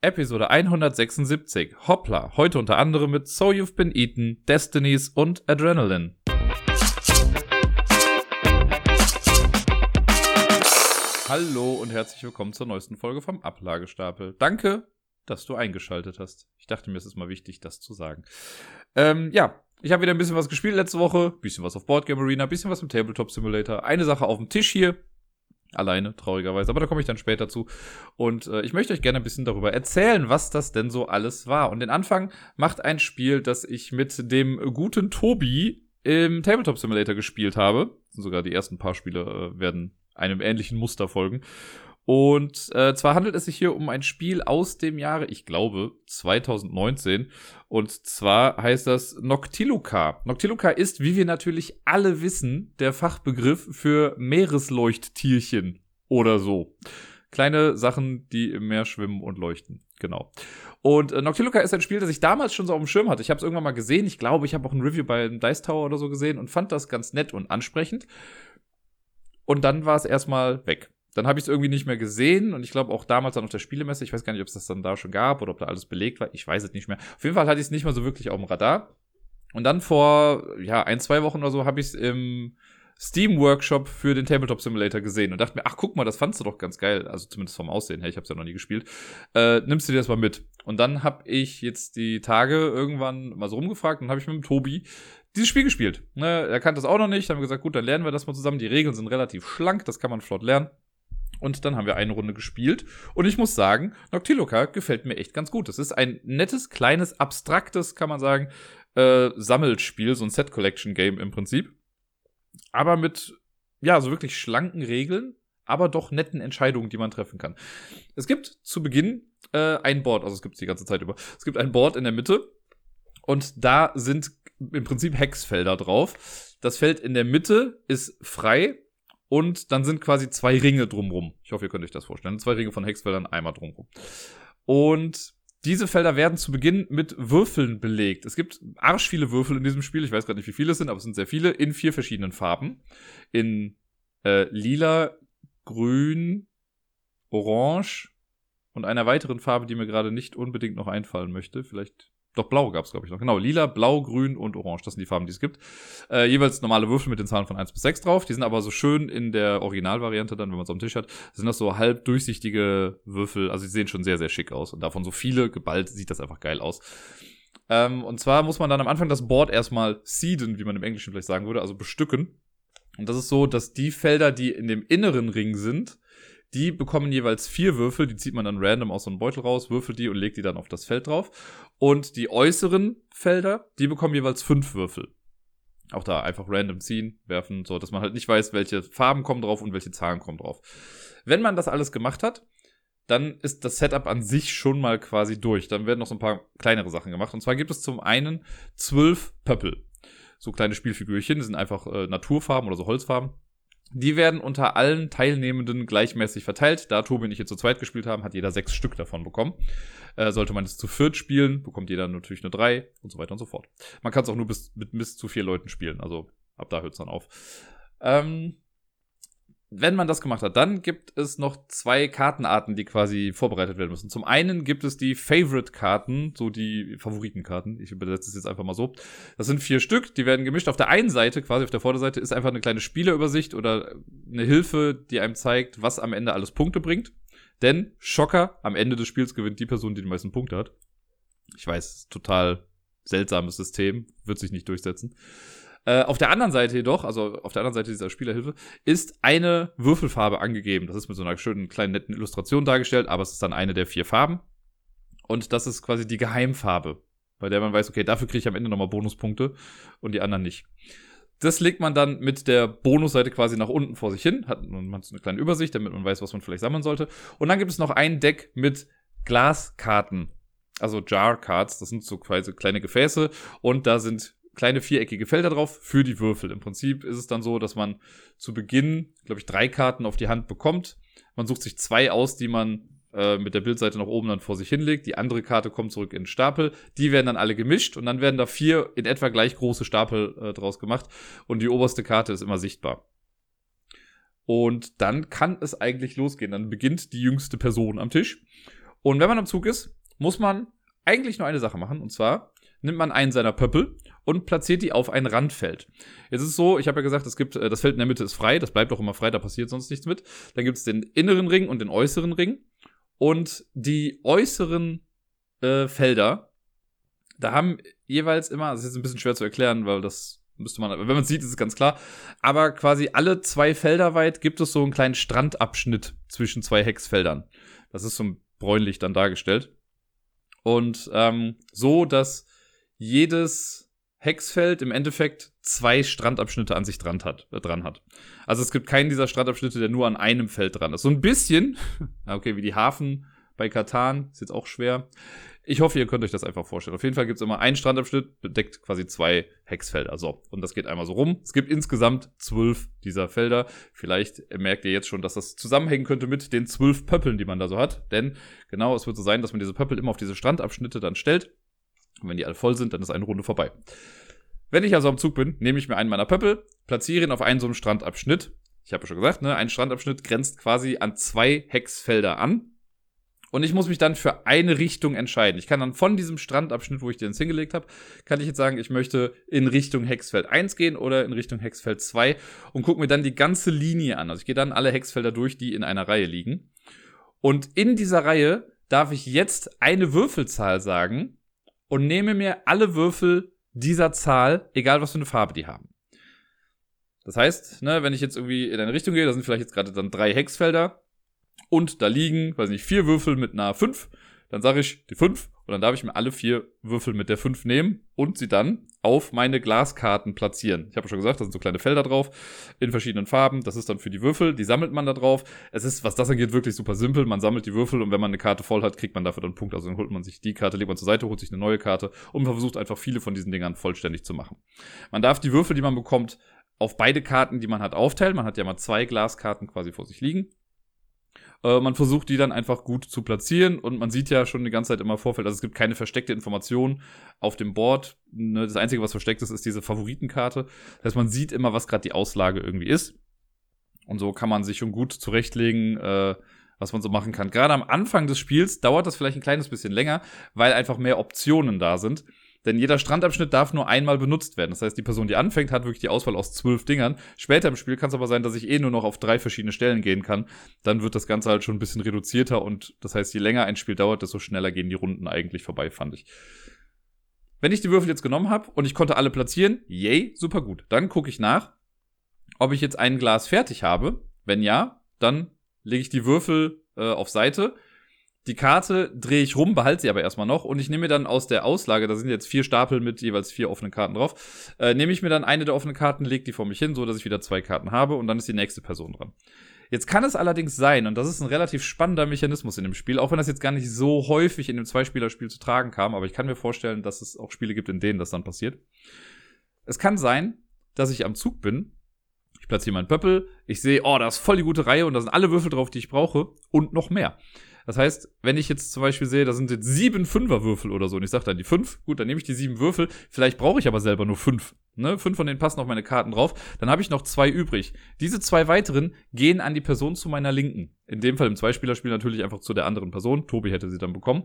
Episode 176. Hoppla, heute unter anderem mit So You've Been Eaten, Destinies und Adrenaline. Hallo und herzlich willkommen zur neuesten Folge vom Ablagestapel. Danke, dass du eingeschaltet hast. Ich dachte mir, es ist mal wichtig, das zu sagen. Ähm, ja, ich habe wieder ein bisschen was gespielt letzte Woche, bisschen was auf Boardgame Arena, bisschen was im Tabletop Simulator, eine Sache auf dem Tisch hier, Alleine, traurigerweise. Aber da komme ich dann später zu. Und äh, ich möchte euch gerne ein bisschen darüber erzählen, was das denn so alles war. Und den Anfang macht ein Spiel, das ich mit dem guten Tobi im Tabletop Simulator gespielt habe. Sogar die ersten paar Spiele äh, werden einem ähnlichen Muster folgen. Und äh, zwar handelt es sich hier um ein Spiel aus dem Jahre, ich glaube, 2019. Und zwar heißt das Noctiluca. Noctiluca ist, wie wir natürlich alle wissen, der Fachbegriff für Meeresleuchttierchen oder so. Kleine Sachen, die im Meer schwimmen und leuchten. Genau. Und äh, Noctiluca ist ein Spiel, das ich damals schon so auf dem Schirm hatte. Ich habe es irgendwann mal gesehen. Ich glaube, ich habe auch ein Review bei Dice Tower oder so gesehen und fand das ganz nett und ansprechend. Und dann war es erstmal weg. Dann habe ich es irgendwie nicht mehr gesehen und ich glaube auch damals dann auf der Spielemesse, ich weiß gar nicht, ob es das dann da schon gab oder ob da alles belegt war, ich weiß es nicht mehr. Auf jeden Fall hatte ich es nicht mal so wirklich auf dem Radar. Und dann vor, ja, ein, zwei Wochen oder so habe ich es im Steam-Workshop für den Tabletop Simulator gesehen und dachte mir, ach guck mal, das fandst du doch ganz geil. Also zumindest vom Aussehen her, ich habe es ja noch nie gespielt. Äh, nimmst du dir das mal mit? Und dann habe ich jetzt die Tage irgendwann mal so rumgefragt und habe ich mit dem Tobi dieses Spiel gespielt. Ne, er kannte das auch noch nicht, haben wir gesagt, gut, dann lernen wir das mal zusammen. Die Regeln sind relativ schlank, das kann man flott lernen. Und dann haben wir eine Runde gespielt. Und ich muss sagen, Noctiluca gefällt mir echt ganz gut. Das ist ein nettes, kleines, abstraktes, kann man sagen, äh, Sammelspiel, so ein Set-Collection-Game im Prinzip. Aber mit, ja, so wirklich schlanken Regeln, aber doch netten Entscheidungen, die man treffen kann. Es gibt zu Beginn äh, ein Board, also es gibt die ganze Zeit über. Es gibt ein Board in der Mitte und da sind im Prinzip Hexfelder drauf. Das Feld in der Mitte ist frei und dann sind quasi zwei Ringe drumrum. Ich hoffe, ihr könnt euch das vorstellen. Zwei Ringe von Hexfeldern einmal drumrum. Und diese Felder werden zu Beginn mit Würfeln belegt. Es gibt arsch viele Würfel in diesem Spiel. Ich weiß gerade nicht, wie viele es sind, aber es sind sehr viele in vier verschiedenen Farben. In äh, lila, grün, orange und einer weiteren Farbe, die mir gerade nicht unbedingt noch einfallen möchte. Vielleicht doch, blau gab es, glaube ich, noch. Genau, lila, blau, grün und orange. Das sind die Farben, die es gibt. Äh, jeweils normale Würfel mit den Zahlen von 1 bis 6 drauf. Die sind aber so schön in der Originalvariante dann, wenn man es am Tisch hat, sind das so halb durchsichtige Würfel. Also sie sehen schon sehr, sehr schick aus. Und davon so viele geballt sieht das einfach geil aus. Ähm, und zwar muss man dann am Anfang das Board erstmal seeden, wie man im Englischen vielleicht sagen würde, also bestücken. Und das ist so, dass die Felder, die in dem inneren Ring sind, die bekommen jeweils vier Würfel, die zieht man dann random aus so einem Beutel raus, würfelt die und legt die dann auf das Feld drauf. Und die äußeren Felder, die bekommen jeweils fünf Würfel. Auch da einfach random ziehen, werfen, so dass man halt nicht weiß, welche Farben kommen drauf und welche Zahlen kommen drauf. Wenn man das alles gemacht hat, dann ist das Setup an sich schon mal quasi durch. Dann werden noch so ein paar kleinere Sachen gemacht. Und zwar gibt es zum einen zwölf Pöppel. So kleine Spielfigürchen, die sind einfach äh, Naturfarben oder so Holzfarben. Die werden unter allen Teilnehmenden gleichmäßig verteilt. Da Tobi und ich jetzt zu zweit gespielt haben, hat jeder sechs Stück davon bekommen. Äh, sollte man es zu viert spielen, bekommt jeder natürlich nur drei und so weiter und so fort. Man kann es auch nur bis, mit bis zu vier Leuten spielen. Also ab da hört es dann auf. Ähm, wenn man das gemacht hat, dann gibt es noch zwei Kartenarten, die quasi vorbereitet werden müssen. Zum einen gibt es die Favorite-Karten, so die Favoritenkarten. Ich übersetze es jetzt einfach mal so. Das sind vier Stück, die werden gemischt. Auf der einen Seite, quasi auf der Vorderseite, ist einfach eine kleine Spielerübersicht oder eine Hilfe, die einem zeigt, was am Ende alles Punkte bringt. Denn Schocker, am Ende des Spiels gewinnt die Person, die die meisten Punkte hat. Ich weiß, total seltsames System, wird sich nicht durchsetzen. Äh, auf der anderen Seite jedoch, also auf der anderen Seite dieser Spielerhilfe, ist eine Würfelfarbe angegeben. Das ist mit so einer schönen kleinen netten Illustration dargestellt, aber es ist dann eine der vier Farben. Und das ist quasi die Geheimfarbe, bei der man weiß, okay, dafür kriege ich am Ende nochmal Bonuspunkte und die anderen nicht. Das legt man dann mit der Bonusseite quasi nach unten vor sich hin, hat man so eine kleine Übersicht, damit man weiß, was man vielleicht sammeln sollte. Und dann gibt es noch ein Deck mit Glaskarten, also Jar Cards, das sind so quasi kleine Gefäße und da sind kleine viereckige Felder drauf für die Würfel. Im Prinzip ist es dann so, dass man zu Beginn, glaube ich, drei Karten auf die Hand bekommt. Man sucht sich zwei aus, die man äh, mit der Bildseite nach oben dann vor sich hinlegt. Die andere Karte kommt zurück in den Stapel. Die werden dann alle gemischt und dann werden da vier in etwa gleich große Stapel äh, draus gemacht. Und die oberste Karte ist immer sichtbar. Und dann kann es eigentlich losgehen. Dann beginnt die jüngste Person am Tisch. Und wenn man am Zug ist, muss man eigentlich nur eine Sache machen. Und zwar nimmt man einen seiner Pöppel und platziert die auf ein Randfeld. Jetzt ist es so, ich habe ja gesagt, es gibt, äh, das Feld in der Mitte ist frei, das bleibt auch immer frei, da passiert sonst nichts mit. Dann gibt es den inneren Ring und den äußeren Ring. Und die äußeren äh, Felder, da haben jeweils immer, das ist jetzt ein bisschen schwer zu erklären, weil das müsste man, wenn man sieht, ist es ganz klar. Aber quasi alle zwei Felder weit gibt es so einen kleinen Strandabschnitt zwischen zwei Hexfeldern. Das ist so bräunlich dann dargestellt. Und ähm, so, dass jedes Hexfeld im Endeffekt zwei Strandabschnitte an sich dran hat, äh, dran hat. Also es gibt keinen dieser Strandabschnitte, der nur an einem Feld dran ist. So ein bisschen, okay, wie die Hafen bei Katan, ist jetzt auch schwer. Ich hoffe, ihr könnt euch das einfach vorstellen. Auf jeden Fall gibt es immer einen Strandabschnitt, bedeckt quasi zwei Hexfelder. So, und das geht einmal so rum. Es gibt insgesamt zwölf dieser Felder. Vielleicht merkt ihr jetzt schon, dass das zusammenhängen könnte mit den zwölf Pöppeln, die man da so hat. Denn genau, es wird so sein, dass man diese Pöppel immer auf diese Strandabschnitte dann stellt. Und wenn die alle voll sind, dann ist eine Runde vorbei. Wenn ich also am Zug bin, nehme ich mir einen meiner Pöppel, platziere ihn auf einen so einen Strandabschnitt. Ich habe ja schon gesagt, ne, ein Strandabschnitt grenzt quasi an zwei Hexfelder an. Und ich muss mich dann für eine Richtung entscheiden. Ich kann dann von diesem Strandabschnitt, wo ich den jetzt hingelegt habe, kann ich jetzt sagen, ich möchte in Richtung Hexfeld 1 gehen oder in Richtung Hexfeld 2 und gucke mir dann die ganze Linie an. Also ich gehe dann alle Hexfelder durch, die in einer Reihe liegen. Und in dieser Reihe darf ich jetzt eine Würfelzahl sagen und nehme mir alle Würfel dieser Zahl, egal was für eine Farbe die haben. Das heißt, ne, wenn ich jetzt irgendwie in eine Richtung gehe, da sind vielleicht jetzt gerade dann drei Hexfelder, und da liegen, weiß nicht, vier Würfel mit einer 5, dann sage ich die 5 und dann darf ich mir alle vier Würfel mit der 5 nehmen und sie dann auf meine Glaskarten platzieren. Ich habe schon gesagt, da sind so kleine Felder drauf in verschiedenen Farben. Das ist dann für die Würfel, die sammelt man da drauf. Es ist, was das angeht, wirklich super simpel. Man sammelt die Würfel und wenn man eine Karte voll hat, kriegt man dafür dann einen Punkt. Also dann holt man sich die Karte, legt man zur Seite, holt sich eine neue Karte und man versucht einfach viele von diesen Dingern vollständig zu machen. Man darf die Würfel, die man bekommt, auf beide Karten, die man hat, aufteilen. Man hat ja mal zwei Glaskarten quasi vor sich liegen. Äh, man versucht die dann einfach gut zu platzieren und man sieht ja schon die ganze Zeit immer Vorfeld, also es gibt keine versteckte Information auf dem Board. Ne? Das Einzige, was versteckt ist, ist diese Favoritenkarte. Das heißt, man sieht immer, was gerade die Auslage irgendwie ist. Und so kann man sich schon gut zurechtlegen, äh, was man so machen kann. Gerade am Anfang des Spiels dauert das vielleicht ein kleines bisschen länger, weil einfach mehr Optionen da sind. Denn jeder Strandabschnitt darf nur einmal benutzt werden. Das heißt, die Person, die anfängt, hat wirklich die Auswahl aus zwölf Dingern. Später im Spiel kann es aber sein, dass ich eh nur noch auf drei verschiedene Stellen gehen kann. Dann wird das Ganze halt schon ein bisschen reduzierter und das heißt, je länger ein Spiel dauert, desto schneller gehen die Runden eigentlich vorbei, fand ich. Wenn ich die Würfel jetzt genommen habe und ich konnte alle platzieren, yay, super gut. Dann gucke ich nach, ob ich jetzt ein Glas fertig habe. Wenn ja, dann lege ich die Würfel äh, auf Seite die Karte drehe ich rum, behalte sie aber erstmal noch und ich nehme mir dann aus der Auslage, da sind jetzt vier Stapel mit jeweils vier offenen Karten drauf, äh, nehme ich mir dann eine der offenen Karten, lege die vor mich hin, so dass ich wieder zwei Karten habe und dann ist die nächste Person dran. Jetzt kann es allerdings sein, und das ist ein relativ spannender Mechanismus in dem Spiel, auch wenn das jetzt gar nicht so häufig in dem Zweispielerspiel zu tragen kam, aber ich kann mir vorstellen, dass es auch Spiele gibt, in denen das dann passiert. Es kann sein, dass ich am Zug bin, ich platziere meinen Pöppel, ich sehe, oh, da ist voll die gute Reihe und da sind alle Würfel drauf, die ich brauche und noch mehr. Das heißt, wenn ich jetzt zum Beispiel sehe, da sind jetzt sieben Fünferwürfel oder so und ich sage dann die fünf, gut, dann nehme ich die sieben Würfel. Vielleicht brauche ich aber selber nur fünf. Ne? Fünf von denen passen auf meine Karten drauf. Dann habe ich noch zwei übrig. Diese zwei weiteren gehen an die Person zu meiner Linken. In dem Fall im Zweispielerspiel natürlich einfach zu der anderen Person. Tobi hätte sie dann bekommen.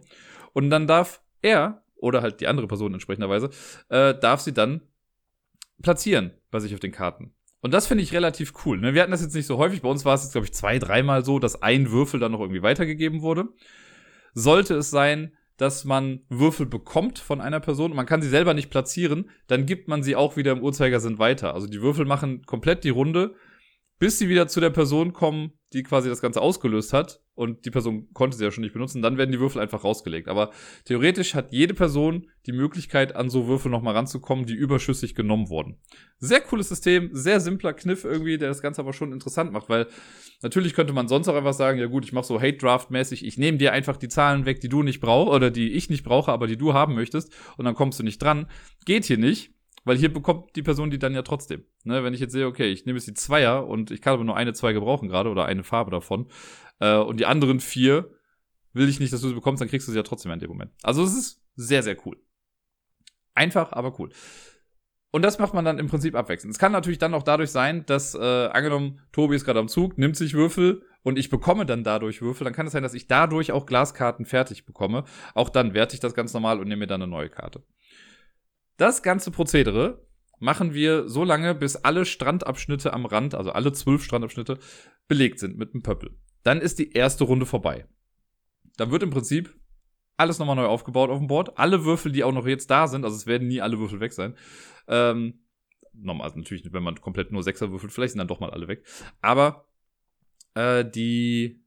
Und dann darf er oder halt die andere Person entsprechenderweise, äh, darf sie dann platzieren bei sich auf den Karten. Und das finde ich relativ cool. Ne? Wir hatten das jetzt nicht so häufig. Bei uns war es jetzt, glaube ich, zwei, dreimal so, dass ein Würfel dann noch irgendwie weitergegeben wurde. Sollte es sein, dass man Würfel bekommt von einer Person und man kann sie selber nicht platzieren, dann gibt man sie auch wieder im Uhrzeigersinn weiter. Also die Würfel machen komplett die Runde, bis sie wieder zu der Person kommen, die quasi das Ganze ausgelöst hat und die Person konnte sie ja schon nicht benutzen, dann werden die Würfel einfach rausgelegt. Aber theoretisch hat jede Person die Möglichkeit, an so Würfel nochmal ranzukommen, die überschüssig genommen wurden. Sehr cooles System, sehr simpler Kniff irgendwie, der das Ganze aber schon interessant macht, weil natürlich könnte man sonst auch einfach sagen, ja gut, ich mache so Hate-Draft-mäßig, ich nehme dir einfach die Zahlen weg, die du nicht brauchst oder die ich nicht brauche, aber die du haben möchtest und dann kommst du nicht dran. Geht hier nicht. Weil hier bekommt die Person die dann ja trotzdem. Ne, wenn ich jetzt sehe, okay, ich nehme jetzt die Zweier und ich kann aber nur eine, zwei gebrauchen gerade oder eine Farbe davon, äh, und die anderen vier will ich nicht, dass du sie bekommst, dann kriegst du sie ja trotzdem in dem Moment. Also es ist sehr, sehr cool. Einfach, aber cool. Und das macht man dann im Prinzip abwechselnd. Es kann natürlich dann auch dadurch sein, dass, äh, angenommen, Tobi ist gerade am Zug, nimmt sich Würfel und ich bekomme dann dadurch Würfel, dann kann es sein, dass ich dadurch auch Glaskarten fertig bekomme. Auch dann werte ich das ganz normal und nehme mir dann eine neue Karte. Das ganze Prozedere machen wir so lange, bis alle Strandabschnitte am Rand, also alle zwölf Strandabschnitte, belegt sind mit einem Pöppel. Dann ist die erste Runde vorbei. Dann wird im Prinzip alles nochmal neu aufgebaut auf dem Board. Alle Würfel, die auch noch jetzt da sind, also es werden nie alle Würfel weg sein. Ähm, normal, also natürlich, wenn man komplett nur Sechser würfelt, vielleicht sind dann doch mal alle weg. Aber äh, die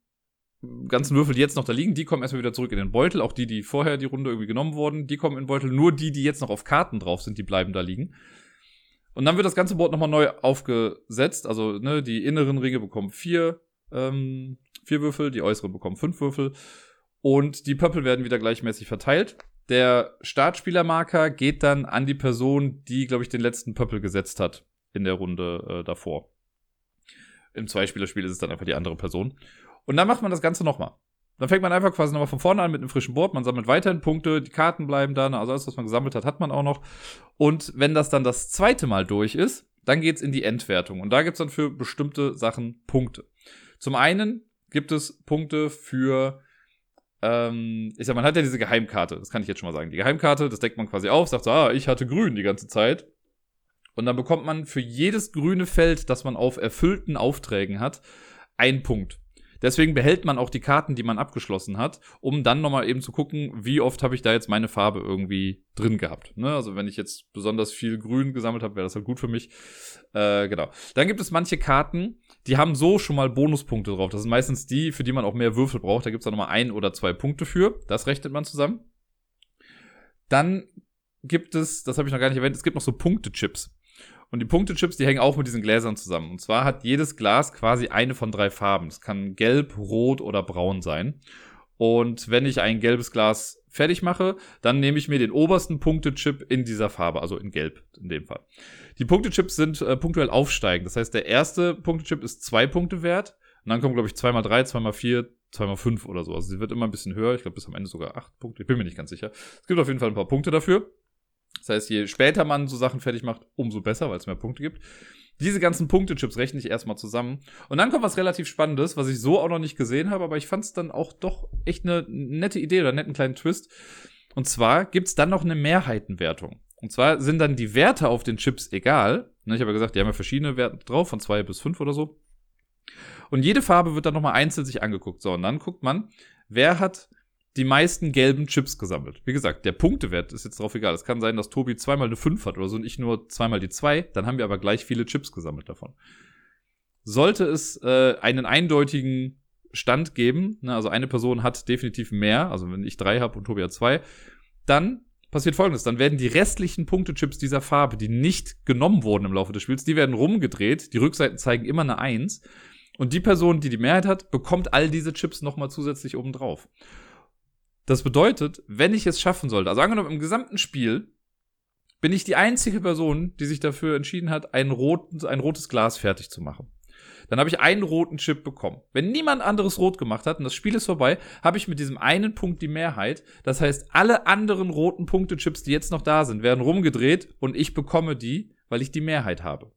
ganzen Würfel, die jetzt noch da liegen, die kommen erstmal wieder zurück in den Beutel. Auch die, die vorher die Runde irgendwie genommen wurden, die kommen in den Beutel. Nur die, die jetzt noch auf Karten drauf sind, die bleiben da liegen. Und dann wird das ganze Board nochmal neu aufgesetzt. Also, ne, die inneren Ringe bekommen vier, ähm, vier Würfel, die äußeren bekommen fünf Würfel. Und die Pöppel werden wieder gleichmäßig verteilt. Der Startspielermarker geht dann an die Person, die, glaube ich, den letzten Pöppel gesetzt hat in der Runde äh, davor. Im Zweispielerspiel ist es dann einfach die andere Person. Und dann macht man das Ganze nochmal. Dann fängt man einfach quasi nochmal von vorne an mit einem frischen Board. Man sammelt weiterhin Punkte, die Karten bleiben da, also alles, was man gesammelt hat, hat man auch noch. Und wenn das dann das zweite Mal durch ist, dann geht's in die Endwertung. Und da gibt's dann für bestimmte Sachen Punkte. Zum einen gibt es Punkte für, ähm, ich sag, man hat ja diese Geheimkarte, das kann ich jetzt schon mal sagen. Die Geheimkarte, das deckt man quasi auf, sagt so, ah, ich hatte grün die ganze Zeit. Und dann bekommt man für jedes grüne Feld, das man auf erfüllten Aufträgen hat, einen Punkt. Deswegen behält man auch die Karten, die man abgeschlossen hat, um dann nochmal eben zu gucken, wie oft habe ich da jetzt meine Farbe irgendwie drin gehabt. Ne? Also wenn ich jetzt besonders viel Grün gesammelt habe, wäre das halt gut für mich. Äh, genau. Dann gibt es manche Karten, die haben so schon mal Bonuspunkte drauf. Das sind meistens die, für die man auch mehr Würfel braucht. Da gibt es dann nochmal ein oder zwei Punkte für. Das rechnet man zusammen. Dann gibt es, das habe ich noch gar nicht erwähnt, es gibt noch so Punktechips. Und die Punktechips, die hängen auch mit diesen Gläsern zusammen. Und zwar hat jedes Glas quasi eine von drei Farben. Es kann gelb, rot oder braun sein. Und wenn ich ein gelbes Glas fertig mache, dann nehme ich mir den obersten Punktechip in dieser Farbe, also in gelb in dem Fall. Die Punktechips sind äh, punktuell aufsteigend. Das heißt, der erste Punktechip ist zwei Punkte wert. Und dann kommen, glaube ich, zweimal drei, zweimal vier, zweimal fünf oder so. Also sie wird immer ein bisschen höher. Ich glaube, bis am Ende sogar acht Punkte. Ich bin mir nicht ganz sicher. Es gibt auf jeden Fall ein paar Punkte dafür. Das heißt, je später man so Sachen fertig macht, umso besser, weil es mehr Punkte gibt. Diese ganzen Punktechips rechne ich erstmal zusammen. Und dann kommt was relativ Spannendes, was ich so auch noch nicht gesehen habe, aber ich fand es dann auch doch echt eine nette Idee oder einen netten kleinen Twist. Und zwar gibt es dann noch eine Mehrheitenwertung. Und zwar sind dann die Werte auf den Chips egal. Ne, ich habe ja gesagt, die haben ja verschiedene Werte drauf, von zwei bis fünf oder so. Und jede Farbe wird dann nochmal einzeln sich angeguckt. So, und dann guckt man, wer hat die meisten gelben Chips gesammelt. Wie gesagt, der Punktewert ist jetzt drauf egal. Es kann sein, dass Tobi zweimal eine 5 hat oder so und ich nur zweimal die 2. Dann haben wir aber gleich viele Chips gesammelt davon. Sollte es äh, einen eindeutigen Stand geben, ne, also eine Person hat definitiv mehr, also wenn ich drei habe und Tobi hat zwei, dann passiert folgendes: Dann werden die restlichen Punktechips dieser Farbe, die nicht genommen wurden im Laufe des Spiels, die werden rumgedreht. Die Rückseiten zeigen immer eine 1. Und die Person, die die Mehrheit hat, bekommt all diese Chips nochmal zusätzlich obendrauf. Das bedeutet, wenn ich es schaffen sollte, also angenommen im gesamten Spiel, bin ich die einzige Person, die sich dafür entschieden hat, ein, roten, ein rotes Glas fertig zu machen. Dann habe ich einen roten Chip bekommen. Wenn niemand anderes rot gemacht hat und das Spiel ist vorbei, habe ich mit diesem einen Punkt die Mehrheit. Das heißt, alle anderen roten Punktechips, die jetzt noch da sind, werden rumgedreht und ich bekomme die, weil ich die Mehrheit habe.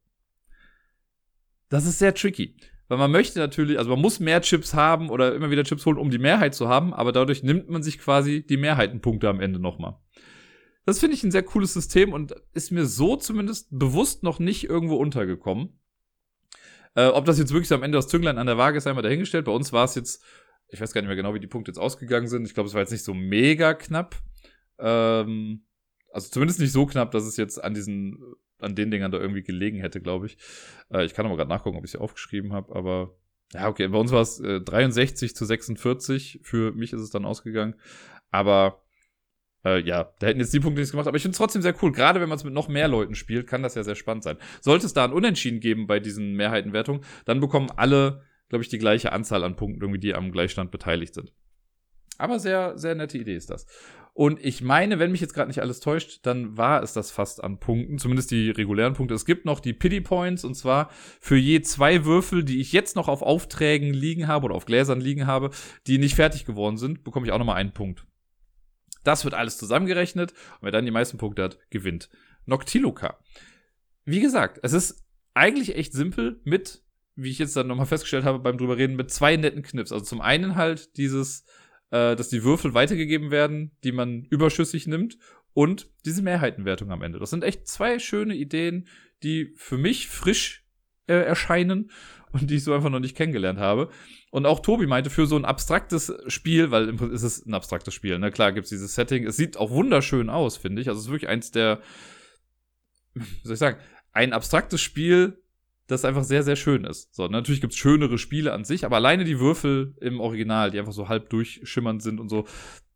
Das ist sehr tricky. Weil man möchte natürlich, also man muss mehr Chips haben oder immer wieder Chips holen, um die Mehrheit zu haben, aber dadurch nimmt man sich quasi die Mehrheitenpunkte am Ende nochmal. Das finde ich ein sehr cooles System und ist mir so zumindest bewusst noch nicht irgendwo untergekommen. Äh, ob das jetzt wirklich am Ende das Zünglein an der Waage ist, einmal dahingestellt. Bei uns war es jetzt, ich weiß gar nicht mehr genau, wie die Punkte jetzt ausgegangen sind. Ich glaube, es war jetzt nicht so mega knapp. Ähm, also zumindest nicht so knapp, dass es jetzt an diesen an den Dingern da irgendwie gelegen hätte, glaube ich. Äh, ich kann aber gerade nachgucken, ob ich sie aufgeschrieben habe, aber ja, okay, bei uns war es äh, 63 zu 46. Für mich ist es dann ausgegangen. Aber äh, ja, da hätten jetzt die Punkte nichts gemacht. Aber ich finde es trotzdem sehr cool. Gerade wenn man es mit noch mehr Leuten spielt, kann das ja sehr spannend sein. Sollte es da ein Unentschieden geben bei diesen Mehrheitenwertungen, dann bekommen alle, glaube ich, die gleiche Anzahl an Punkten, irgendwie, die am Gleichstand beteiligt sind. Aber sehr, sehr nette Idee ist das. Und ich meine, wenn mich jetzt gerade nicht alles täuscht, dann war es das fast an Punkten, zumindest die regulären Punkte. Es gibt noch die Pity Points und zwar für je zwei Würfel, die ich jetzt noch auf Aufträgen liegen habe oder auf Gläsern liegen habe, die nicht fertig geworden sind, bekomme ich auch nochmal einen Punkt. Das wird alles zusammengerechnet und wer dann die meisten Punkte hat, gewinnt. Noctiluca. Wie gesagt, es ist eigentlich echt simpel mit wie ich jetzt dann nochmal festgestellt habe beim drüber reden, mit zwei netten Knips. Also zum einen halt dieses, äh, dass die Würfel weitergegeben werden, die man überschüssig nimmt und diese Mehrheitenwertung am Ende. Das sind echt zwei schöne Ideen, die für mich frisch äh, erscheinen und die ich so einfach noch nicht kennengelernt habe. Und auch Tobi meinte, für so ein abstraktes Spiel, weil im Prinzip ist es ein abstraktes Spiel, ne? Klar gibt's dieses Setting. Es sieht auch wunderschön aus, finde ich. Also es ist wirklich eins der, wie soll ich sagen, ein abstraktes Spiel, das einfach sehr, sehr schön ist. So, natürlich gibt's schönere Spiele an sich, aber alleine die Würfel im Original, die einfach so halb durchschimmernd sind und so,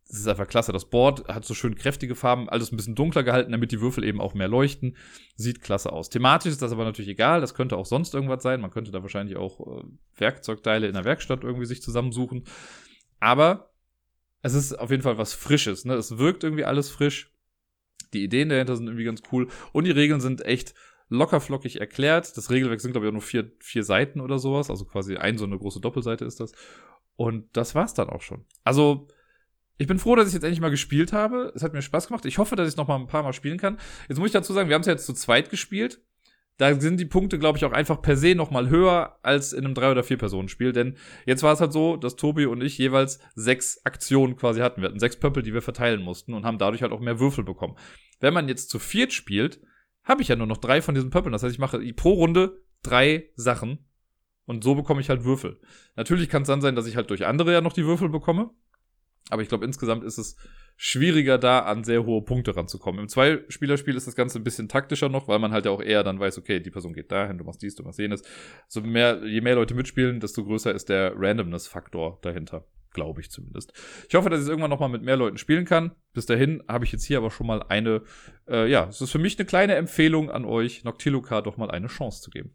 das ist einfach klasse. Das Board hat so schön kräftige Farben, alles ein bisschen dunkler gehalten, damit die Würfel eben auch mehr leuchten. Sieht klasse aus. Thematisch ist das aber natürlich egal. Das könnte auch sonst irgendwas sein. Man könnte da wahrscheinlich auch äh, Werkzeugteile in der Werkstatt irgendwie sich zusammensuchen. Aber es ist auf jeden Fall was Frisches. Ne? Es wirkt irgendwie alles frisch. Die Ideen dahinter sind irgendwie ganz cool. Und die Regeln sind echt lockerflockig erklärt. Das Regelwerk sind, glaube ich, auch nur vier, vier Seiten oder sowas. Also quasi ein so eine große Doppelseite ist das. Und das war's dann auch schon. Also, ich bin froh, dass ich jetzt endlich mal gespielt habe. Es hat mir Spaß gemacht. Ich hoffe, dass ich noch mal ein paar Mal spielen kann. Jetzt muss ich dazu sagen, wir haben es ja jetzt zu zweit gespielt. Da sind die Punkte, glaube ich, auch einfach per se noch mal höher als in einem drei oder vier Personen Spiel. Denn jetzt war es halt so, dass Tobi und ich jeweils sechs Aktionen quasi hatten. Wir hatten sechs Pöppel, die wir verteilen mussten und haben dadurch halt auch mehr Würfel bekommen. Wenn man jetzt zu viert spielt, habe ich ja nur noch drei von diesen Pöppeln. Das heißt, ich mache pro Runde drei Sachen und so bekomme ich halt Würfel. Natürlich kann es dann sein, dass ich halt durch andere ja noch die Würfel bekomme. Aber ich glaube, insgesamt ist es schwieriger, da an sehr hohe Punkte ranzukommen. Im Zwei-Spieler-Spiel ist das Ganze ein bisschen taktischer noch, weil man halt ja auch eher dann weiß, okay, die Person geht dahin, du machst dies, du machst jenes. So mehr, je mehr Leute mitspielen, desto größer ist der Randomness-Faktor dahinter. Glaube ich zumindest. Ich hoffe, dass ich es irgendwann nochmal mit mehr Leuten spielen kann. Bis dahin habe ich jetzt hier aber schon mal eine, äh, ja, es ist für mich eine kleine Empfehlung an euch, Noctiluca doch mal eine Chance zu geben.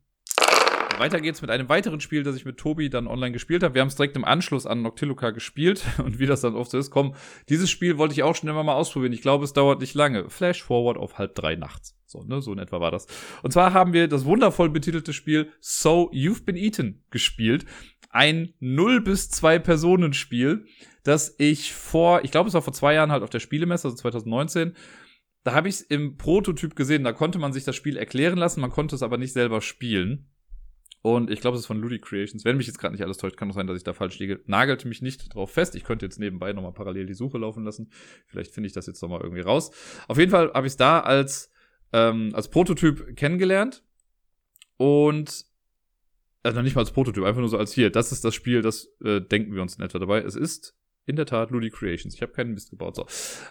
Weiter geht's mit einem weiteren Spiel, das ich mit Tobi dann online gespielt habe. Wir haben es direkt im Anschluss an Noctiluca gespielt und wie das dann oft so ist, komm, dieses Spiel wollte ich auch schon immer mal ausprobieren. Ich glaube, es dauert nicht lange. Flash Forward auf halb drei nachts. So, ne, so in etwa war das. Und zwar haben wir das wundervoll betitelte Spiel So You've Been Eaten gespielt. Ein 0 bis 2 Personen Spiel, das ich vor, ich glaube, es war vor zwei Jahren halt auf der Spielemesse, also 2019, da habe ich es im Prototyp gesehen. Da konnte man sich das Spiel erklären lassen, man konnte es aber nicht selber spielen. Und ich glaube, es ist von Ludi Creations. Wenn mich jetzt gerade nicht alles täuscht, kann auch sein, dass ich da falsch liege. Nagelte mich nicht drauf fest. Ich könnte jetzt nebenbei nochmal parallel die Suche laufen lassen. Vielleicht finde ich das jetzt nochmal irgendwie raus. Auf jeden Fall habe ich es da als, ähm, als Prototyp kennengelernt. Und also noch nicht mal als Prototyp, einfach nur so als hier. Das ist das Spiel, das äh, denken wir uns in etwa dabei. Es ist in der Tat Ludi Creations. Ich habe keinen Mist gebaut. So.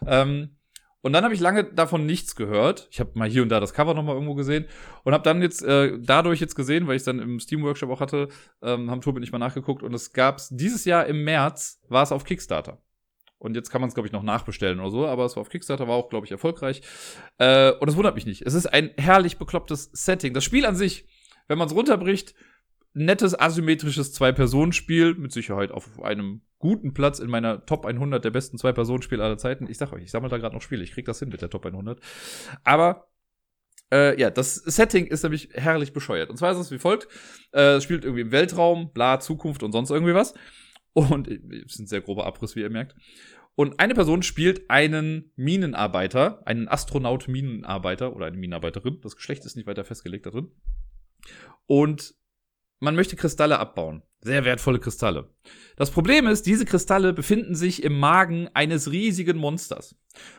Ähm, und dann habe ich lange davon nichts gehört. Ich habe mal hier und da das Cover nochmal irgendwo gesehen und habe dann jetzt äh, dadurch jetzt gesehen, weil ich es dann im Steam Workshop auch hatte, ähm, haben Tobi nicht mal nachgeguckt und es gab's dieses Jahr im März war es auf Kickstarter. Und jetzt kann man es, glaube ich, noch nachbestellen oder so, aber es war auf Kickstarter, war auch, glaube ich, erfolgreich. Äh, und es wundert mich nicht. Es ist ein herrlich beklopptes Setting. Das Spiel an sich, wenn man es runterbricht, nettes asymmetrisches Zwei-Personen-Spiel, mit Sicherheit auf einem guten Platz in meiner Top 100 der besten Zwei-Personen-Spiele aller Zeiten. Ich sag euch, ich sammle da gerade noch Spiele, ich krieg das hin mit der Top 100. Aber äh, ja, das Setting ist nämlich herrlich bescheuert. Und zwar ist es wie folgt: äh, Es spielt irgendwie im Weltraum, bla, Zukunft und sonst irgendwie was. Und es ist ein sehr grober Abriss, wie ihr merkt. Und eine Person spielt einen Minenarbeiter, einen Astronaut-Minenarbeiter oder eine Minenarbeiterin. Das Geschlecht ist nicht weiter festgelegt da drin. Und man möchte Kristalle abbauen. Sehr wertvolle Kristalle. Das Problem ist, diese Kristalle befinden sich im Magen eines riesigen Monsters.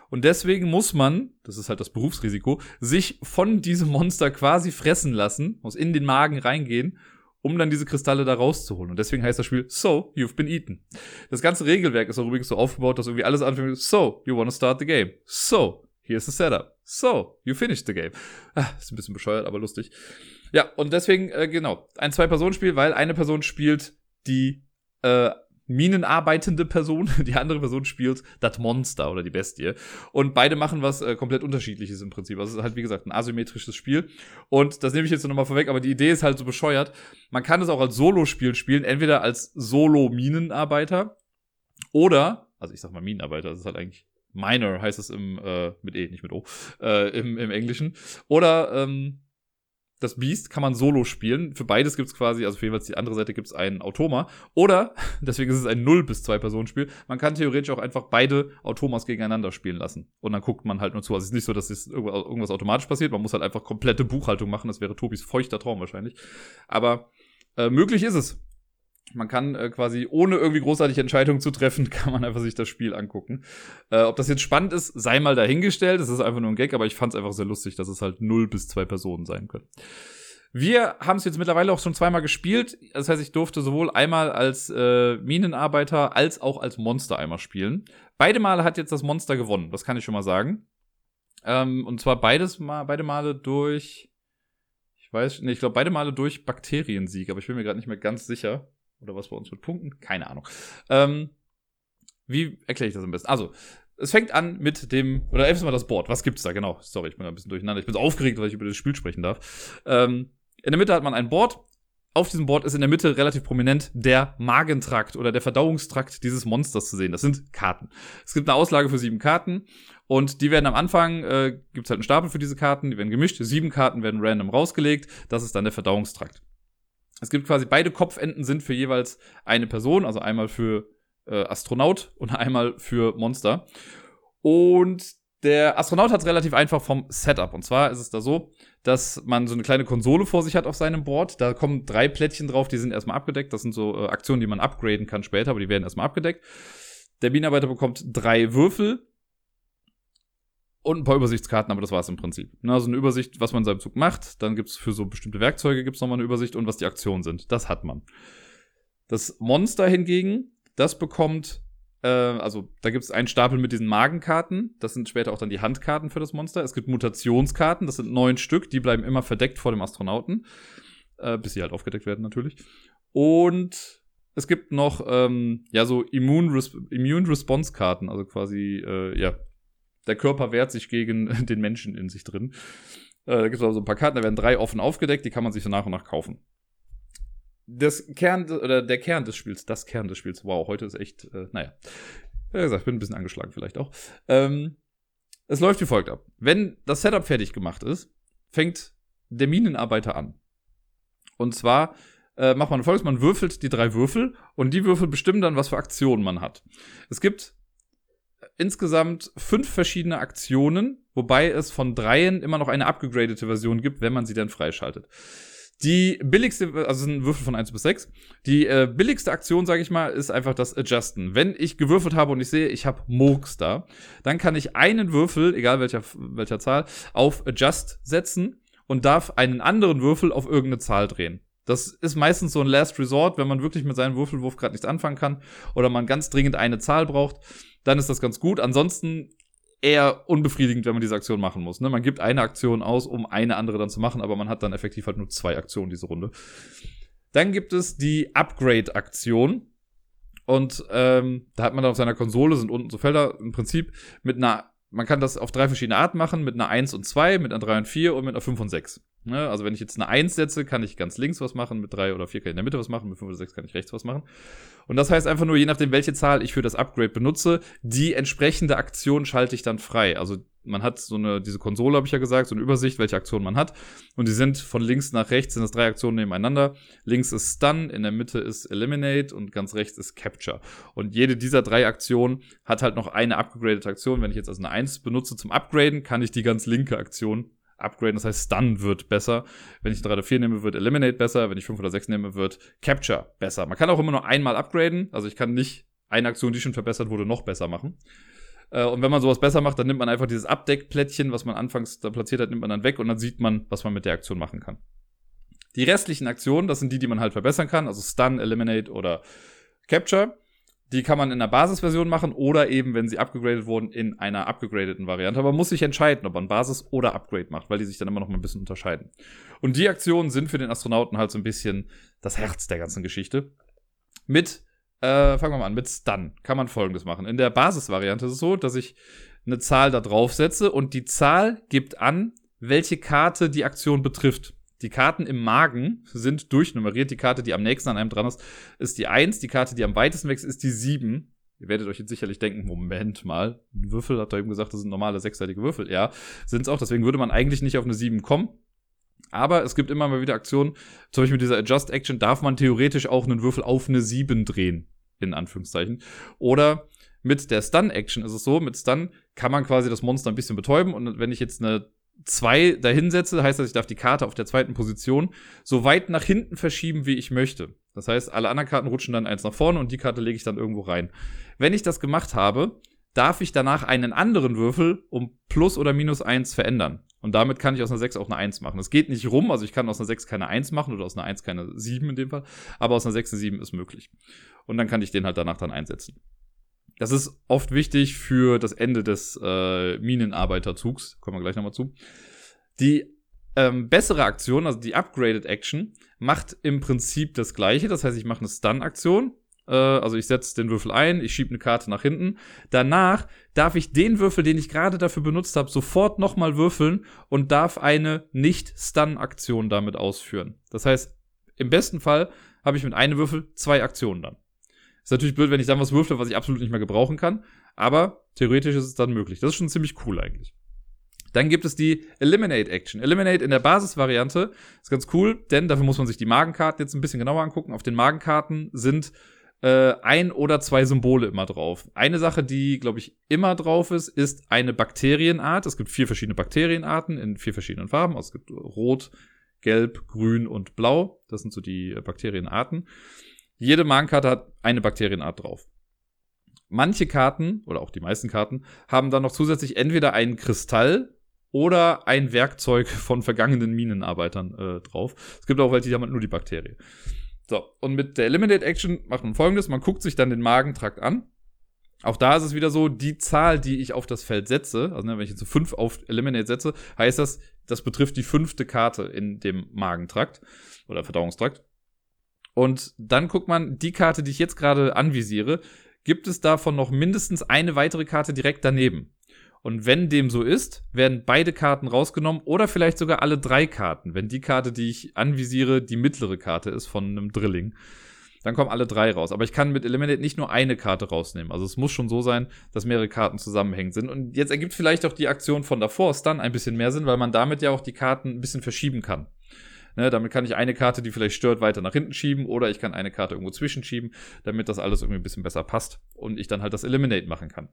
Und deswegen muss man, das ist halt das Berufsrisiko, sich von diesem Monster quasi fressen lassen, muss in den Magen reingehen, um dann diese Kristalle da rauszuholen. Und deswegen heißt das Spiel So, you've been eaten. Das ganze Regelwerk ist auch übrigens so aufgebaut, dass irgendwie alles anfängt So, you wanna start the game. So, here's the setup. So, you finished the game. Ah, ist ein bisschen bescheuert, aber lustig. Ja, und deswegen, äh, genau, ein Zwei-Personen-Spiel, weil eine Person spielt die äh, minenarbeitende Person, die andere Person spielt das Monster oder die Bestie. Und beide machen was äh, komplett unterschiedliches im Prinzip. Also es ist halt, wie gesagt, ein asymmetrisches Spiel. Und das nehme ich jetzt nochmal vorweg, aber die Idee ist halt so bescheuert. Man kann es auch als Solo-Spiel spielen, entweder als Solo-Minenarbeiter oder, also ich sag mal Minenarbeiter, das ist halt eigentlich Minor heißt es im, äh, mit E, nicht mit O, äh, im, im Englischen. Oder ähm, das Beast kann man solo spielen. Für beides gibt's quasi, also für jeweils die andere Seite gibt's einen Automa. Oder, deswegen ist es ein 0 bis 2 Personen Spiel, man kann theoretisch auch einfach beide Automas gegeneinander spielen lassen. Und dann guckt man halt nur zu. Also es ist nicht so, dass es irgendwas automatisch passiert. Man muss halt einfach komplette Buchhaltung machen. Das wäre Tobis feuchter Traum wahrscheinlich. Aber Äh, möglich ist es. Man kann äh, quasi, ohne irgendwie großartige Entscheidungen zu treffen, kann man einfach sich das Spiel angucken. Äh, ob das jetzt spannend ist, sei mal dahingestellt. Es ist einfach nur ein Gag, aber ich fand es einfach sehr lustig, dass es halt null bis zwei Personen sein können. Wir haben es jetzt mittlerweile auch schon zweimal gespielt. Das heißt, ich durfte sowohl einmal als äh, Minenarbeiter als auch als Monster einmal spielen. Beide Male hat jetzt das Monster gewonnen, das kann ich schon mal sagen. Ähm, und zwar beides mal, beide Male durch, ich weiß, nee, ich glaube beide Male durch Bakteriensieg, aber ich bin mir gerade nicht mehr ganz sicher. Oder was bei uns mit Punkten? Keine Ahnung. Ähm, wie erkläre ich das am besten? Also, es fängt an mit dem, oder erstmal das Board. Was gibt's da? Genau. Sorry, ich bin ein bisschen durcheinander. Ich bin so aufgeregt, weil ich über das Spiel sprechen darf. Ähm, in der Mitte hat man ein Board. Auf diesem Board ist in der Mitte relativ prominent der Magentrakt oder der Verdauungstrakt dieses Monsters zu sehen. Das sind Karten. Es gibt eine Auslage für sieben Karten und die werden am Anfang, äh, gibt es halt einen Stapel für diese Karten, die werden gemischt. Sieben Karten werden random rausgelegt. Das ist dann der Verdauungstrakt. Es gibt quasi beide Kopfenden sind für jeweils eine Person, also einmal für äh, Astronaut und einmal für Monster. Und der Astronaut hat es relativ einfach vom Setup. Und zwar ist es da so, dass man so eine kleine Konsole vor sich hat auf seinem Board. Da kommen drei Plättchen drauf, die sind erstmal abgedeckt. Das sind so äh, Aktionen, die man upgraden kann später, aber die werden erstmal abgedeckt. Der Bienenarbeiter bekommt drei Würfel und ein paar Übersichtskarten, aber das war es im Prinzip. Also eine Übersicht, was man in seinem Zug macht. Dann gibt es für so bestimmte Werkzeuge gibt's nochmal eine Übersicht und was die Aktionen sind. Das hat man. Das Monster hingegen, das bekommt, äh, also da gibt es einen Stapel mit diesen Magenkarten. Das sind später auch dann die Handkarten für das Monster. Es gibt Mutationskarten, das sind neun Stück, die bleiben immer verdeckt vor dem Astronauten. Äh, bis sie halt aufgedeckt werden natürlich. Und es gibt noch ähm, ja so Immune, Res Immune Response Karten, also quasi äh, ja der Körper wehrt sich gegen den Menschen in sich drin. Äh, da gibt es also ein paar Karten, da werden drei offen aufgedeckt, die kann man sich so nach und nach kaufen. Das Kern, oder der Kern des Spiels, das Kern des Spiels, wow, heute ist echt, äh, naja. Wie gesagt, bin ein bisschen angeschlagen vielleicht auch. Ähm, es läuft wie folgt ab. Wenn das Setup fertig gemacht ist, fängt der Minenarbeiter an. Und zwar äh, macht man folgendes, man würfelt die drei Würfel und die Würfel bestimmen dann, was für Aktionen man hat. Es gibt insgesamt fünf verschiedene Aktionen, wobei es von dreien immer noch eine abgegradete Version gibt, wenn man sie dann freischaltet. Die billigste, also sind Würfel von 1 bis 6. Die äh, billigste Aktion, sage ich mal, ist einfach das Adjusten. Wenn ich gewürfelt habe und ich sehe, ich habe Murks da, dann kann ich einen Würfel, egal welcher, welcher Zahl, auf Adjust setzen und darf einen anderen Würfel auf irgendeine Zahl drehen. Das ist meistens so ein Last Resort, wenn man wirklich mit seinem Würfelwurf gerade nichts anfangen kann oder man ganz dringend eine Zahl braucht dann ist das ganz gut. Ansonsten eher unbefriedigend, wenn man diese Aktion machen muss. Ne? Man gibt eine Aktion aus, um eine andere dann zu machen, aber man hat dann effektiv halt nur zwei Aktionen diese Runde. Dann gibt es die Upgrade-Aktion. Und ähm, da hat man dann auf seiner Konsole, sind unten so Felder, im Prinzip mit einer, man kann das auf drei verschiedene Arten machen, mit einer 1 und 2, mit einer 3 und 4 und mit einer 5 und 6. Ne? Also wenn ich jetzt eine 1 setze, kann ich ganz links was machen, mit 3 oder 4 kann ich in der Mitte was machen, mit 5 oder 6 kann ich rechts was machen. Und das heißt einfach nur, je nachdem, welche Zahl ich für das Upgrade benutze, die entsprechende Aktion schalte ich dann frei. Also man hat so eine, diese Konsole, habe ich ja gesagt, so eine Übersicht, welche Aktionen man hat. Und die sind von links nach rechts, sind das drei Aktionen nebeneinander. Links ist Stun, in der Mitte ist Eliminate und ganz rechts ist Capture. Und jede dieser drei Aktionen hat halt noch eine upgradete Aktion. Wenn ich jetzt also eine 1 benutze zum Upgraden, kann ich die ganz linke Aktion upgraden. Das heißt, Stun wird besser. Wenn ich 3 oder 4 nehme, wird Eliminate besser. Wenn ich 5 oder 6 nehme, wird Capture besser. Man kann auch immer nur einmal upgraden. Also ich kann nicht eine Aktion, die schon verbessert wurde, noch besser machen. Äh, und wenn man sowas besser macht, dann nimmt man einfach dieses Abdeckplättchen, was man anfangs da platziert hat, nimmt man dann weg und dann sieht man, was man mit der Aktion machen kann. Die restlichen Aktionen, das sind die, die man halt verbessern kann, also Stun, Eliminate oder Capture. Die kann man in der Basisversion machen oder eben, wenn sie abgegradet wurden, in einer abgegradeten Variante. Aber man muss sich entscheiden, ob man Basis oder Upgrade macht, weil die sich dann immer noch mal ein bisschen unterscheiden. Und die Aktionen sind für den Astronauten halt so ein bisschen das Herz der ganzen Geschichte. Mit, äh, fangen wir mal an, mit Stun kann man folgendes machen. In der Basisvariante ist es so, dass ich eine Zahl da drauf setze und die Zahl gibt an, welche Karte die Aktion betrifft. Die Karten im Magen sind durchnummeriert. Die Karte, die am nächsten an einem dran ist, ist die 1. Die Karte, die am weitesten weg ist, ist die 7. Ihr werdet euch jetzt sicherlich denken, Moment mal, ein Würfel, hat er eben gesagt, das sind normale sechsseitige Würfel. Ja, sind es auch. Deswegen würde man eigentlich nicht auf eine 7 kommen. Aber es gibt immer mal wieder Aktionen. Zum Beispiel mit dieser Adjust Action darf man theoretisch auch einen Würfel auf eine 7 drehen. In Anführungszeichen. Oder mit der Stun Action ist es so, mit Stun kann man quasi das Monster ein bisschen betäuben. Und wenn ich jetzt eine zwei dahinsetze, heißt das, ich darf die Karte auf der zweiten Position so weit nach hinten verschieben, wie ich möchte. Das heißt, alle anderen Karten rutschen dann eins nach vorne und die Karte lege ich dann irgendwo rein. Wenn ich das gemacht habe, darf ich danach einen anderen Würfel um plus oder minus eins verändern. Und damit kann ich aus einer 6 auch eine 1 machen. Es geht nicht rum, also ich kann aus einer 6 keine 1 machen oder aus einer 1 keine 7 in dem Fall, aber aus einer 6 eine 7 ist möglich. Und dann kann ich den halt danach dann einsetzen. Das ist oft wichtig für das Ende des äh, Minenarbeiterzugs. Kommen wir gleich nochmal zu. Die ähm, bessere Aktion, also die Upgraded Action, macht im Prinzip das gleiche. Das heißt, ich mache eine Stun-Aktion. Äh, also ich setze den Würfel ein, ich schiebe eine Karte nach hinten. Danach darf ich den Würfel, den ich gerade dafür benutzt habe, sofort nochmal würfeln und darf eine Nicht-Stun-Aktion damit ausführen. Das heißt, im besten Fall habe ich mit einem Würfel zwei Aktionen dann. Ist natürlich blöd, wenn ich dann was würfle, was ich absolut nicht mehr gebrauchen kann. Aber theoretisch ist es dann möglich. Das ist schon ziemlich cool eigentlich. Dann gibt es die Eliminate Action. Eliminate in der Basisvariante ist ganz cool, denn dafür muss man sich die Magenkarten jetzt ein bisschen genauer angucken. Auf den Magenkarten sind äh, ein oder zwei Symbole immer drauf. Eine Sache, die, glaube ich, immer drauf ist, ist eine Bakterienart. Es gibt vier verschiedene Bakterienarten in vier verschiedenen Farben. Also es gibt Rot, Gelb, Grün und Blau. Das sind so die Bakterienarten. Jede Magenkarte hat eine Bakterienart drauf. Manche Karten, oder auch die meisten Karten, haben dann noch zusätzlich entweder einen Kristall oder ein Werkzeug von vergangenen Minenarbeitern äh, drauf. Es gibt auch welche, die haben halt nur die Bakterie. So, und mit der Eliminate Action macht man folgendes: Man guckt sich dann den Magentrakt an. Auch da ist es wieder so, die Zahl, die ich auf das Feld setze, also ne, wenn ich jetzt so 5 auf Eliminate setze, heißt das, das betrifft die fünfte Karte in dem Magentrakt oder Verdauungstrakt. Und dann guckt man, die Karte, die ich jetzt gerade anvisiere, gibt es davon noch mindestens eine weitere Karte direkt daneben. Und wenn dem so ist, werden beide Karten rausgenommen oder vielleicht sogar alle drei Karten. Wenn die Karte, die ich anvisiere, die mittlere Karte ist von einem Drilling, dann kommen alle drei raus. Aber ich kann mit Eliminate nicht nur eine Karte rausnehmen. Also es muss schon so sein, dass mehrere Karten zusammenhängend sind. Und jetzt ergibt vielleicht auch die Aktion von davor Stun ein bisschen mehr Sinn, weil man damit ja auch die Karten ein bisschen verschieben kann. Ne, damit kann ich eine Karte, die vielleicht stört, weiter nach hinten schieben oder ich kann eine Karte irgendwo zwischenschieben, damit das alles irgendwie ein bisschen besser passt und ich dann halt das Eliminate machen kann.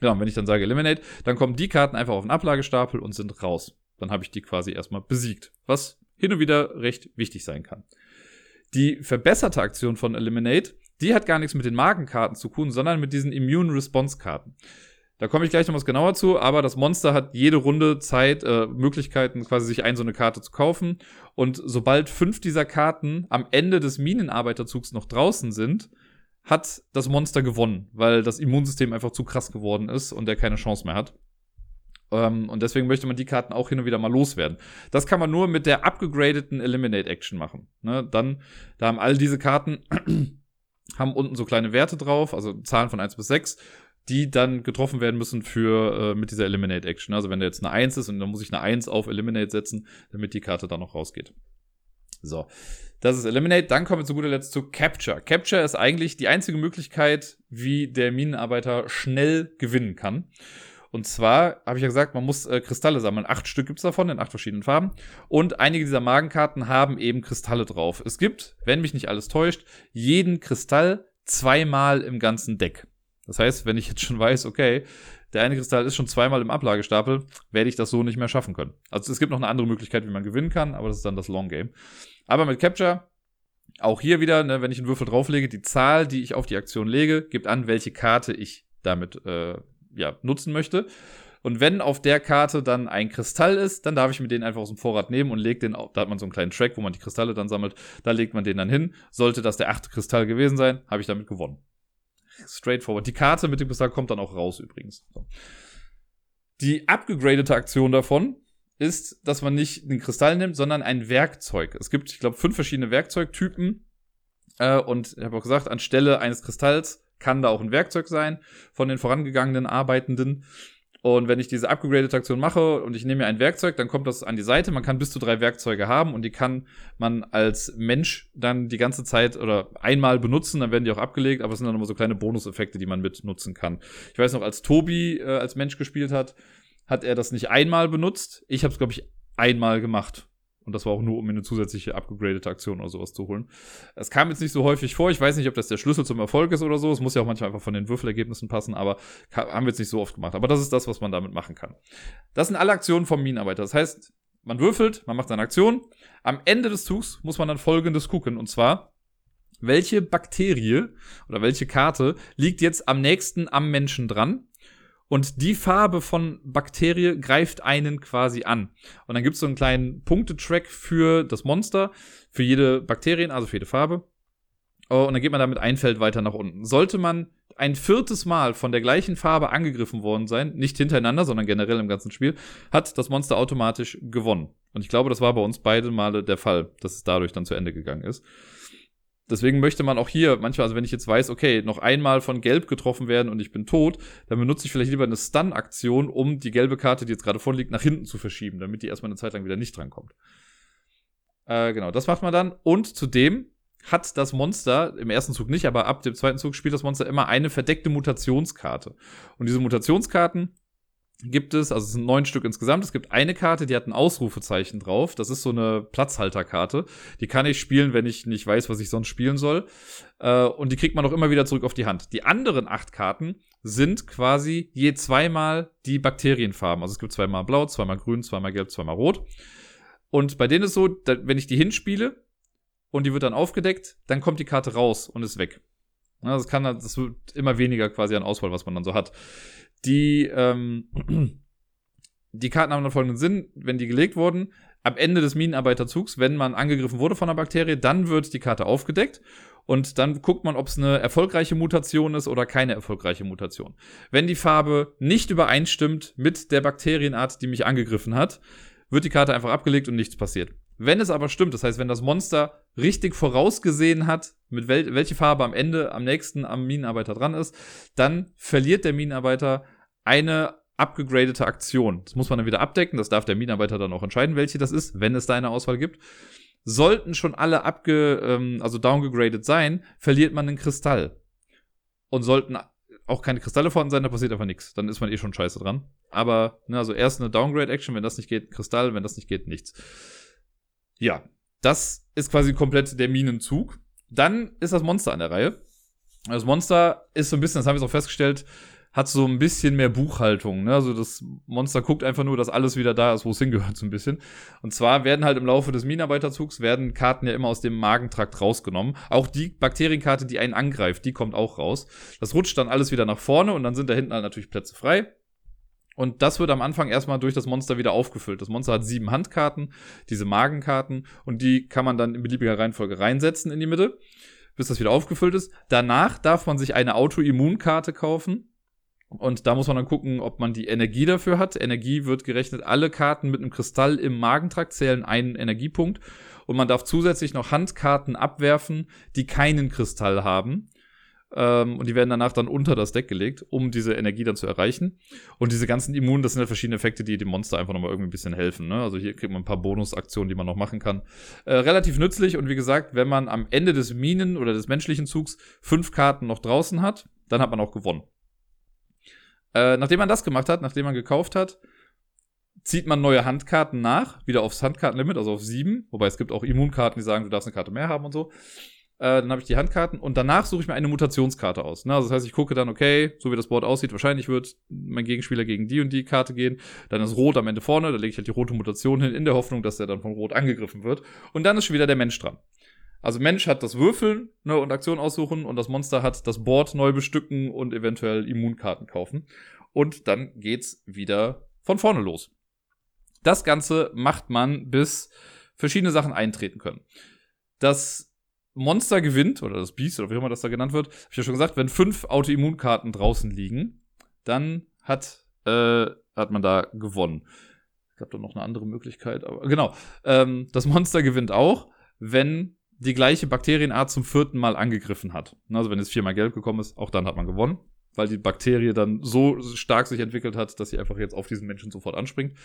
Ja, und wenn ich dann sage Eliminate, dann kommen die Karten einfach auf den Ablagestapel und sind raus. Dann habe ich die quasi erstmal besiegt, was hin und wieder recht wichtig sein kann. Die verbesserte Aktion von Eliminate, die hat gar nichts mit den Magenkarten zu tun, sondern mit diesen Immune Response Karten. Da komme ich gleich noch was genauer zu, aber das Monster hat jede Runde Zeit, äh, Möglichkeiten, quasi sich ein so eine Karte zu kaufen. Und sobald fünf dieser Karten am Ende des Minenarbeiterzugs noch draußen sind, hat das Monster gewonnen, weil das Immunsystem einfach zu krass geworden ist und der keine Chance mehr hat. Ähm, und deswegen möchte man die Karten auch hin und wieder mal loswerden. Das kann man nur mit der abgegradeten Eliminate Action machen. Ne? Dann, da haben all diese Karten haben unten so kleine Werte drauf, also Zahlen von 1 bis 6 die dann getroffen werden müssen für äh, mit dieser Eliminate Action. Also wenn da jetzt eine 1 ist und dann muss ich eine 1 auf Eliminate setzen, damit die Karte dann noch rausgeht. So, das ist Eliminate. Dann kommen wir zu guter Letzt zu Capture. Capture ist eigentlich die einzige Möglichkeit, wie der Minenarbeiter schnell gewinnen kann. Und zwar habe ich ja gesagt, man muss äh, Kristalle sammeln. Acht Stück gibt's davon in acht verschiedenen Farben. Und einige dieser Magenkarten haben eben Kristalle drauf. Es gibt, wenn mich nicht alles täuscht, jeden Kristall zweimal im ganzen Deck. Das heißt, wenn ich jetzt schon weiß, okay, der eine Kristall ist schon zweimal im Ablagestapel, werde ich das so nicht mehr schaffen können. Also es gibt noch eine andere Möglichkeit, wie man gewinnen kann, aber das ist dann das Long Game. Aber mit Capture, auch hier wieder, ne, wenn ich einen Würfel drauflege, die Zahl, die ich auf die Aktion lege, gibt an, welche Karte ich damit äh, ja, nutzen möchte. Und wenn auf der Karte dann ein Kristall ist, dann darf ich mir den einfach aus dem Vorrat nehmen und lege den, da hat man so einen kleinen Track, wo man die Kristalle dann sammelt, da legt man den dann hin. Sollte das der achte Kristall gewesen sein, habe ich damit gewonnen straightforward. Die Karte mit dem Kristall kommt dann auch raus übrigens. Die abgegradete Aktion davon ist, dass man nicht den Kristall nimmt, sondern ein Werkzeug. Es gibt, ich glaube, fünf verschiedene Werkzeugtypen. Äh, und ich habe auch gesagt, anstelle eines Kristalls kann da auch ein Werkzeug sein von den vorangegangenen Arbeitenden. Und wenn ich diese upgraded Aktion mache und ich nehme mir ein Werkzeug, dann kommt das an die Seite. Man kann bis zu drei Werkzeuge haben und die kann man als Mensch dann die ganze Zeit oder einmal benutzen, dann werden die auch abgelegt, aber es sind dann immer so kleine Bonuseffekte, die man mit nutzen kann. Ich weiß noch, als Tobi äh, als Mensch gespielt hat, hat er das nicht einmal benutzt. Ich habe es, glaube ich, einmal gemacht. Und das war auch nur, um mir eine zusätzliche abgegradete Aktion oder sowas zu holen. Es kam jetzt nicht so häufig vor. Ich weiß nicht, ob das der Schlüssel zum Erfolg ist oder so. Es muss ja auch manchmal einfach von den Würfelergebnissen passen, aber haben wir jetzt nicht so oft gemacht. Aber das ist das, was man damit machen kann. Das sind alle Aktionen vom Minenarbeiter. Das heißt, man würfelt, man macht seine Aktion. Am Ende des Zugs muss man dann folgendes gucken. Und zwar, welche Bakterie oder welche Karte liegt jetzt am nächsten am Menschen dran und die Farbe von Bakterie greift einen quasi an. Und dann gibt es so einen kleinen Punktetrack für das Monster, für jede Bakterien, also für jede Farbe. Oh, und dann geht man damit ein Feld weiter nach unten. Sollte man ein viertes Mal von der gleichen Farbe angegriffen worden sein, nicht hintereinander, sondern generell im ganzen Spiel, hat das Monster automatisch gewonnen. Und ich glaube, das war bei uns beide Male der Fall, dass es dadurch dann zu Ende gegangen ist deswegen möchte man auch hier manchmal, also wenn ich jetzt weiß, okay, noch einmal von Gelb getroffen werden und ich bin tot, dann benutze ich vielleicht lieber eine Stun-Aktion, um die gelbe Karte, die jetzt gerade vorne liegt, nach hinten zu verschieben, damit die erstmal eine Zeit lang wieder nicht drankommt. Äh, genau, das macht man dann. Und zudem hat das Monster, im ersten Zug nicht, aber ab dem zweiten Zug spielt das Monster immer eine verdeckte Mutationskarte. Und diese Mutationskarten gibt es, also es sind neun Stück insgesamt. Es gibt eine Karte, die hat ein Ausrufezeichen drauf. Das ist so eine Platzhalterkarte. Die kann ich spielen, wenn ich nicht weiß, was ich sonst spielen soll. Äh, und die kriegt man auch immer wieder zurück auf die Hand. Die anderen acht Karten sind quasi je zweimal die Bakterienfarben. Also es gibt zweimal blau, zweimal grün, zweimal gelb, zweimal rot. Und bei denen ist so, wenn ich die hinspiele und die wird dann aufgedeckt, dann kommt die Karte raus und ist weg. Das kann, das wird immer weniger quasi an Auswahl, was man dann so hat. Die, ähm, die Karten haben dann folgenden Sinn, wenn die gelegt wurden, am Ende des Minenarbeiterzugs, wenn man angegriffen wurde von einer Bakterie, dann wird die Karte aufgedeckt und dann guckt man, ob es eine erfolgreiche Mutation ist oder keine erfolgreiche Mutation. Wenn die Farbe nicht übereinstimmt mit der Bakterienart, die mich angegriffen hat, wird die Karte einfach abgelegt und nichts passiert. Wenn es aber stimmt, das heißt, wenn das Monster richtig vorausgesehen hat, mit wel welche Farbe am Ende am nächsten am Minenarbeiter dran ist, dann verliert der Minenarbeiter eine abgegradete Aktion. Das muss man dann wieder abdecken. Das darf der Minenarbeiter dann auch entscheiden, welche das ist, wenn es da eine Auswahl gibt. Sollten schon alle abge, ähm, also downgegradet sein, verliert man einen Kristall. Und sollten auch keine Kristalle vorhanden sein, da passiert einfach nichts. Dann ist man eh schon scheiße dran. Aber, ne, also erst eine Downgrade-Action, wenn das nicht geht, Kristall, wenn das nicht geht, nichts. Ja, das ist quasi komplett der Minenzug. Dann ist das Monster an der Reihe. Das Monster ist so ein bisschen, das haben wir auch festgestellt, hat so ein bisschen mehr Buchhaltung. Ne? Also das Monster guckt einfach nur, dass alles wieder da ist, wo es hingehört, so ein bisschen. Und zwar werden halt im Laufe des Minenarbeiterzugs werden Karten ja immer aus dem Magentrakt rausgenommen. Auch die Bakterienkarte, die einen angreift, die kommt auch raus. Das rutscht dann alles wieder nach vorne und dann sind da hinten halt natürlich Plätze frei. Und das wird am Anfang erstmal durch das Monster wieder aufgefüllt. Das Monster hat sieben Handkarten, diese Magenkarten, und die kann man dann in beliebiger Reihenfolge reinsetzen in die Mitte, bis das wieder aufgefüllt ist. Danach darf man sich eine Autoimmunkarte kaufen. Und da muss man dann gucken, ob man die Energie dafür hat. Energie wird gerechnet, alle Karten mit einem Kristall im Magentrakt zählen einen Energiepunkt. Und man darf zusätzlich noch Handkarten abwerfen, die keinen Kristall haben. Ähm, und die werden danach dann unter das Deck gelegt, um diese Energie dann zu erreichen. Und diese ganzen Immunen, das sind halt verschiedene Effekte, die dem Monster einfach nochmal irgendwie ein bisschen helfen. Ne? Also hier kriegt man ein paar Bonusaktionen, die man noch machen kann. Äh, relativ nützlich und wie gesagt, wenn man am Ende des Minen- oder des menschlichen Zugs fünf Karten noch draußen hat, dann hat man auch gewonnen. Äh, nachdem man das gemacht hat, nachdem man gekauft hat, zieht man neue Handkarten nach, wieder aufs Handkartenlimit, also auf sieben. Wobei es gibt auch Immunkarten, die sagen, du darfst eine Karte mehr haben und so. Äh, dann habe ich die Handkarten und danach suche ich mir eine Mutationskarte aus. Ne? Also das heißt, ich gucke dann, okay, so wie das Board aussieht, wahrscheinlich wird mein Gegenspieler gegen die und die Karte gehen. Dann ist Rot am Ende vorne, da lege ich halt die rote Mutation hin, in der Hoffnung, dass der dann von Rot angegriffen wird. Und dann ist schon wieder der Mensch dran. Also Mensch hat das Würfeln ne, und Aktion aussuchen und das Monster hat das Board neu bestücken und eventuell Immunkarten kaufen. Und dann geht's wieder von vorne los. Das Ganze macht man, bis verschiedene Sachen eintreten können. Das Monster gewinnt, oder das Beast, oder wie immer das da genannt wird, habe ich ja schon gesagt, wenn fünf Autoimmunkarten draußen liegen, dann hat, äh, hat man da gewonnen. Ich glaube, da noch eine andere Möglichkeit, aber genau. Ähm, das Monster gewinnt auch, wenn die gleiche Bakterienart zum vierten Mal angegriffen hat. Also wenn es viermal gelb gekommen ist, auch dann hat man gewonnen, weil die Bakterie dann so stark sich entwickelt hat, dass sie einfach jetzt auf diesen Menschen sofort anspringt.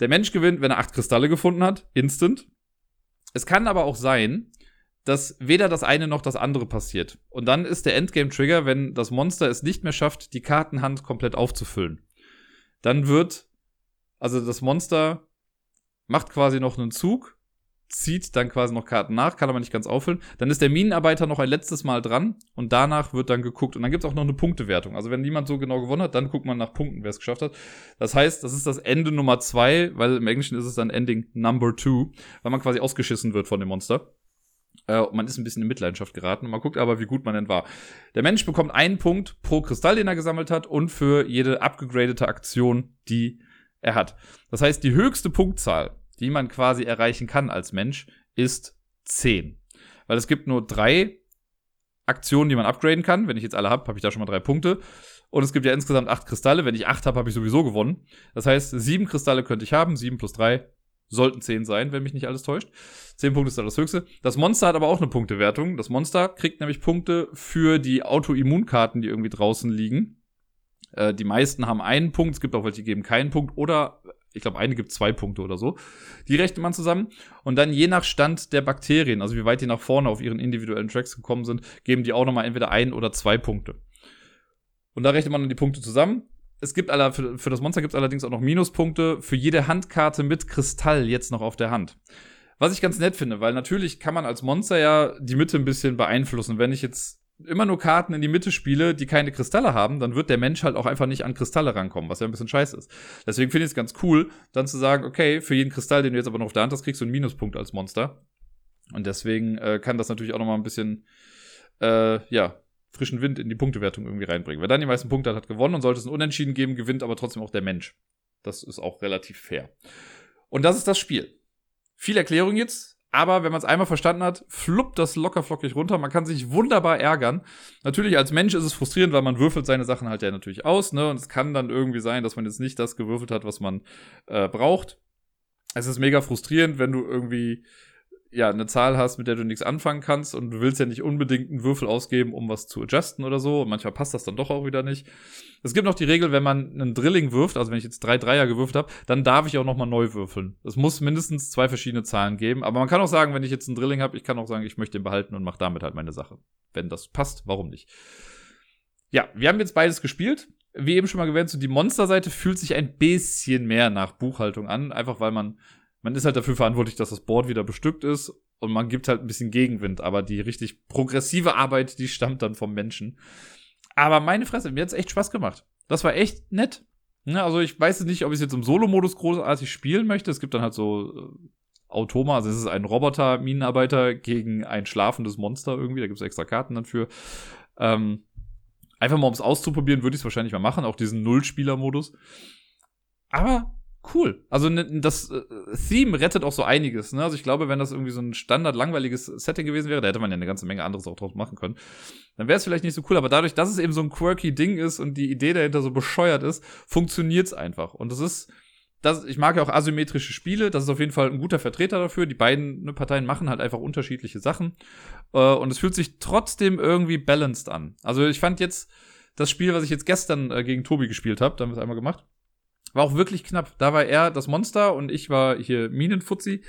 Der Mensch gewinnt, wenn er acht Kristalle gefunden hat, instant. Es kann aber auch sein, dass weder das eine noch das andere passiert. Und dann ist der Endgame-Trigger, wenn das Monster es nicht mehr schafft, die Kartenhand komplett aufzufüllen. Dann wird, also das Monster macht quasi noch einen Zug, zieht dann quasi noch Karten nach, kann aber nicht ganz auffüllen. Dann ist der Minenarbeiter noch ein letztes Mal dran und danach wird dann geguckt. Und dann gibt es auch noch eine Punktewertung. Also wenn niemand so genau gewonnen hat, dann guckt man nach Punkten, wer es geschafft hat. Das heißt, das ist das Ende Nummer zwei, weil im Englischen ist es dann Ending Number Two, weil man quasi ausgeschissen wird von dem Monster. Äh, man ist ein bisschen in Mitleidenschaft geraten. Man guckt aber, wie gut man denn war. Der Mensch bekommt einen Punkt pro Kristall, den er gesammelt hat und für jede abgegradete Aktion, die er hat. Das heißt, die höchste Punktzahl die man quasi erreichen kann als Mensch, ist 10. Weil es gibt nur drei Aktionen, die man upgraden kann. Wenn ich jetzt alle habe, habe ich da schon mal drei Punkte. Und es gibt ja insgesamt acht Kristalle. Wenn ich acht habe, habe ich sowieso gewonnen. Das heißt, sieben Kristalle könnte ich haben. Sieben plus drei sollten zehn sein, wenn mich nicht alles täuscht. Zehn Punkte ist da das höchste. Das Monster hat aber auch eine Punktewertung. Das Monster kriegt nämlich Punkte für die Autoimmunkarten, die irgendwie draußen liegen. Äh, die meisten haben einen Punkt. Es gibt auch welche, die geben keinen Punkt. Oder ich glaube, eine gibt zwei Punkte oder so. Die rechnet man zusammen. Und dann je nach Stand der Bakterien, also wie weit die nach vorne auf ihren individuellen Tracks gekommen sind, geben die auch nochmal entweder ein oder zwei Punkte. Und da rechnet man dann die Punkte zusammen. Es gibt alle, für, für das Monster gibt es allerdings auch noch Minuspunkte für jede Handkarte mit Kristall jetzt noch auf der Hand. Was ich ganz nett finde, weil natürlich kann man als Monster ja die Mitte ein bisschen beeinflussen. Wenn ich jetzt immer nur Karten in die Mitte spiele, die keine Kristalle haben, dann wird der Mensch halt auch einfach nicht an Kristalle rankommen, was ja ein bisschen scheiße ist. Deswegen finde ich es ganz cool, dann zu sagen, okay, für jeden Kristall, den du jetzt aber noch auf der Hand hast, kriegst du einen Minuspunkt als Monster. Und deswegen äh, kann das natürlich auch noch mal ein bisschen, äh, ja, frischen Wind in die Punktewertung irgendwie reinbringen. Wer dann die meisten Punkte hat, hat gewonnen und sollte es ein Unentschieden geben, gewinnt aber trotzdem auch der Mensch. Das ist auch relativ fair. Und das ist das Spiel. Viel Erklärung jetzt. Aber wenn man es einmal verstanden hat, fluppt das lockerflockig runter. Man kann sich wunderbar ärgern. Natürlich als Mensch ist es frustrierend, weil man würfelt seine Sachen halt ja natürlich aus. Ne? Und es kann dann irgendwie sein, dass man jetzt nicht das gewürfelt hat, was man äh, braucht. Es ist mega frustrierend, wenn du irgendwie ja, eine Zahl hast, mit der du nichts anfangen kannst und du willst ja nicht unbedingt einen Würfel ausgeben, um was zu adjusten oder so. Und manchmal passt das dann doch auch wieder nicht. Es gibt noch die Regel, wenn man einen Drilling wirft, also wenn ich jetzt drei Dreier gewürft habe, dann darf ich auch nochmal neu würfeln. Es muss mindestens zwei verschiedene Zahlen geben. Aber man kann auch sagen, wenn ich jetzt einen Drilling habe, ich kann auch sagen, ich möchte ihn behalten und mache damit halt meine Sache. Wenn das passt, warum nicht? Ja, wir haben jetzt beides gespielt. Wie eben schon mal erwähnt, so die Monsterseite fühlt sich ein bisschen mehr nach Buchhaltung an, einfach weil man man ist halt dafür verantwortlich, dass das Board wieder bestückt ist und man gibt halt ein bisschen Gegenwind, aber die richtig progressive Arbeit, die stammt dann vom Menschen. Aber meine Fresse, mir hat's echt Spaß gemacht. Das war echt nett. Ja, ne, also ich weiß nicht, ob ich es jetzt im Solo-Modus großartig spielen möchte. Es gibt dann halt so äh, Automa, also es ist ein Roboter-Minenarbeiter gegen ein schlafendes Monster irgendwie. Da gibt's extra Karten dann für. Ähm, einfach mal, um es auszuprobieren, würde ich es wahrscheinlich mal machen, auch diesen Null-Spieler-Modus. Aber cool. Also ne, das äh, Theme rettet auch so einiges. Ne? Also ich glaube, wenn das irgendwie so ein standard langweiliges Setting gewesen wäre, da hätte man ja eine ganze Menge anderes auch draus machen können. Dann wäre es vielleicht nicht so cool. Aber dadurch, dass es eben so ein quirky Ding ist und die Idee dahinter so bescheuert ist, funktioniert es einfach. Und das ist das, ich mag ja auch asymmetrische Spiele, das ist auf jeden Fall ein guter Vertreter dafür. Die beiden ne, Parteien machen halt einfach unterschiedliche Sachen. Äh, und es fühlt sich trotzdem irgendwie balanced an. Also ich fand jetzt das Spiel, was ich jetzt gestern äh, gegen Tobi gespielt habe, da haben wir es einmal gemacht, war auch wirklich knapp. Da war er das Monster und ich war hier Minenfuzzi.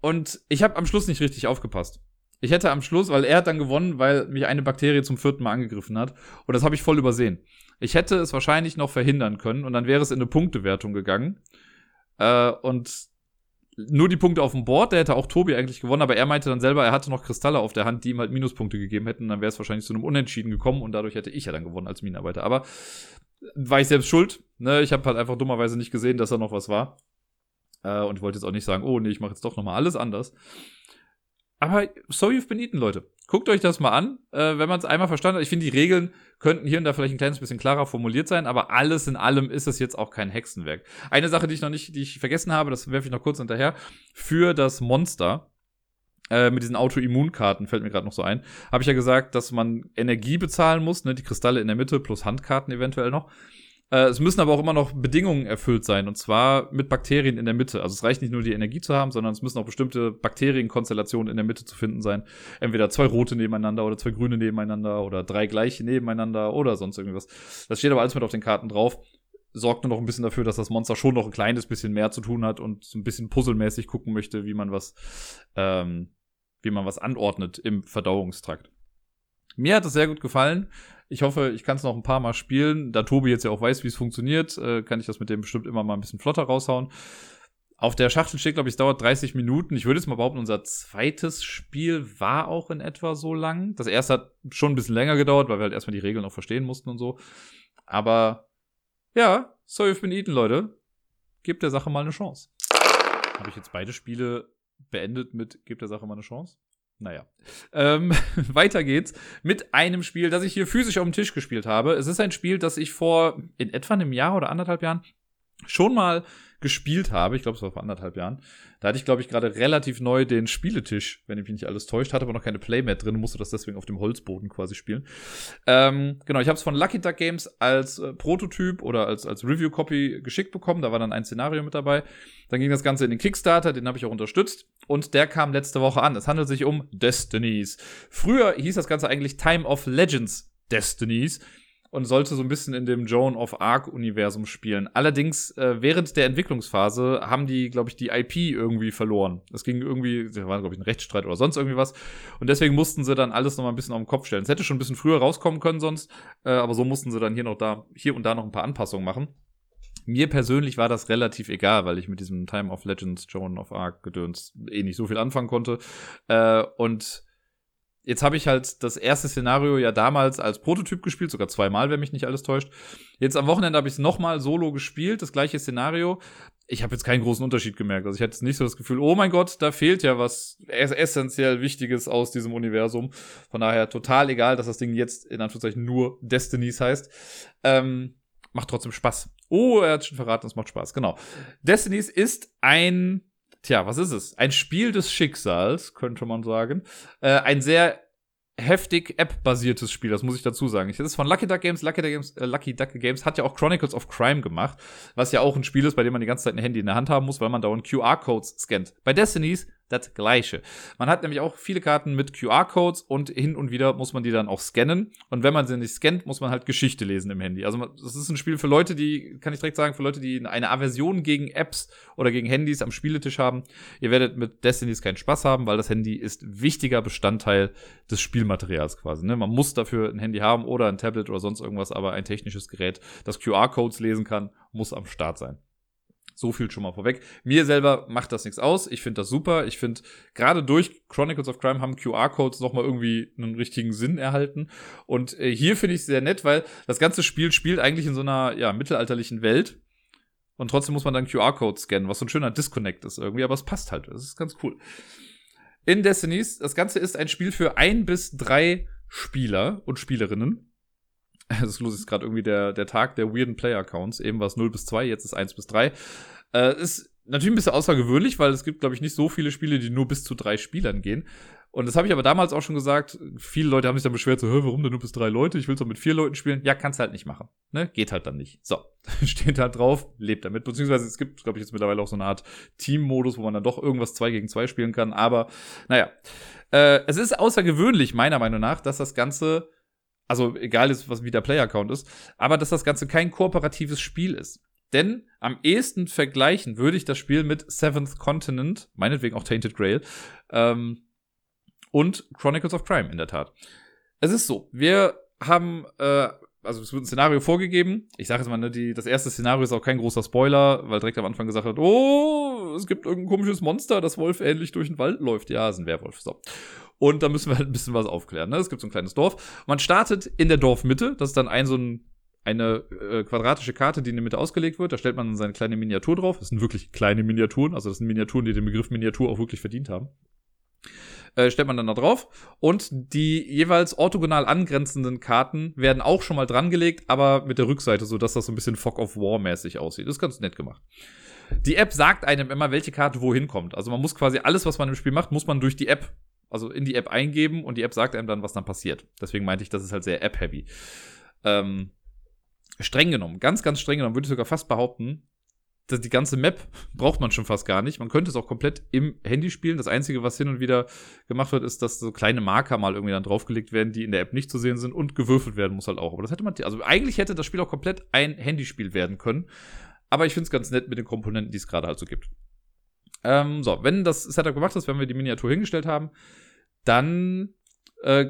Und ich habe am Schluss nicht richtig aufgepasst. Ich hätte am Schluss, weil er hat dann gewonnen, weil mich eine Bakterie zum vierten Mal angegriffen hat. Und das habe ich voll übersehen. Ich hätte es wahrscheinlich noch verhindern können und dann wäre es in eine Punktewertung gegangen. Äh, und nur die Punkte auf dem Board, der hätte auch Tobi eigentlich gewonnen, aber er meinte dann selber, er hatte noch Kristalle auf der Hand, die ihm halt Minuspunkte gegeben hätten. Dann wäre es wahrscheinlich zu einem Unentschieden gekommen und dadurch hätte ich ja dann gewonnen als Minenarbeiter. Aber war ich selbst schuld. Ne? Ich habe halt einfach dummerweise nicht gesehen, dass da noch was war. Äh, und wollte jetzt auch nicht sagen, oh nee, ich mache jetzt doch nochmal alles anders. Aber so you've been eaten, Leute. Guckt euch das mal an, äh, wenn man es einmal verstanden hat. Ich finde, die Regeln könnten hier und da vielleicht ein kleines bisschen klarer formuliert sein, aber alles in allem ist es jetzt auch kein Hexenwerk. Eine Sache, die ich noch nicht, die ich vergessen habe, das werfe ich noch kurz hinterher. Für das Monster äh, mit diesen Autoimmunkarten, fällt mir gerade noch so ein, habe ich ja gesagt, dass man Energie bezahlen muss, ne, die Kristalle in der Mitte plus Handkarten eventuell noch. Äh, es müssen aber auch immer noch Bedingungen erfüllt sein, und zwar mit Bakterien in der Mitte. Also es reicht nicht nur die Energie zu haben, sondern es müssen auch bestimmte Bakterienkonstellationen in der Mitte zu finden sein. Entweder zwei rote nebeneinander oder zwei grüne nebeneinander oder drei gleiche nebeneinander oder sonst irgendwas. Das steht aber alles mit auf den Karten drauf sorgt nur noch ein bisschen dafür, dass das Monster schon noch ein kleines bisschen mehr zu tun hat und so ein bisschen puzzelmäßig gucken möchte, wie man was ähm, wie man was anordnet im Verdauungstrakt. Mir hat es sehr gut gefallen. Ich hoffe, ich kann es noch ein paar Mal spielen. Da Tobi jetzt ja auch weiß, wie es funktioniert, äh, kann ich das mit dem bestimmt immer mal ein bisschen flotter raushauen. Auf der Schachtel steht, glaube ich, es dauert 30 Minuten. Ich würde jetzt mal behaupten, unser zweites Spiel war auch in etwa so lang. Das erste hat schon ein bisschen länger gedauert, weil wir halt erstmal die Regeln auch verstehen mussten und so. Aber ja, so you've been eaten, Leute. Gebt der Sache mal eine Chance. Habe ich jetzt beide Spiele beendet mit Gebt der Sache mal eine Chance? Naja. Ähm, weiter geht's mit einem Spiel, das ich hier physisch auf dem Tisch gespielt habe. Es ist ein Spiel, das ich vor in etwa einem Jahr oder anderthalb Jahren schon mal gespielt habe. Ich glaube, es war vor anderthalb Jahren. Da hatte ich, glaube ich, gerade relativ neu den Spieletisch, wenn ich mich nicht alles täuscht, hatte aber noch keine Playmat drin, musste das deswegen auf dem Holzboden quasi spielen. Ähm, genau, ich habe es von Lucky Duck Games als äh, Prototyp oder als, als Review-Copy geschickt bekommen. Da war dann ein Szenario mit dabei. Dann ging das Ganze in den Kickstarter, den habe ich auch unterstützt. Und der kam letzte Woche an. Es handelt sich um Destinies. Früher hieß das Ganze eigentlich Time of Legends Destinies und sollte so ein bisschen in dem Joan of Arc-Universum spielen. Allerdings, äh, während der Entwicklungsphase haben die, glaube ich, die IP irgendwie verloren. Es ging irgendwie, da war, glaube ich, ein Rechtsstreit oder sonst irgendwie was. Und deswegen mussten sie dann alles noch mal ein bisschen auf den Kopf stellen. Es hätte schon ein bisschen früher rauskommen können sonst, äh, aber so mussten sie dann hier noch da, hier und da noch ein paar Anpassungen machen. Mir persönlich war das relativ egal, weil ich mit diesem Time of Legends, Joan of Arc Gedöns eh nicht so viel anfangen konnte. Äh, und Jetzt habe ich halt das erste Szenario ja damals als Prototyp gespielt, sogar zweimal, wenn mich nicht alles täuscht. Jetzt am Wochenende habe ich es nochmal solo gespielt, das gleiche Szenario. Ich habe jetzt keinen großen Unterschied gemerkt. Also ich hatte jetzt nicht so das Gefühl, oh mein Gott, da fehlt ja was essentiell Wichtiges aus diesem Universum. Von daher total egal, dass das Ding jetzt in Anführungszeichen nur Destinies heißt. Ähm, macht trotzdem Spaß. Oh, er hat schon verraten, es macht Spaß. Genau. Destinies ist ein Tja, was ist es? Ein Spiel des Schicksals, könnte man sagen. Äh, ein sehr heftig App-basiertes Spiel, das muss ich dazu sagen. Das ist von Lucky Duck Games. Lucky Duck Games, äh, Lucky Duck Games hat ja auch Chronicles of Crime gemacht, was ja auch ein Spiel ist, bei dem man die ganze Zeit ein Handy in der Hand haben muss, weil man dauernd QR-Codes scannt. Bei Destinies das Gleiche. Man hat nämlich auch viele Karten mit QR-Codes und hin und wieder muss man die dann auch scannen. Und wenn man sie nicht scannt, muss man halt Geschichte lesen im Handy. Also das ist ein Spiel für Leute, die, kann ich direkt sagen, für Leute, die eine Aversion gegen Apps oder gegen Handys am Spieletisch haben. Ihr werdet mit Destinies keinen Spaß haben, weil das Handy ist wichtiger Bestandteil des Spielmaterials quasi. Ne? Man muss dafür ein Handy haben oder ein Tablet oder sonst irgendwas, aber ein technisches Gerät, das QR-Codes lesen kann, muss am Start sein. So viel schon mal vorweg. Mir selber macht das nichts aus. Ich finde das super. Ich finde, gerade durch Chronicles of Crime haben QR-Codes nochmal irgendwie einen richtigen Sinn erhalten. Und äh, hier finde ich es sehr nett, weil das ganze Spiel spielt eigentlich in so einer ja, mittelalterlichen Welt. Und trotzdem muss man dann QR-Codes scannen, was so ein schöner Disconnect ist irgendwie, aber es passt halt. Das ist ganz cool. In Destinies, das Ganze ist ein Spiel für ein bis drei Spieler und Spielerinnen. Das ist los, ist gerade irgendwie der, der Tag der weirden Player-Accounts. Eben war es 0 bis 2, jetzt ist 1 bis 3. Äh, ist natürlich ein bisschen außergewöhnlich, weil es gibt, glaube ich, nicht so viele Spiele, die nur bis zu drei Spielern gehen. Und das habe ich aber damals auch schon gesagt. Viele Leute haben sich dann beschwert, so, warum denn nur bis drei Leute? Ich will es doch mit vier Leuten spielen. Ja, kannst halt nicht machen. Ne? Geht halt dann nicht. So, steht halt drauf, lebt damit. Beziehungsweise es gibt, glaube ich, jetzt mittlerweile auch so eine Art Team-Modus, wo man dann doch irgendwas zwei gegen zwei spielen kann. Aber, naja. Äh, es ist außergewöhnlich, meiner Meinung nach, dass das Ganze also egal ist, was wie der Player-Account ist, aber dass das Ganze kein kooperatives Spiel ist. Denn am ehesten vergleichen würde ich das Spiel mit Seventh Continent, meinetwegen auch Tainted Grail, ähm, und Chronicles of Crime in der Tat. Es ist so, wir haben, äh, also es wird ein Szenario vorgegeben. Ich sage jetzt mal, ne, die, das erste Szenario ist auch kein großer Spoiler, weil direkt am Anfang gesagt wird, oh, es gibt irgendein komisches Monster, das Wolf ähnlich durch den Wald läuft. Ja, ist ein Werwolf. So. Und da müssen wir halt ein bisschen was aufklären. Ne? Es gibt so ein kleines Dorf. Man startet in der Dorfmitte. Das ist dann ein so ein eine äh, quadratische Karte, die in der Mitte ausgelegt wird. Da stellt man seine kleine Miniatur drauf. Das sind wirklich kleine Miniaturen. Also das sind Miniaturen, die den Begriff Miniatur auch wirklich verdient haben. Äh, stellt man dann da drauf. Und die jeweils orthogonal angrenzenden Karten werden auch schon mal drangelegt, aber mit der Rückseite, so dass das so ein bisschen Fog of War mäßig aussieht. Das ist ganz nett gemacht. Die App sagt einem immer, welche Karte wohin kommt. Also man muss quasi alles, was man im Spiel macht, muss man durch die App also in die App eingeben und die App sagt einem dann, was dann passiert. Deswegen meinte ich, das ist halt sehr App-heavy. Ähm, streng genommen, ganz, ganz streng genommen, würde ich sogar fast behaupten, dass die ganze Map braucht man schon fast gar nicht. Man könnte es auch komplett im Handy spielen. Das Einzige, was hin und wieder gemacht wird, ist, dass so kleine Marker mal irgendwie dann draufgelegt werden, die in der App nicht zu sehen sind und gewürfelt werden muss halt auch. Aber das hätte man, also eigentlich hätte das Spiel auch komplett ein Handyspiel werden können. Aber ich finde es ganz nett mit den Komponenten, die es gerade halt so gibt. Ähm, so, wenn das Setup gemacht ist, wenn wir die Miniatur hingestellt haben, dann äh,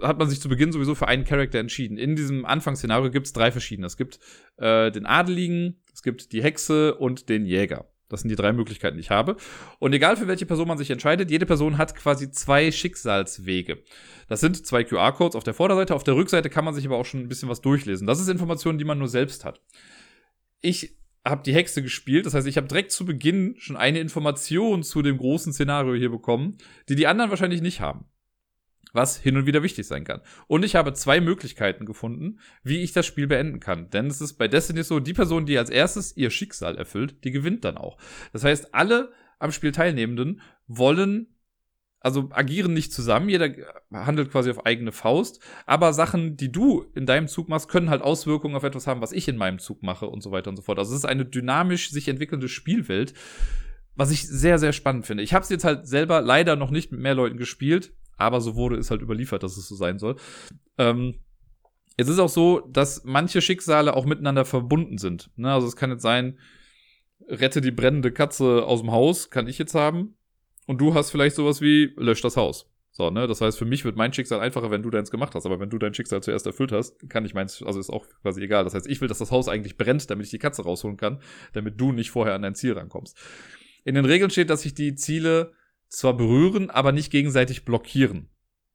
hat man sich zu Beginn sowieso für einen Charakter entschieden. In diesem Anfangsszenario gibt es drei verschiedene. Es gibt äh, den Adeligen, es gibt die Hexe und den Jäger. Das sind die drei Möglichkeiten, die ich habe. Und egal für welche Person man sich entscheidet, jede Person hat quasi zwei Schicksalswege. Das sind zwei QR-Codes auf der Vorderseite. Auf der Rückseite kann man sich aber auch schon ein bisschen was durchlesen. Das ist Information, die man nur selbst hat. Ich habe die Hexe gespielt. Das heißt, ich habe direkt zu Beginn schon eine Information zu dem großen Szenario hier bekommen, die die anderen wahrscheinlich nicht haben. Was hin und wieder wichtig sein kann. Und ich habe zwei Möglichkeiten gefunden, wie ich das Spiel beenden kann. Denn es ist bei Destiny so, die Person, die als erstes ihr Schicksal erfüllt, die gewinnt dann auch. Das heißt, alle am Spiel Teilnehmenden wollen also agieren nicht zusammen, jeder handelt quasi auf eigene Faust, aber Sachen, die du in deinem Zug machst, können halt Auswirkungen auf etwas haben, was ich in meinem Zug mache und so weiter und so fort. Also es ist eine dynamisch sich entwickelnde Spielwelt, was ich sehr, sehr spannend finde. Ich habe es jetzt halt selber leider noch nicht mit mehr Leuten gespielt, aber so wurde es halt überliefert, dass es so sein soll. Ähm, es ist auch so, dass manche Schicksale auch miteinander verbunden sind. Ne? Also es kann jetzt sein, rette die brennende Katze aus dem Haus, kann ich jetzt haben und du hast vielleicht sowas wie, lösch das Haus. So, ne? Das heißt, für mich wird mein Schicksal einfacher, wenn du deins gemacht hast. Aber wenn du dein Schicksal zuerst erfüllt hast, kann ich meins, also ist auch quasi egal. Das heißt, ich will, dass das Haus eigentlich brennt, damit ich die Katze rausholen kann, damit du nicht vorher an dein Ziel rankommst. In den Regeln steht, dass sich die Ziele zwar berühren, aber nicht gegenseitig blockieren.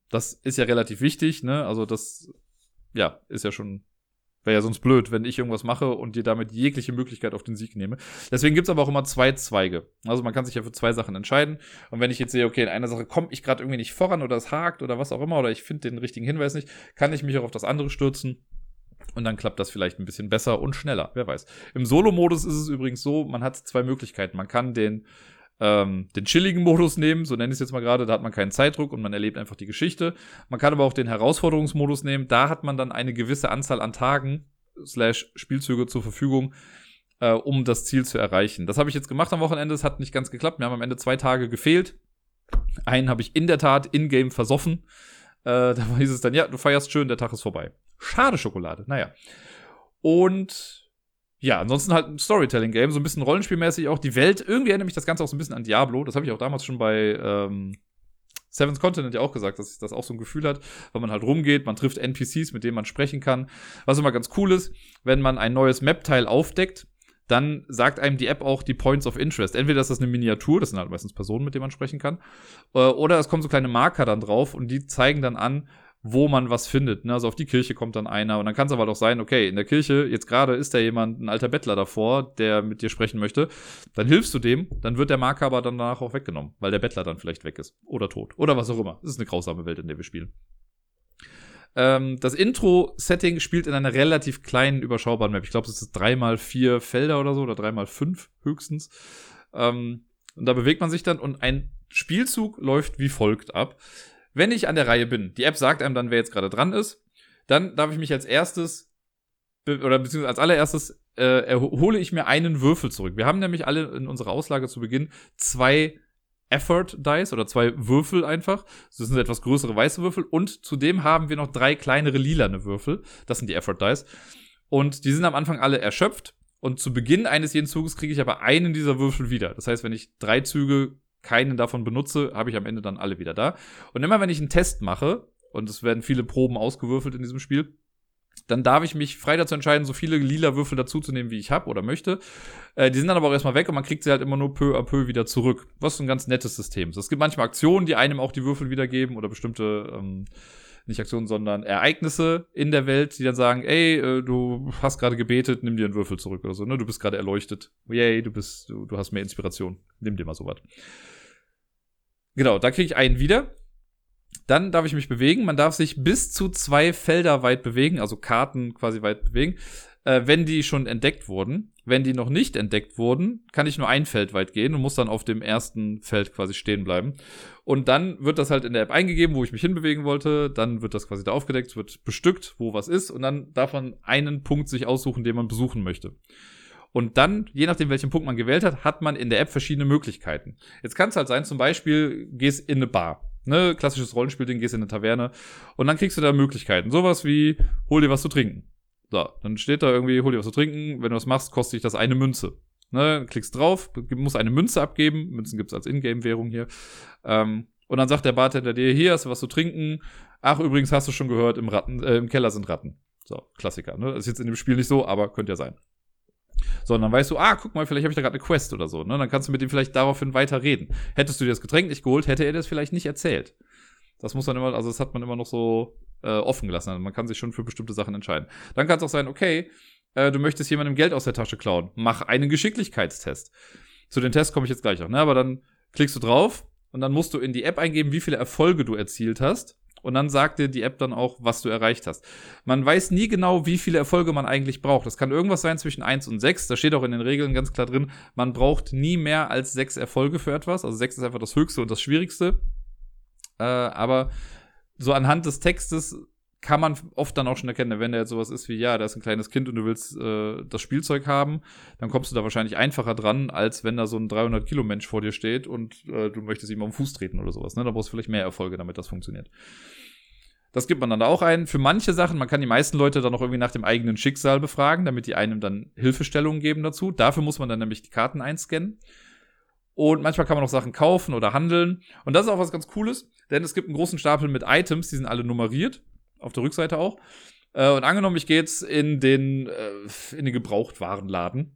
Das ist ja relativ wichtig, ne? Also das, ja, ist ja schon Wäre ja sonst blöd, wenn ich irgendwas mache und dir damit jegliche Möglichkeit auf den Sieg nehme. Deswegen gibt's aber auch immer zwei Zweige. Also man kann sich ja für zwei Sachen entscheiden. Und wenn ich jetzt sehe, okay, in einer Sache komme ich gerade irgendwie nicht voran oder es hakt oder was auch immer oder ich finde den richtigen Hinweis nicht, kann ich mich auch auf das andere stürzen. Und dann klappt das vielleicht ein bisschen besser und schneller, wer weiß. Im Solo-Modus ist es übrigens so, man hat zwei Möglichkeiten. Man kann den ähm, den chilligen Modus nehmen, so nenne ich es jetzt mal gerade, da hat man keinen Zeitdruck und man erlebt einfach die Geschichte. Man kann aber auch den Herausforderungsmodus nehmen, da hat man dann eine gewisse Anzahl an Tagen slash Spielzüge zur Verfügung, äh, um das Ziel zu erreichen. Das habe ich jetzt gemacht am Wochenende, es hat nicht ganz geklappt, mir haben am Ende zwei Tage gefehlt. Einen habe ich in der Tat in-game versoffen. Äh, da hieß es dann, ja, du feierst schön, der Tag ist vorbei. Schade Schokolade, naja. Und ja, ansonsten halt ein Storytelling-Game, so ein bisschen rollenspielmäßig auch. Die Welt, irgendwie erinnert mich das Ganze auch so ein bisschen an Diablo. Das habe ich auch damals schon bei ähm, Seven's Continent ja auch gesagt, dass das auch so ein Gefühl hat, wenn man halt rumgeht, man trifft NPCs, mit denen man sprechen kann. Was immer ganz cool ist, wenn man ein neues Map-Teil aufdeckt, dann sagt einem die App auch die Points of Interest. Entweder ist das eine Miniatur, das sind halt meistens Personen, mit denen man sprechen kann, äh, oder es kommen so kleine Marker dann drauf und die zeigen dann an, wo man was findet. Ne? Also auf die Kirche kommt dann einer und dann kann es aber doch sein, okay, in der Kirche, jetzt gerade ist da jemand, ein alter Bettler davor, der mit dir sprechen möchte. Dann hilfst du dem, dann wird der Marker aber danach auch weggenommen, weil der Bettler dann vielleicht weg ist. Oder tot. Oder was auch immer. Das ist eine grausame Welt, in der wir spielen. Ähm, das Intro-Setting spielt in einer relativ kleinen, überschaubaren Map. Ich glaube, es ist dreimal vier Felder oder so, oder dreimal fünf höchstens. Ähm, und da bewegt man sich dann und ein Spielzug läuft wie folgt ab. Wenn ich an der Reihe bin, die App sagt einem dann, wer jetzt gerade dran ist, dann darf ich mich als erstes oder beziehungsweise als allererstes äh, erhole ich mir einen Würfel zurück. Wir haben nämlich alle in unserer Auslage zu Beginn zwei Effort Dice oder zwei Würfel einfach. Das sind etwas größere weiße Würfel und zudem haben wir noch drei kleinere lilane Würfel. Das sind die Effort Dice. Und die sind am Anfang alle erschöpft. Und zu Beginn eines jeden Zuges kriege ich aber einen dieser Würfel wieder. Das heißt, wenn ich drei Züge keinen davon benutze, habe ich am Ende dann alle wieder da. Und immer wenn ich einen Test mache, und es werden viele Proben ausgewürfelt in diesem Spiel, dann darf ich mich frei dazu entscheiden, so viele lila Würfel dazuzunehmen, wie ich habe oder möchte. Äh, die sind dann aber auch erstmal weg und man kriegt sie halt immer nur peu à peu wieder zurück. Was ein ganz nettes System ist. Es gibt manchmal Aktionen, die einem auch die Würfel wiedergeben oder bestimmte, ähm, nicht Aktionen, sondern Ereignisse in der Welt, die dann sagen, ey, äh, du hast gerade gebetet, nimm dir einen Würfel zurück oder so, ne? Du bist gerade erleuchtet. Yay, du bist, du, du hast mehr Inspiration. Nimm dir mal sowas. Genau, da kriege ich einen wieder. Dann darf ich mich bewegen. Man darf sich bis zu zwei Felder weit bewegen, also Karten quasi weit bewegen, äh, wenn die schon entdeckt wurden. Wenn die noch nicht entdeckt wurden, kann ich nur ein Feld weit gehen und muss dann auf dem ersten Feld quasi stehen bleiben. Und dann wird das halt in der App eingegeben, wo ich mich hinbewegen wollte. Dann wird das quasi da aufgedeckt, wird bestückt, wo was ist. Und dann darf man einen Punkt sich aussuchen, den man besuchen möchte. Und dann, je nachdem, welchen Punkt man gewählt hat, hat man in der App verschiedene Möglichkeiten. Jetzt kann es halt sein, zum Beispiel, gehst in eine Bar. Ne, klassisches Rollenspielding, gehst in eine Taverne und dann kriegst du da Möglichkeiten. Sowas wie, hol dir was zu trinken. So, dann steht da irgendwie, hol dir was zu trinken. Wenn du das machst, kostet dich das eine Münze. Ne, klickst drauf, musst eine Münze abgeben. Münzen gibt's als Ingame-Währung hier. Ähm, und dann sagt der Bartender dir, hier hast du was zu trinken. Ach, übrigens hast du schon gehört, im, Ratten, äh, im Keller sind Ratten. So, Klassiker. Ne? Ist jetzt in dem Spiel nicht so, aber könnte ja sein. Sondern weißt du, ah, guck mal, vielleicht habe ich da gerade eine Quest oder so. Ne? Dann kannst du mit ihm vielleicht daraufhin weiter reden. Hättest du dir das Getränk nicht geholt, hätte er das vielleicht nicht erzählt. Das muss man immer, also das hat man immer noch so äh, offen gelassen. Also man kann sich schon für bestimmte Sachen entscheiden. Dann kann es auch sein, okay, äh, du möchtest jemandem Geld aus der Tasche klauen. Mach einen Geschicklichkeitstest. Zu den Tests komme ich jetzt gleich noch, ne? Aber dann klickst du drauf und dann musst du in die App eingeben, wie viele Erfolge du erzielt hast. Und dann sagt dir die App dann auch, was du erreicht hast. Man weiß nie genau, wie viele Erfolge man eigentlich braucht. Das kann irgendwas sein zwischen 1 und 6. Da steht auch in den Regeln ganz klar drin, man braucht nie mehr als 6 Erfolge für etwas. Also 6 ist einfach das Höchste und das Schwierigste. Äh, aber so anhand des Textes kann man oft dann auch schon erkennen, wenn da jetzt sowas ist wie, ja, da ist ein kleines Kind und du willst äh, das Spielzeug haben, dann kommst du da wahrscheinlich einfacher dran, als wenn da so ein 300-Kilo-Mensch vor dir steht und äh, du möchtest ihm auf den Fuß treten oder sowas. Ne? Da brauchst du vielleicht mehr Erfolge, damit das funktioniert. Das gibt man dann da auch ein. Für manche Sachen, man kann die meisten Leute dann auch irgendwie nach dem eigenen Schicksal befragen, damit die einem dann Hilfestellungen geben dazu. Dafür muss man dann nämlich die Karten einscannen. Und manchmal kann man auch Sachen kaufen oder handeln. Und das ist auch was ganz Cooles, denn es gibt einen großen Stapel mit Items, die sind alle nummeriert auf der Rückseite auch. Äh, und angenommen, ich gehe jetzt in den, äh, in den Gebrauchtwarenladen.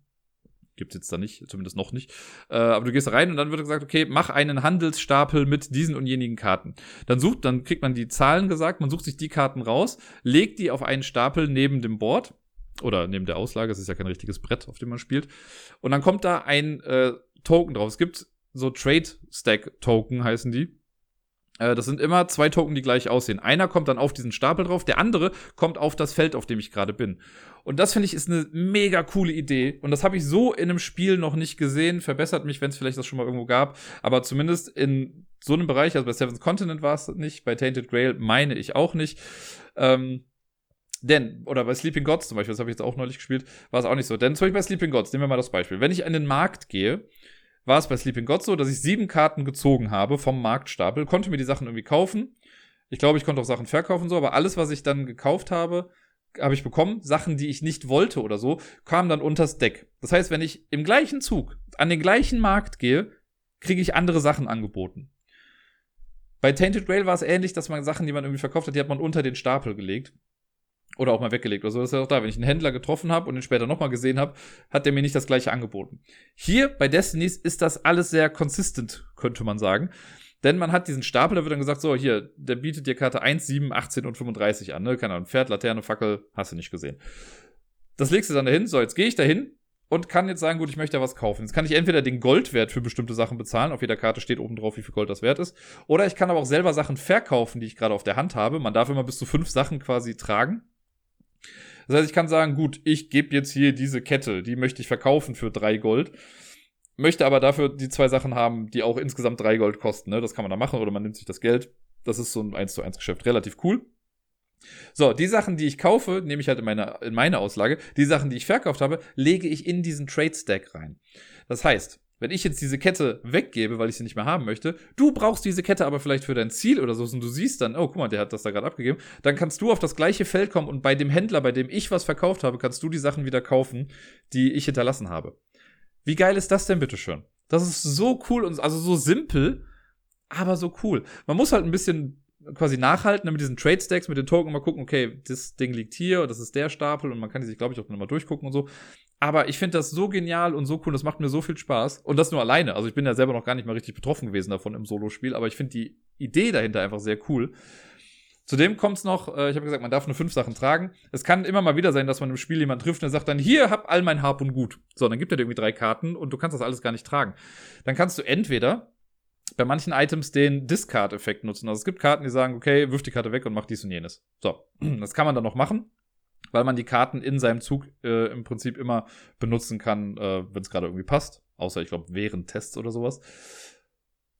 Gibt's jetzt da nicht, zumindest noch nicht. Äh, aber du gehst rein und dann wird gesagt, okay, mach einen Handelsstapel mit diesen und jenigen Karten. Dann sucht, dann kriegt man die Zahlen gesagt, man sucht sich die Karten raus, legt die auf einen Stapel neben dem Board oder neben der Auslage, es ist ja kein richtiges Brett, auf dem man spielt. Und dann kommt da ein äh, Token drauf. Es gibt so Trade Stack Token heißen die. Äh, das sind immer zwei Token, die gleich aussehen. Einer kommt dann auf diesen Stapel drauf, der andere kommt auf das Feld, auf dem ich gerade bin. Und das finde ich ist eine mega coole Idee. Und das habe ich so in einem Spiel noch nicht gesehen. Verbessert mich, wenn es vielleicht das schon mal irgendwo gab. Aber zumindest in so einem Bereich, also bei Seven's Continent war es nicht, bei Tainted Grail meine ich auch nicht. Ähm, denn, oder bei Sleeping Gods zum Beispiel, das habe ich jetzt auch neulich gespielt, war es auch nicht so. Denn zum Beispiel bei Sleeping Gods, nehmen wir mal das Beispiel. Wenn ich an den Markt gehe war es bei Sleeping God so, dass ich sieben Karten gezogen habe vom Marktstapel, konnte mir die Sachen irgendwie kaufen. Ich glaube, ich konnte auch Sachen verkaufen so, aber alles, was ich dann gekauft habe, habe ich bekommen. Sachen, die ich nicht wollte oder so, kamen dann unters Deck. Das heißt, wenn ich im gleichen Zug an den gleichen Markt gehe, kriege ich andere Sachen angeboten. Bei Tainted Grail war es ähnlich, dass man Sachen, die man irgendwie verkauft hat, die hat man unter den Stapel gelegt. Oder auch mal weggelegt oder so. Das ist ja auch da. Wenn ich einen Händler getroffen habe und ihn später nochmal gesehen habe, hat der mir nicht das gleiche angeboten. Hier bei Destinies ist das alles sehr consistent, könnte man sagen. Denn man hat diesen Stapel, da wird dann gesagt, so, hier, der bietet dir Karte 1, 7, 18 und 35 an, ne? Keine Ahnung, Pferd, Laterne, Fackel, hast du nicht gesehen. Das legst du dann dahin, so, jetzt gehe ich dahin und kann jetzt sagen, gut, ich möchte ja was kaufen. Jetzt kann ich entweder den Goldwert für bestimmte Sachen bezahlen, auf jeder Karte steht oben drauf, wie viel Gold das wert ist, oder ich kann aber auch selber Sachen verkaufen, die ich gerade auf der Hand habe. Man darf immer bis zu fünf Sachen quasi tragen. Das heißt, ich kann sagen, gut, ich gebe jetzt hier diese Kette, die möchte ich verkaufen für drei Gold. Möchte aber dafür die zwei Sachen haben, die auch insgesamt drei Gold kosten. Ne? Das kann man da machen oder man nimmt sich das Geld. Das ist so ein 1 zu 1 Geschäft. Relativ cool. So, die Sachen, die ich kaufe, nehme ich halt in meine, in meine Auslage. Die Sachen, die ich verkauft habe, lege ich in diesen Trade Stack rein. Das heißt, wenn ich jetzt diese Kette weggebe, weil ich sie nicht mehr haben möchte, du brauchst diese Kette aber vielleicht für dein Ziel oder so und du siehst dann, oh, guck mal, der hat das da gerade abgegeben, dann kannst du auf das gleiche Feld kommen und bei dem Händler, bei dem ich was verkauft habe, kannst du die Sachen wieder kaufen, die ich hinterlassen habe. Wie geil ist das denn bitteschön? Das ist so cool und also so simpel, aber so cool. Man muss halt ein bisschen quasi nachhalten ne, mit diesen Trade Stacks, mit den Token mal gucken, okay, das Ding liegt hier, das ist der Stapel und man kann die sich, glaube ich, auch nochmal durchgucken und so. Aber ich finde das so genial und so cool, das macht mir so viel Spaß. Und das nur alleine. Also ich bin ja selber noch gar nicht mal richtig betroffen gewesen davon im Solospiel, aber ich finde die Idee dahinter einfach sehr cool. Zudem kommt es noch, äh, ich habe gesagt, man darf nur fünf Sachen tragen. Es kann immer mal wieder sein, dass man im Spiel jemanden trifft und der sagt dann, hier, hab all mein Hab und Gut. So, dann gibt er dir irgendwie drei Karten und du kannst das alles gar nicht tragen. Dann kannst du entweder bei manchen Items den Discard-Effekt nutzen. Also es gibt Karten, die sagen, okay, wirf die Karte weg und mach dies und jenes. So, das kann man dann noch machen weil man die Karten in seinem Zug äh, im Prinzip immer benutzen kann, äh, wenn es gerade irgendwie passt. Außer, ich glaube, während Tests oder sowas.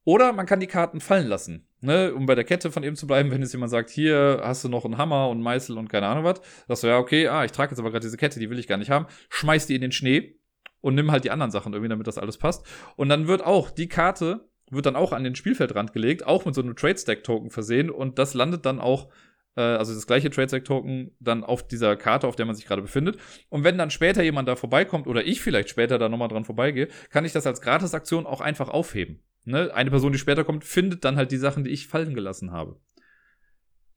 Oder man kann die Karten fallen lassen. Ne, um bei der Kette von eben zu bleiben, wenn jetzt jemand sagt, hier hast du noch einen Hammer und Meißel und keine Ahnung was, sagst du, ja, okay, ah, ich trage jetzt aber gerade diese Kette, die will ich gar nicht haben, schmeiß die in den Schnee und nimm halt die anderen Sachen irgendwie, damit das alles passt. Und dann wird auch die Karte, wird dann auch an den Spielfeldrand gelegt, auch mit so einem Trade-Stack-Token versehen und das landet dann auch äh, also das gleiche TradeSec-Token dann auf dieser Karte, auf der man sich gerade befindet. Und wenn dann später jemand da vorbeikommt oder ich vielleicht später da nochmal dran vorbeigehe, kann ich das als Gratisaktion auch einfach aufheben. Ne? Eine Person, die später kommt, findet dann halt die Sachen, die ich fallen gelassen habe.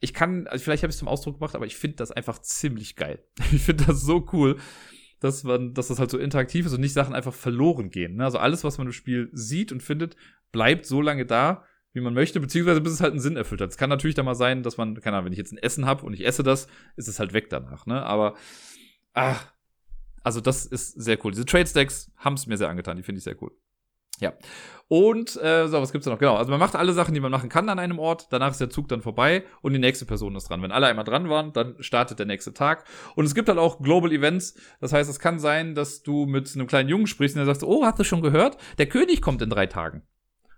Ich kann, also vielleicht habe ich es zum Ausdruck gebracht, aber ich finde das einfach ziemlich geil. Ich finde das so cool. dass man, dass das halt so interaktiv ist und nicht Sachen einfach verloren gehen. Ne? Also alles, was man im Spiel sieht und findet, bleibt so lange da, wie man möchte, beziehungsweise bis es halt einen Sinn erfüllt hat. Es kann natürlich dann mal sein, dass man, keine Ahnung, wenn ich jetzt ein Essen habe und ich esse das, ist es halt weg danach, ne? Aber, ach, also das ist sehr cool. Diese Trade Stacks haben es mir sehr angetan, die finde ich sehr cool. Ja. Und, äh, so, was gibt's da noch? Genau, also man macht alle Sachen, die man machen kann an einem Ort, danach ist der Zug dann vorbei und die nächste Person ist dran. Wenn alle einmal dran waren, dann startet der nächste Tag. Und es gibt halt auch Global Events, das heißt, es kann sein, dass du mit einem kleinen Jungen sprichst und der sagt, oh, hast du schon gehört? Der König kommt in drei Tagen.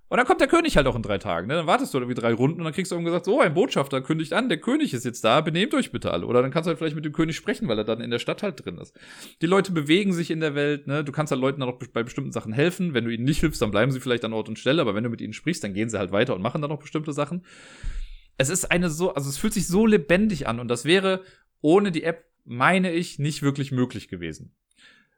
Und dann kommt der König halt auch in drei Tagen. Ne? Dann wartest du irgendwie drei Runden und dann kriegst du irgendwie gesagt, so, ein Botschafter kündigt an, der König ist jetzt da, benehmt euch bitte alle. Oder dann kannst du halt vielleicht mit dem König sprechen, weil er dann in der Stadt halt drin ist. Die Leute bewegen sich in der Welt, ne? Du kannst halt Leuten dann auch bei bestimmten Sachen helfen. Wenn du ihnen nicht hilfst, dann bleiben sie vielleicht an Ort und Stelle, aber wenn du mit ihnen sprichst, dann gehen sie halt weiter und machen dann noch bestimmte Sachen. Es ist eine so, also es fühlt sich so lebendig an und das wäre ohne die App, meine ich, nicht wirklich möglich gewesen.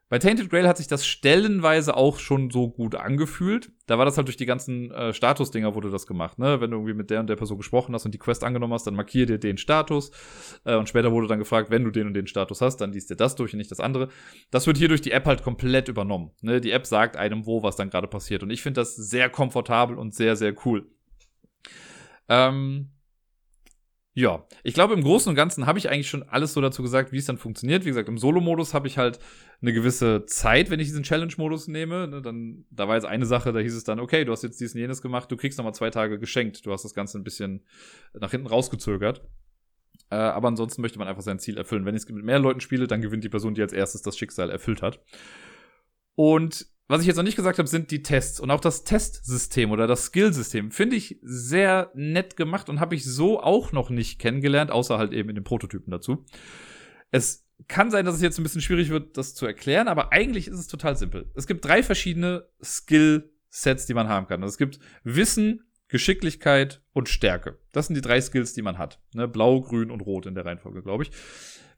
Bei Tainted Grail hat sich das stellenweise auch schon so gut angefühlt. Da war das halt durch die ganzen äh, Status-Dinger wurde das gemacht, ne? Wenn du irgendwie mit der und der Person gesprochen hast und die Quest angenommen hast, dann markier dir den Status. Äh, und später wurde dann gefragt, wenn du den und den Status hast, dann liest dir das durch und nicht das andere. Das wird hier durch die App halt komplett übernommen. Ne? Die App sagt einem, wo was dann gerade passiert. Und ich finde das sehr komfortabel und sehr, sehr cool. Ähm, ja, ich glaube, im Großen und Ganzen habe ich eigentlich schon alles so dazu gesagt, wie es dann funktioniert. Wie gesagt, im Solo-Modus habe ich halt eine gewisse Zeit, wenn ich diesen Challenge-Modus nehme. Ne, dann, da war jetzt eine Sache, da hieß es dann, okay, du hast jetzt dies und jenes gemacht, du kriegst nochmal zwei Tage geschenkt. Du hast das Ganze ein bisschen nach hinten rausgezögert. Äh, aber ansonsten möchte man einfach sein Ziel erfüllen. Wenn ich es mit mehr Leuten spiele, dann gewinnt die Person, die als erstes das Schicksal erfüllt hat. Und was ich jetzt noch nicht gesagt habe, sind die Tests. Und auch das Testsystem oder das Skillsystem finde ich sehr nett gemacht und habe ich so auch noch nicht kennengelernt, außer halt eben in den Prototypen dazu. Es kann sein, dass es jetzt ein bisschen schwierig wird, das zu erklären, aber eigentlich ist es total simpel. Es gibt drei verschiedene Skill-Sets, die man haben kann. Also es gibt Wissen, Geschicklichkeit und Stärke. Das sind die drei Skills, die man hat. Ne? Blau, Grün und Rot in der Reihenfolge, glaube ich.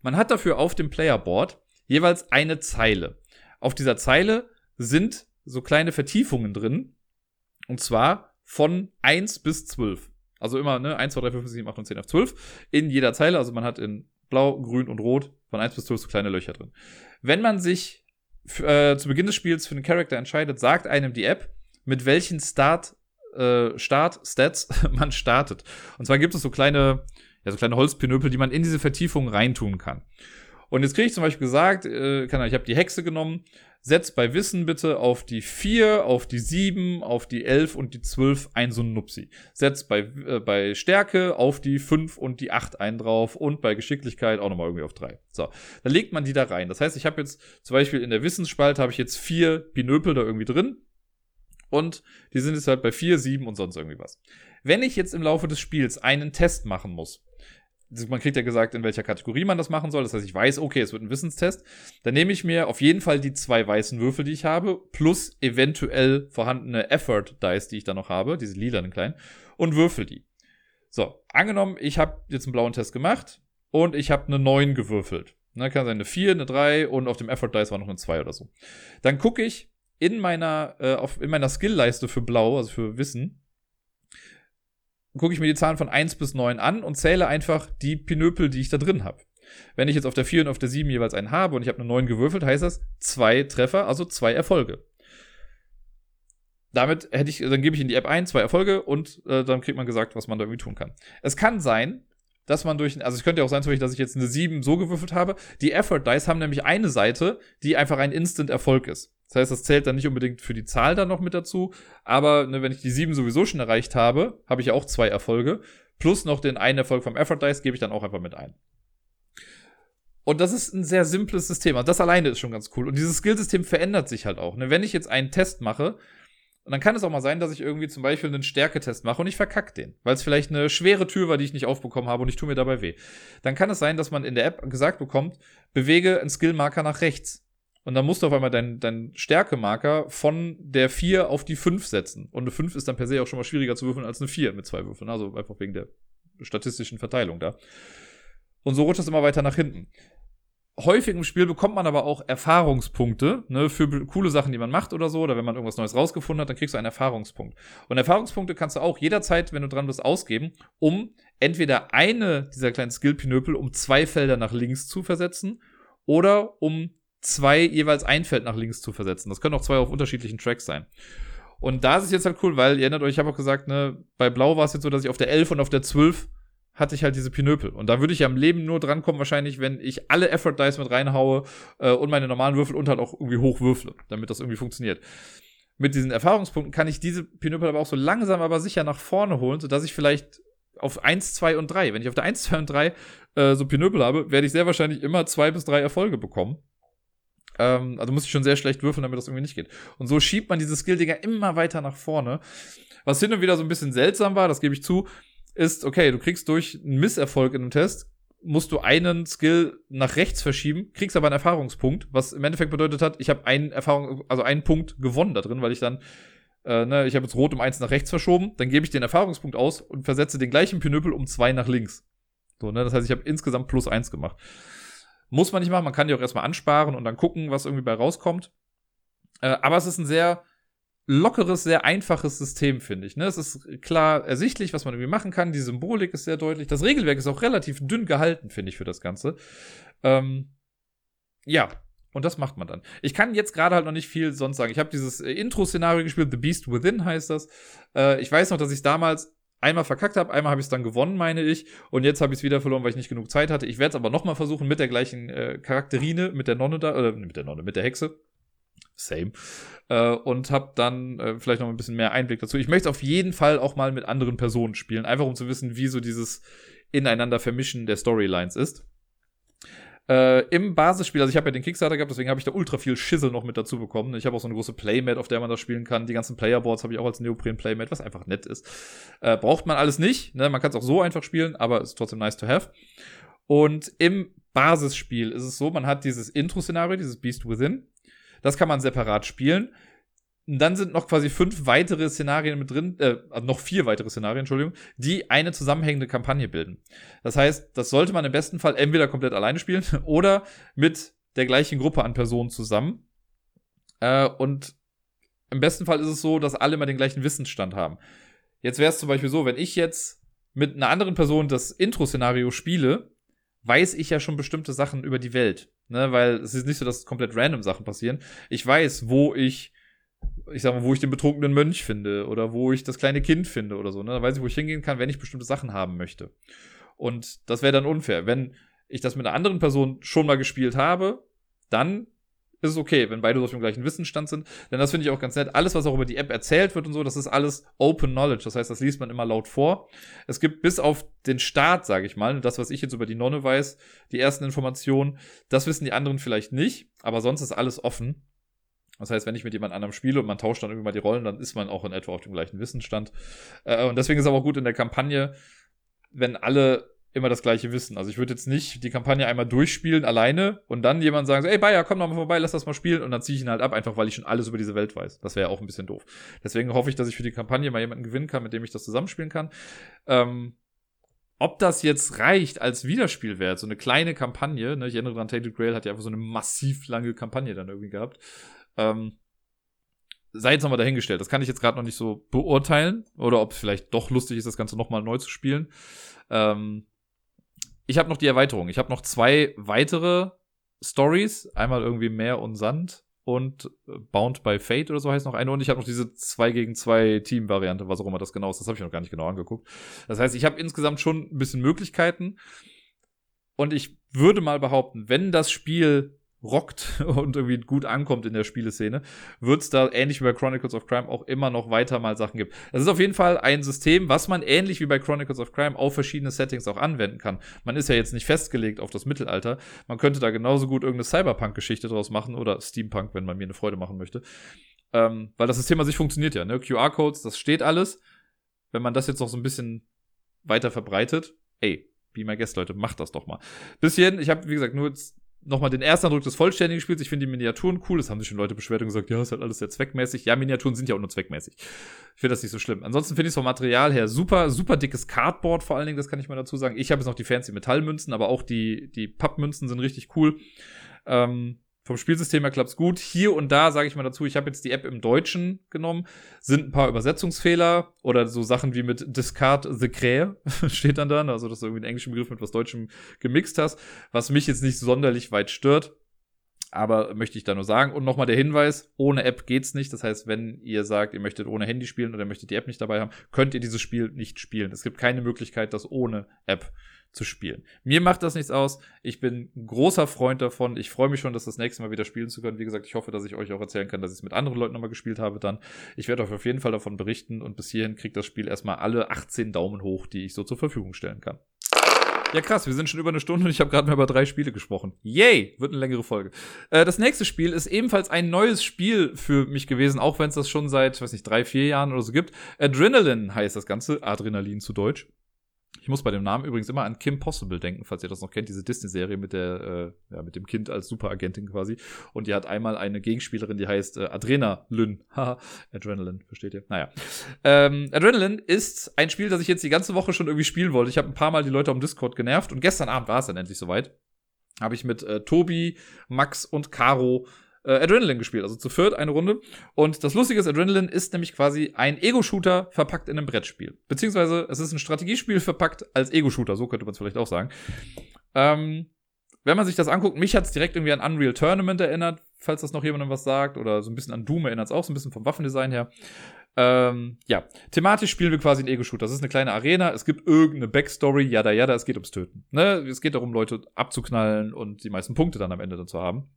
Man hat dafür auf dem Playerboard jeweils eine Zeile. Auf dieser Zeile sind so kleine Vertiefungen drin. Und zwar von 1 bis 12. Also immer, ne, 1, 2, 3, 5, 6, 7, 8 und 10 auf 12. In jeder Zeile. Also man hat in Blau, Grün und Rot von 1 bis 12 so kleine Löcher drin. Wenn man sich äh, zu Beginn des Spiels für einen Charakter entscheidet, sagt einem die App, mit welchen Start, äh, Start-Stats man startet. Und zwar gibt es so kleine, ja, so kleine Holzpinöpel, die man in diese Vertiefung reintun kann. Und jetzt kriege ich zum Beispiel gesagt, äh, kann, ich habe die Hexe genommen, setz bei Wissen bitte auf die 4, auf die 7, auf die 11 und die 12 ein so ein Nupsi. Setz bei, äh, bei Stärke auf die 5 und die 8 ein drauf und bei Geschicklichkeit auch nochmal irgendwie auf 3. So, dann legt man die da rein. Das heißt, ich habe jetzt zum Beispiel in der Wissensspalte habe ich jetzt vier Binöpel da irgendwie drin. Und die sind jetzt halt bei 4, 7 und sonst irgendwie was. Wenn ich jetzt im Laufe des Spiels einen Test machen muss, man kriegt ja gesagt, in welcher Kategorie man das machen soll. Das heißt, ich weiß, okay, es wird ein Wissenstest. Dann nehme ich mir auf jeden Fall die zwei weißen Würfel, die ich habe, plus eventuell vorhandene Effort Dice, die ich da noch habe, diese lilanen kleinen, und würfel die. So, angenommen, ich habe jetzt einen blauen Test gemacht und ich habe eine 9 gewürfelt. Ne, kann sein eine 4, eine 3 und auf dem Effort Dice war noch eine 2 oder so. Dann gucke ich in meiner, äh, auf, in meiner Skill-Leiste für Blau, also für Wissen, gucke ich mir die Zahlen von 1 bis 9 an und zähle einfach die Pinöpel, die ich da drin habe. Wenn ich jetzt auf der 4 und auf der 7 jeweils einen habe und ich habe eine 9 gewürfelt, heißt das zwei Treffer, also zwei Erfolge. Damit hätte ich, dann gebe ich in die App ein, zwei Erfolge und äh, dann kriegt man gesagt, was man da irgendwie tun kann. Es kann sein, dass man durch, also es könnte ja auch sein, dass ich jetzt eine 7 so gewürfelt habe. Die Effort Dice haben nämlich eine Seite, die einfach ein Instant-Erfolg ist. Das heißt, das zählt dann nicht unbedingt für die Zahl dann noch mit dazu. Aber ne, wenn ich die 7 sowieso schon erreicht habe, habe ich auch zwei Erfolge. Plus noch den einen Erfolg vom Effort Dice gebe ich dann auch einfach mit ein. Und das ist ein sehr simples System. Also das alleine ist schon ganz cool. Und dieses Skillsystem verändert sich halt auch. Ne? Wenn ich jetzt einen Test mache, und dann kann es auch mal sein, dass ich irgendwie zum Beispiel einen Stärketest mache und ich verkacke den, weil es vielleicht eine schwere Tür war, die ich nicht aufbekommen habe und ich tue mir dabei weh. Dann kann es sein, dass man in der App gesagt bekommt, bewege einen Skillmarker nach rechts. Und dann musst du auf einmal deinen dein Stärkemarker von der 4 auf die 5 setzen. Und eine 5 ist dann per se auch schon mal schwieriger zu würfeln als eine 4 mit zwei Würfeln. Also einfach wegen der statistischen Verteilung da. Und so rutscht es immer weiter nach hinten. Häufig im Spiel bekommt man aber auch Erfahrungspunkte ne, für coole Sachen, die man macht oder so. Oder wenn man irgendwas Neues rausgefunden hat, dann kriegst du einen Erfahrungspunkt. Und Erfahrungspunkte kannst du auch jederzeit, wenn du dran bist, ausgeben, um entweder eine dieser kleinen Skill-Pinöpel um zwei Felder nach links zu versetzen oder um zwei jeweils ein Feld nach links zu versetzen. Das können auch zwei auf unterschiedlichen Tracks sein. Und da ist es jetzt halt cool, weil ihr erinnert euch, ich habe auch gesagt, ne, bei Blau war es jetzt so, dass ich auf der 11 und auf der 12 hatte ich halt diese Pinöpel. Und da würde ich ja im Leben nur drankommen, wahrscheinlich, wenn ich alle Effort Dice mit reinhaue äh, und meine normalen Würfel und halt auch irgendwie hochwürfle, damit das irgendwie funktioniert. Mit diesen Erfahrungspunkten kann ich diese Pinöpel aber auch so langsam, aber sicher nach vorne holen, sodass ich vielleicht auf 1, 2 und 3, wenn ich auf der 1, 2 und 3 äh, so Pinöpel habe, werde ich sehr wahrscheinlich immer zwei bis drei Erfolge bekommen. Ähm, also muss ich schon sehr schlecht würfeln, damit das irgendwie nicht geht. Und so schiebt man diese Skill-Dinger immer weiter nach vorne. Was hin und wieder so ein bisschen seltsam war, das gebe ich zu, ist, okay, du kriegst durch einen Misserfolg in einem Test, musst du einen Skill nach rechts verschieben, kriegst aber einen Erfahrungspunkt, was im Endeffekt bedeutet hat, ich habe einen Erfahrung, also einen Punkt gewonnen da drin, weil ich dann, äh, ne, ich habe jetzt rot um eins nach rechts verschoben, dann gebe ich den Erfahrungspunkt aus und versetze den gleichen Pinöpel um zwei nach links. So, ne, das heißt, ich habe insgesamt plus eins gemacht. Muss man nicht machen, man kann die auch erstmal ansparen und dann gucken, was irgendwie bei rauskommt. Äh, aber es ist ein sehr lockeres, sehr einfaches System, finde ich. Ne? Es ist klar ersichtlich, was man irgendwie machen kann. Die Symbolik ist sehr deutlich. Das Regelwerk ist auch relativ dünn gehalten, finde ich, für das Ganze. Ähm, ja, und das macht man dann. Ich kann jetzt gerade halt noch nicht viel sonst sagen. Ich habe dieses äh, Intro-Szenario gespielt, The Beast Within heißt das. Äh, ich weiß noch, dass ich damals einmal verkackt habe, einmal habe ich es dann gewonnen, meine ich, und jetzt habe ich es wieder verloren, weil ich nicht genug Zeit hatte. Ich werde es aber noch mal versuchen mit der gleichen äh, Charakterine, mit der Nonne da, oder mit der Nonne, mit der Hexe same. Äh, und habe dann äh, vielleicht noch ein bisschen mehr Einblick dazu. Ich möchte auf jeden Fall auch mal mit anderen Personen spielen, einfach um zu wissen, wie so dieses ineinander Vermischen der Storylines ist. Äh, Im Basisspiel, also ich habe ja den Kickstarter gehabt, deswegen habe ich da ultra viel Schissel noch mit dazu bekommen. Ich habe auch so eine große Playmat, auf der man das spielen kann. Die ganzen Playerboards habe ich auch als Neopren Playmat, was einfach nett ist. Äh, braucht man alles nicht, ne? man kann es auch so einfach spielen, aber ist trotzdem nice to have. Und im Basisspiel ist es so, man hat dieses Intro-Szenario, dieses Beast Within. Das kann man separat spielen. Und dann sind noch quasi fünf weitere Szenarien mit drin, äh, also noch vier weitere Szenarien, Entschuldigung, die eine zusammenhängende Kampagne bilden. Das heißt, das sollte man im besten Fall entweder komplett alleine spielen oder mit der gleichen Gruppe an Personen zusammen. Äh, und im besten Fall ist es so, dass alle immer den gleichen Wissensstand haben. Jetzt wäre es zum Beispiel so, wenn ich jetzt mit einer anderen Person das Intro-Szenario spiele, weiß ich ja schon bestimmte Sachen über die Welt. Ne, weil es ist nicht so, dass komplett random Sachen passieren. Ich weiß, wo ich, ich sag mal, wo ich den betrunkenen Mönch finde oder wo ich das kleine Kind finde oder so. Ne? Da weiß ich, wo ich hingehen kann, wenn ich bestimmte Sachen haben möchte. Und das wäre dann unfair. Wenn ich das mit einer anderen Person schon mal gespielt habe, dann ist es okay, wenn beide so auf dem gleichen Wissensstand sind. Denn das finde ich auch ganz nett. Alles, was auch über die App erzählt wird und so, das ist alles Open Knowledge. Das heißt, das liest man immer laut vor. Es gibt bis auf den Start, sage ich mal, das, was ich jetzt über die Nonne weiß, die ersten Informationen, das wissen die anderen vielleicht nicht, aber sonst ist alles offen. Das heißt, wenn ich mit jemand anderem spiele und man tauscht dann irgendwie mal die Rollen, dann ist man auch in etwa auf dem gleichen Wissensstand. Äh, und deswegen ist es aber auch gut in der Kampagne, wenn alle immer das gleiche wissen. Also ich würde jetzt nicht die Kampagne einmal durchspielen alleine und dann jemand sagen so, ey Bayer, komm doch mal vorbei, lass das mal spielen und dann ziehe ich ihn halt ab, einfach weil ich schon alles über diese Welt weiß. Das wäre ja auch ein bisschen doof. Deswegen hoffe ich, dass ich für die Kampagne mal jemanden gewinnen kann, mit dem ich das zusammenspielen kann. Ähm, ob das jetzt reicht als Wiederspielwert, so eine kleine Kampagne, ne, ich erinnere daran, Tainted Grail hat ja einfach so eine massiv lange Kampagne dann irgendwie gehabt. Ähm, sei jetzt nochmal dahingestellt. Das kann ich jetzt gerade noch nicht so beurteilen. Oder ob es vielleicht doch lustig ist, das Ganze nochmal neu zu spielen. Ähm, ich habe noch die Erweiterung. Ich habe noch zwei weitere Stories. Einmal irgendwie Meer und Sand und äh, Bound by Fate oder so heißt noch eine. Und ich habe noch diese 2 gegen 2 Team-Variante, was auch immer das genau ist. Das habe ich noch gar nicht genau angeguckt. Das heißt, ich habe insgesamt schon ein bisschen Möglichkeiten. Und ich würde mal behaupten, wenn das Spiel rockt und irgendwie gut ankommt in der Spieleszene, wird es da ähnlich wie bei Chronicles of Crime auch immer noch weiter mal Sachen gibt. Das ist auf jeden Fall ein System, was man ähnlich wie bei Chronicles of Crime auf verschiedene Settings auch anwenden kann. Man ist ja jetzt nicht festgelegt auf das Mittelalter. Man könnte da genauso gut irgendeine Cyberpunk-Geschichte draus machen oder Steampunk, wenn man mir eine Freude machen möchte. Ähm, weil das System an sich funktioniert ja, ne? QR-Codes, das steht alles. Wenn man das jetzt noch so ein bisschen weiter verbreitet, ey, Be my guest, Leute, macht das doch mal. Bisschen, ich habe, wie gesagt, nur jetzt nochmal den ersten Eindruck des vollständigen Spiels. Ich finde die Miniaturen cool. Das haben sich schon Leute beschwert und gesagt, ja, ist halt alles sehr zweckmäßig. Ja, Miniaturen sind ja auch nur zweckmäßig. Ich finde das nicht so schlimm. Ansonsten finde ich es vom Material her super, super dickes Cardboard vor allen Dingen, das kann ich mal dazu sagen. Ich habe jetzt noch die fancy Metallmünzen, aber auch die, die Pappmünzen sind richtig cool. Ähm, vom Spielsystem her klappt's gut. Hier und da sage ich mal dazu, ich habe jetzt die App im Deutschen genommen, sind ein paar Übersetzungsfehler oder so Sachen wie mit Discard the Craie steht dann da, also dass du irgendwie einen englischen Begriff mit was Deutschem gemixt hast, was mich jetzt nicht sonderlich weit stört. Aber möchte ich da nur sagen. Und nochmal der Hinweis, ohne App geht's nicht. Das heißt, wenn ihr sagt, ihr möchtet ohne Handy spielen oder möchtet die App nicht dabei haben, könnt ihr dieses Spiel nicht spielen. Es gibt keine Möglichkeit, das ohne App zu spielen. Mir macht das nichts aus. Ich bin ein großer Freund davon. Ich freue mich schon, das das nächste Mal wieder spielen zu können. Wie gesagt, ich hoffe, dass ich euch auch erzählen kann, dass ich es mit anderen Leuten nochmal gespielt habe dann. Ich werde euch auf jeden Fall davon berichten und bis hierhin kriegt das Spiel erstmal alle 18 Daumen hoch, die ich so zur Verfügung stellen kann. Ja, krass, wir sind schon über eine Stunde und ich habe gerade mal über drei Spiele gesprochen. Yay, wird eine längere Folge. Äh, das nächste Spiel ist ebenfalls ein neues Spiel für mich gewesen, auch wenn es das schon seit, weiß nicht, drei, vier Jahren oder so gibt. Adrenaline heißt das Ganze, Adrenalin zu Deutsch. Ich muss bei dem Namen übrigens immer an Kim Possible denken, falls ihr das noch kennt, diese Disney-Serie mit der, äh, ja, mit dem Kind als Superagentin quasi. Und die hat einmal eine Gegenspielerin, die heißt äh, Adrenalin. Haha, Adrenaline, versteht ihr? Naja. Ähm, Adrenaline ist ein Spiel, das ich jetzt die ganze Woche schon irgendwie spielen wollte. Ich habe ein paar Mal die Leute am Discord genervt und gestern Abend war es dann endlich soweit. Habe ich mit äh, Tobi, Max und Caro äh, Adrenaline gespielt, also zu viert eine Runde. Und das Lustige ist, Adrenaline ist nämlich quasi ein Ego-Shooter verpackt in einem Brettspiel. Beziehungsweise es ist ein Strategiespiel verpackt als Ego-Shooter, so könnte man es vielleicht auch sagen. Ähm, wenn man sich das anguckt, mich hat es direkt irgendwie an Unreal Tournament erinnert, falls das noch jemandem was sagt, oder so ein bisschen an Doom erinnert es auch, so ein bisschen vom Waffendesign her. Ähm, ja, thematisch spielen wir quasi ein Ego-Shooter. Das ist eine kleine Arena, es gibt irgendeine Backstory, jada jada, es geht ums Töten. Ne? Es geht darum, Leute abzuknallen und die meisten Punkte dann am Ende dazu haben.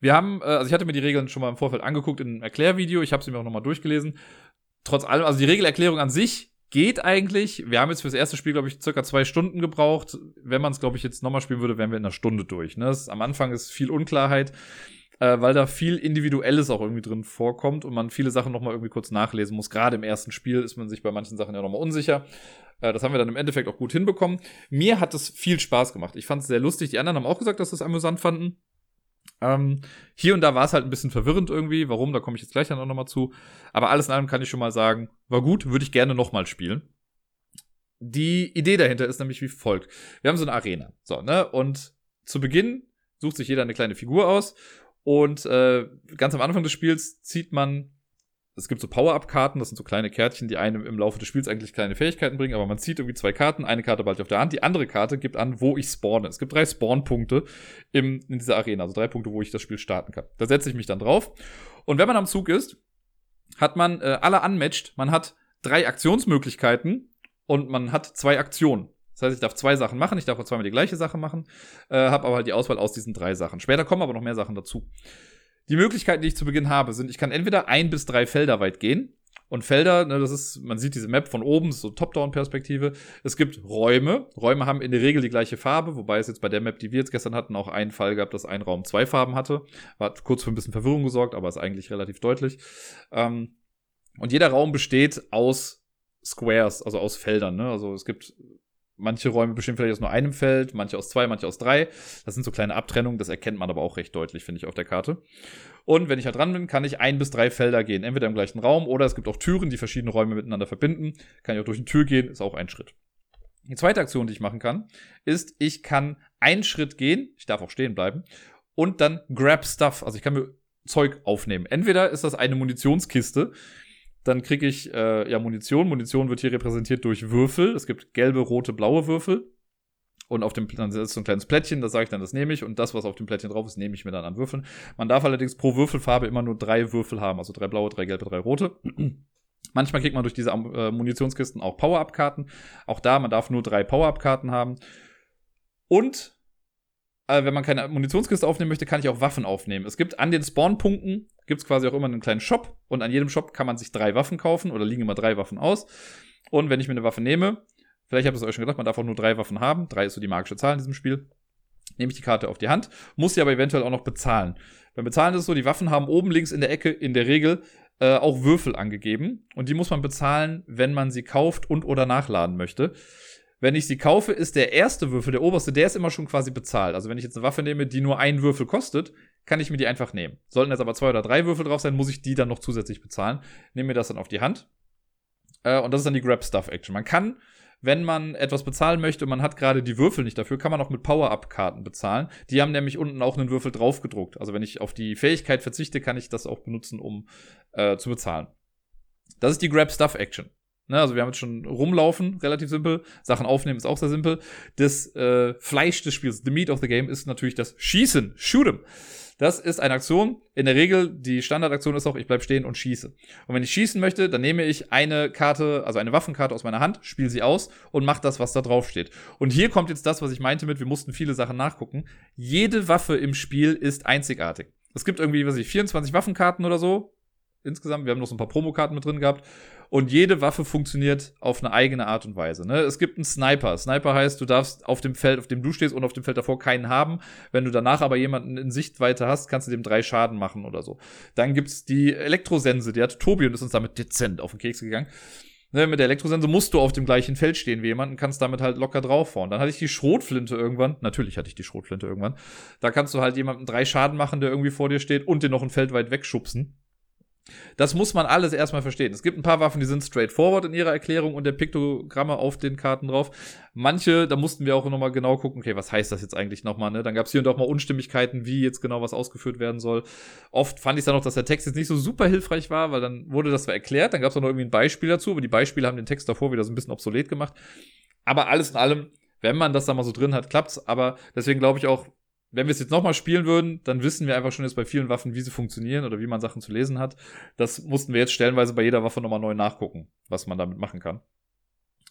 Wir haben, äh, also ich hatte mir die Regeln schon mal im Vorfeld angeguckt in einem Erklärvideo, ich habe sie mir auch nochmal durchgelesen. Trotz allem, also die Regelerklärung an sich geht eigentlich. Wir haben jetzt fürs erste Spiel, glaube ich, circa zwei Stunden gebraucht. Wenn man es, glaube ich, jetzt nochmal spielen würde, wären wir in einer Stunde durch. Ne? Das, am Anfang ist viel Unklarheit, äh, weil da viel Individuelles auch irgendwie drin vorkommt und man viele Sachen nochmal irgendwie kurz nachlesen muss. Gerade im ersten Spiel ist man sich bei manchen Sachen ja nochmal unsicher. Äh, das haben wir dann im Endeffekt auch gut hinbekommen. Mir hat es viel Spaß gemacht. Ich fand es sehr lustig. Die anderen haben auch gesagt, dass sie es amüsant fanden. Ähm, hier und da war es halt ein bisschen verwirrend irgendwie. Warum? Da komme ich jetzt gleich dann auch nochmal zu. Aber alles in allem kann ich schon mal sagen, war gut, würde ich gerne nochmal spielen. Die Idee dahinter ist nämlich wie folgt. Wir haben so eine Arena. So, ne? Und zu Beginn sucht sich jeder eine kleine Figur aus. Und äh, ganz am Anfang des Spiels zieht man es gibt so Power-Up-Karten, das sind so kleine Kärtchen, die einem im Laufe des Spiels eigentlich kleine Fähigkeiten bringen, aber man zieht irgendwie zwei Karten, eine Karte bald auf der Hand, die andere Karte gibt an, wo ich spawne. Es gibt drei Spawn-Punkte in dieser Arena, also drei Punkte, wo ich das Spiel starten kann. Da setze ich mich dann drauf. Und wenn man am Zug ist, hat man äh, alle unmatched, man hat drei Aktionsmöglichkeiten und man hat zwei Aktionen. Das heißt, ich darf zwei Sachen machen, ich darf auch zweimal die gleiche Sache machen, äh, habe aber halt die Auswahl aus diesen drei Sachen. Später kommen aber noch mehr Sachen dazu. Die Möglichkeiten, die ich zu Beginn habe, sind, ich kann entweder ein bis drei Felder weit gehen. Und Felder, ne, das ist, man sieht diese Map von oben, so Top-Down-Perspektive. Es gibt Räume. Räume haben in der Regel die gleiche Farbe, wobei es jetzt bei der Map, die wir jetzt gestern hatten, auch einen Fall gab, dass ein Raum zwei Farben hatte. Hat kurz für ein bisschen Verwirrung gesorgt, aber ist eigentlich relativ deutlich. Ähm, und jeder Raum besteht aus Squares, also aus Feldern. Ne? Also es gibt Manche Räume bestehen vielleicht aus nur einem Feld, manche aus zwei, manche aus drei. Das sind so kleine Abtrennungen, das erkennt man aber auch recht deutlich, finde ich, auf der Karte. Und wenn ich halt dran bin, kann ich ein bis drei Felder gehen, entweder im gleichen Raum oder es gibt auch Türen, die verschiedene Räume miteinander verbinden. Kann ich auch durch eine Tür gehen, ist auch ein Schritt. Die zweite Aktion, die ich machen kann, ist, ich kann einen Schritt gehen, ich darf auch stehen bleiben, und dann grab stuff. Also ich kann mir Zeug aufnehmen. Entweder ist das eine Munitionskiste, dann kriege ich äh, ja Munition. Munition wird hier repräsentiert durch Würfel. Es gibt gelbe, rote, blaue Würfel. Und auf dem dann ist so ein kleines Plättchen, das sage ich dann, das nehme ich. Und das, was auf dem Plättchen drauf ist, nehme ich mir dann an Würfeln. Man darf allerdings pro Würfelfarbe immer nur drei Würfel haben. Also drei blaue, drei gelbe, drei rote. Manchmal kriegt man durch diese äh, Munitionskisten auch Power-Up-Karten. Auch da, man darf nur drei Power-Up-Karten haben. Und äh, wenn man keine Munitionskiste aufnehmen möchte, kann ich auch Waffen aufnehmen. Es gibt an den Spawnpunkten gibt es quasi auch immer einen kleinen Shop und an jedem Shop kann man sich drei Waffen kaufen oder liegen immer drei Waffen aus. Und wenn ich mir eine Waffe nehme, vielleicht habt ihr es euch schon gedacht, man darf auch nur drei Waffen haben. Drei ist so die magische Zahl in diesem Spiel. Nehme ich die Karte auf die Hand, muss sie aber eventuell auch noch bezahlen. Beim Bezahlen ist es so, die Waffen haben oben links in der Ecke in der Regel äh, auch Würfel angegeben und die muss man bezahlen, wenn man sie kauft und oder nachladen möchte. Wenn ich sie kaufe, ist der erste Würfel, der oberste, der ist immer schon quasi bezahlt. Also wenn ich jetzt eine Waffe nehme, die nur einen Würfel kostet, kann ich mir die einfach nehmen. Sollten jetzt aber zwei oder drei Würfel drauf sein, muss ich die dann noch zusätzlich bezahlen. Nehme mir das dann auf die Hand. Äh, und das ist dann die Grab Stuff Action. Man kann, wenn man etwas bezahlen möchte und man hat gerade die Würfel nicht dafür, kann man auch mit Power-Up-Karten bezahlen. Die haben nämlich unten auch einen Würfel draufgedruckt. Also wenn ich auf die Fähigkeit verzichte, kann ich das auch benutzen, um äh, zu bezahlen. Das ist die Grab Stuff Action. Ne, also wir haben jetzt schon rumlaufen, relativ simpel. Sachen aufnehmen ist auch sehr simpel. Das äh, Fleisch des Spiels, the meat of the game, ist natürlich das Schießen, shoot 'em. Das ist eine Aktion. In der Regel, die Standardaktion ist auch, ich bleib stehen und schieße. Und wenn ich schießen möchte, dann nehme ich eine Karte, also eine Waffenkarte aus meiner Hand, spiele sie aus und mache das, was da drauf steht. Und hier kommt jetzt das, was ich meinte mit, wir mussten viele Sachen nachgucken. Jede Waffe im Spiel ist einzigartig. Es gibt irgendwie, was weiß ich, 24 Waffenkarten oder so. Insgesamt, wir haben noch so ein paar Promokarten mit drin gehabt. Und jede Waffe funktioniert auf eine eigene Art und Weise. Ne? Es gibt einen Sniper. Sniper heißt, du darfst auf dem Feld, auf dem du stehst und auf dem Feld davor keinen haben. Wenn du danach aber jemanden in Sichtweite hast, kannst du dem drei Schaden machen oder so. Dann gibt's die Elektrosense, die hat Tobi und ist uns damit dezent auf den Keks gegangen. Ne, mit der Elektrosense musst du auf dem gleichen Feld stehen wie jemand und kannst damit halt locker draufhauen. Dann hatte ich die Schrotflinte irgendwann. Natürlich hatte ich die Schrotflinte irgendwann. Da kannst du halt jemanden drei Schaden machen, der irgendwie vor dir steht und den noch ein Feld weit wegschubsen. Das muss man alles erstmal verstehen. Es gibt ein paar Waffen, die sind straightforward in ihrer Erklärung und der Piktogramme auf den Karten drauf. Manche, da mussten wir auch nochmal genau gucken, okay, was heißt das jetzt eigentlich nochmal, ne? Dann gab es hier und auch mal Unstimmigkeiten, wie jetzt genau was ausgeführt werden soll. Oft fand ich dann noch, dass der Text jetzt nicht so super hilfreich war, weil dann wurde das zwar erklärt, dann gab es auch noch irgendwie ein Beispiel dazu, aber die Beispiele haben den Text davor wieder so ein bisschen obsolet gemacht. Aber alles in allem, wenn man das da mal so drin hat, klappt's. Aber deswegen glaube ich auch, wenn wir es jetzt nochmal spielen würden, dann wissen wir einfach schon jetzt bei vielen Waffen, wie sie funktionieren oder wie man Sachen zu lesen hat. Das mussten wir jetzt stellenweise bei jeder Waffe nochmal neu nachgucken, was man damit machen kann.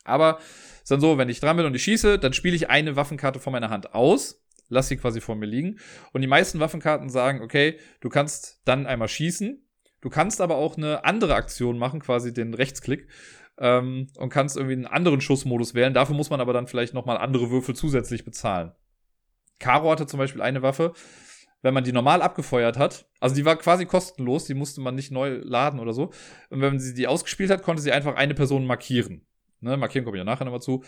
Aber ist dann so, wenn ich dran bin und ich schieße, dann spiele ich eine Waffenkarte von meiner Hand aus, lass sie quasi vor mir liegen. Und die meisten Waffenkarten sagen, okay, du kannst dann einmal schießen, du kannst aber auch eine andere Aktion machen, quasi den Rechtsklick, ähm, und kannst irgendwie einen anderen Schussmodus wählen. Dafür muss man aber dann vielleicht nochmal andere Würfel zusätzlich bezahlen. Caro hatte zum Beispiel eine Waffe, wenn man die normal abgefeuert hat, also die war quasi kostenlos, die musste man nicht neu laden oder so. Und wenn sie die ausgespielt hat, konnte sie einfach eine Person markieren. Ne, markieren komme ich ja nachher nochmal zu.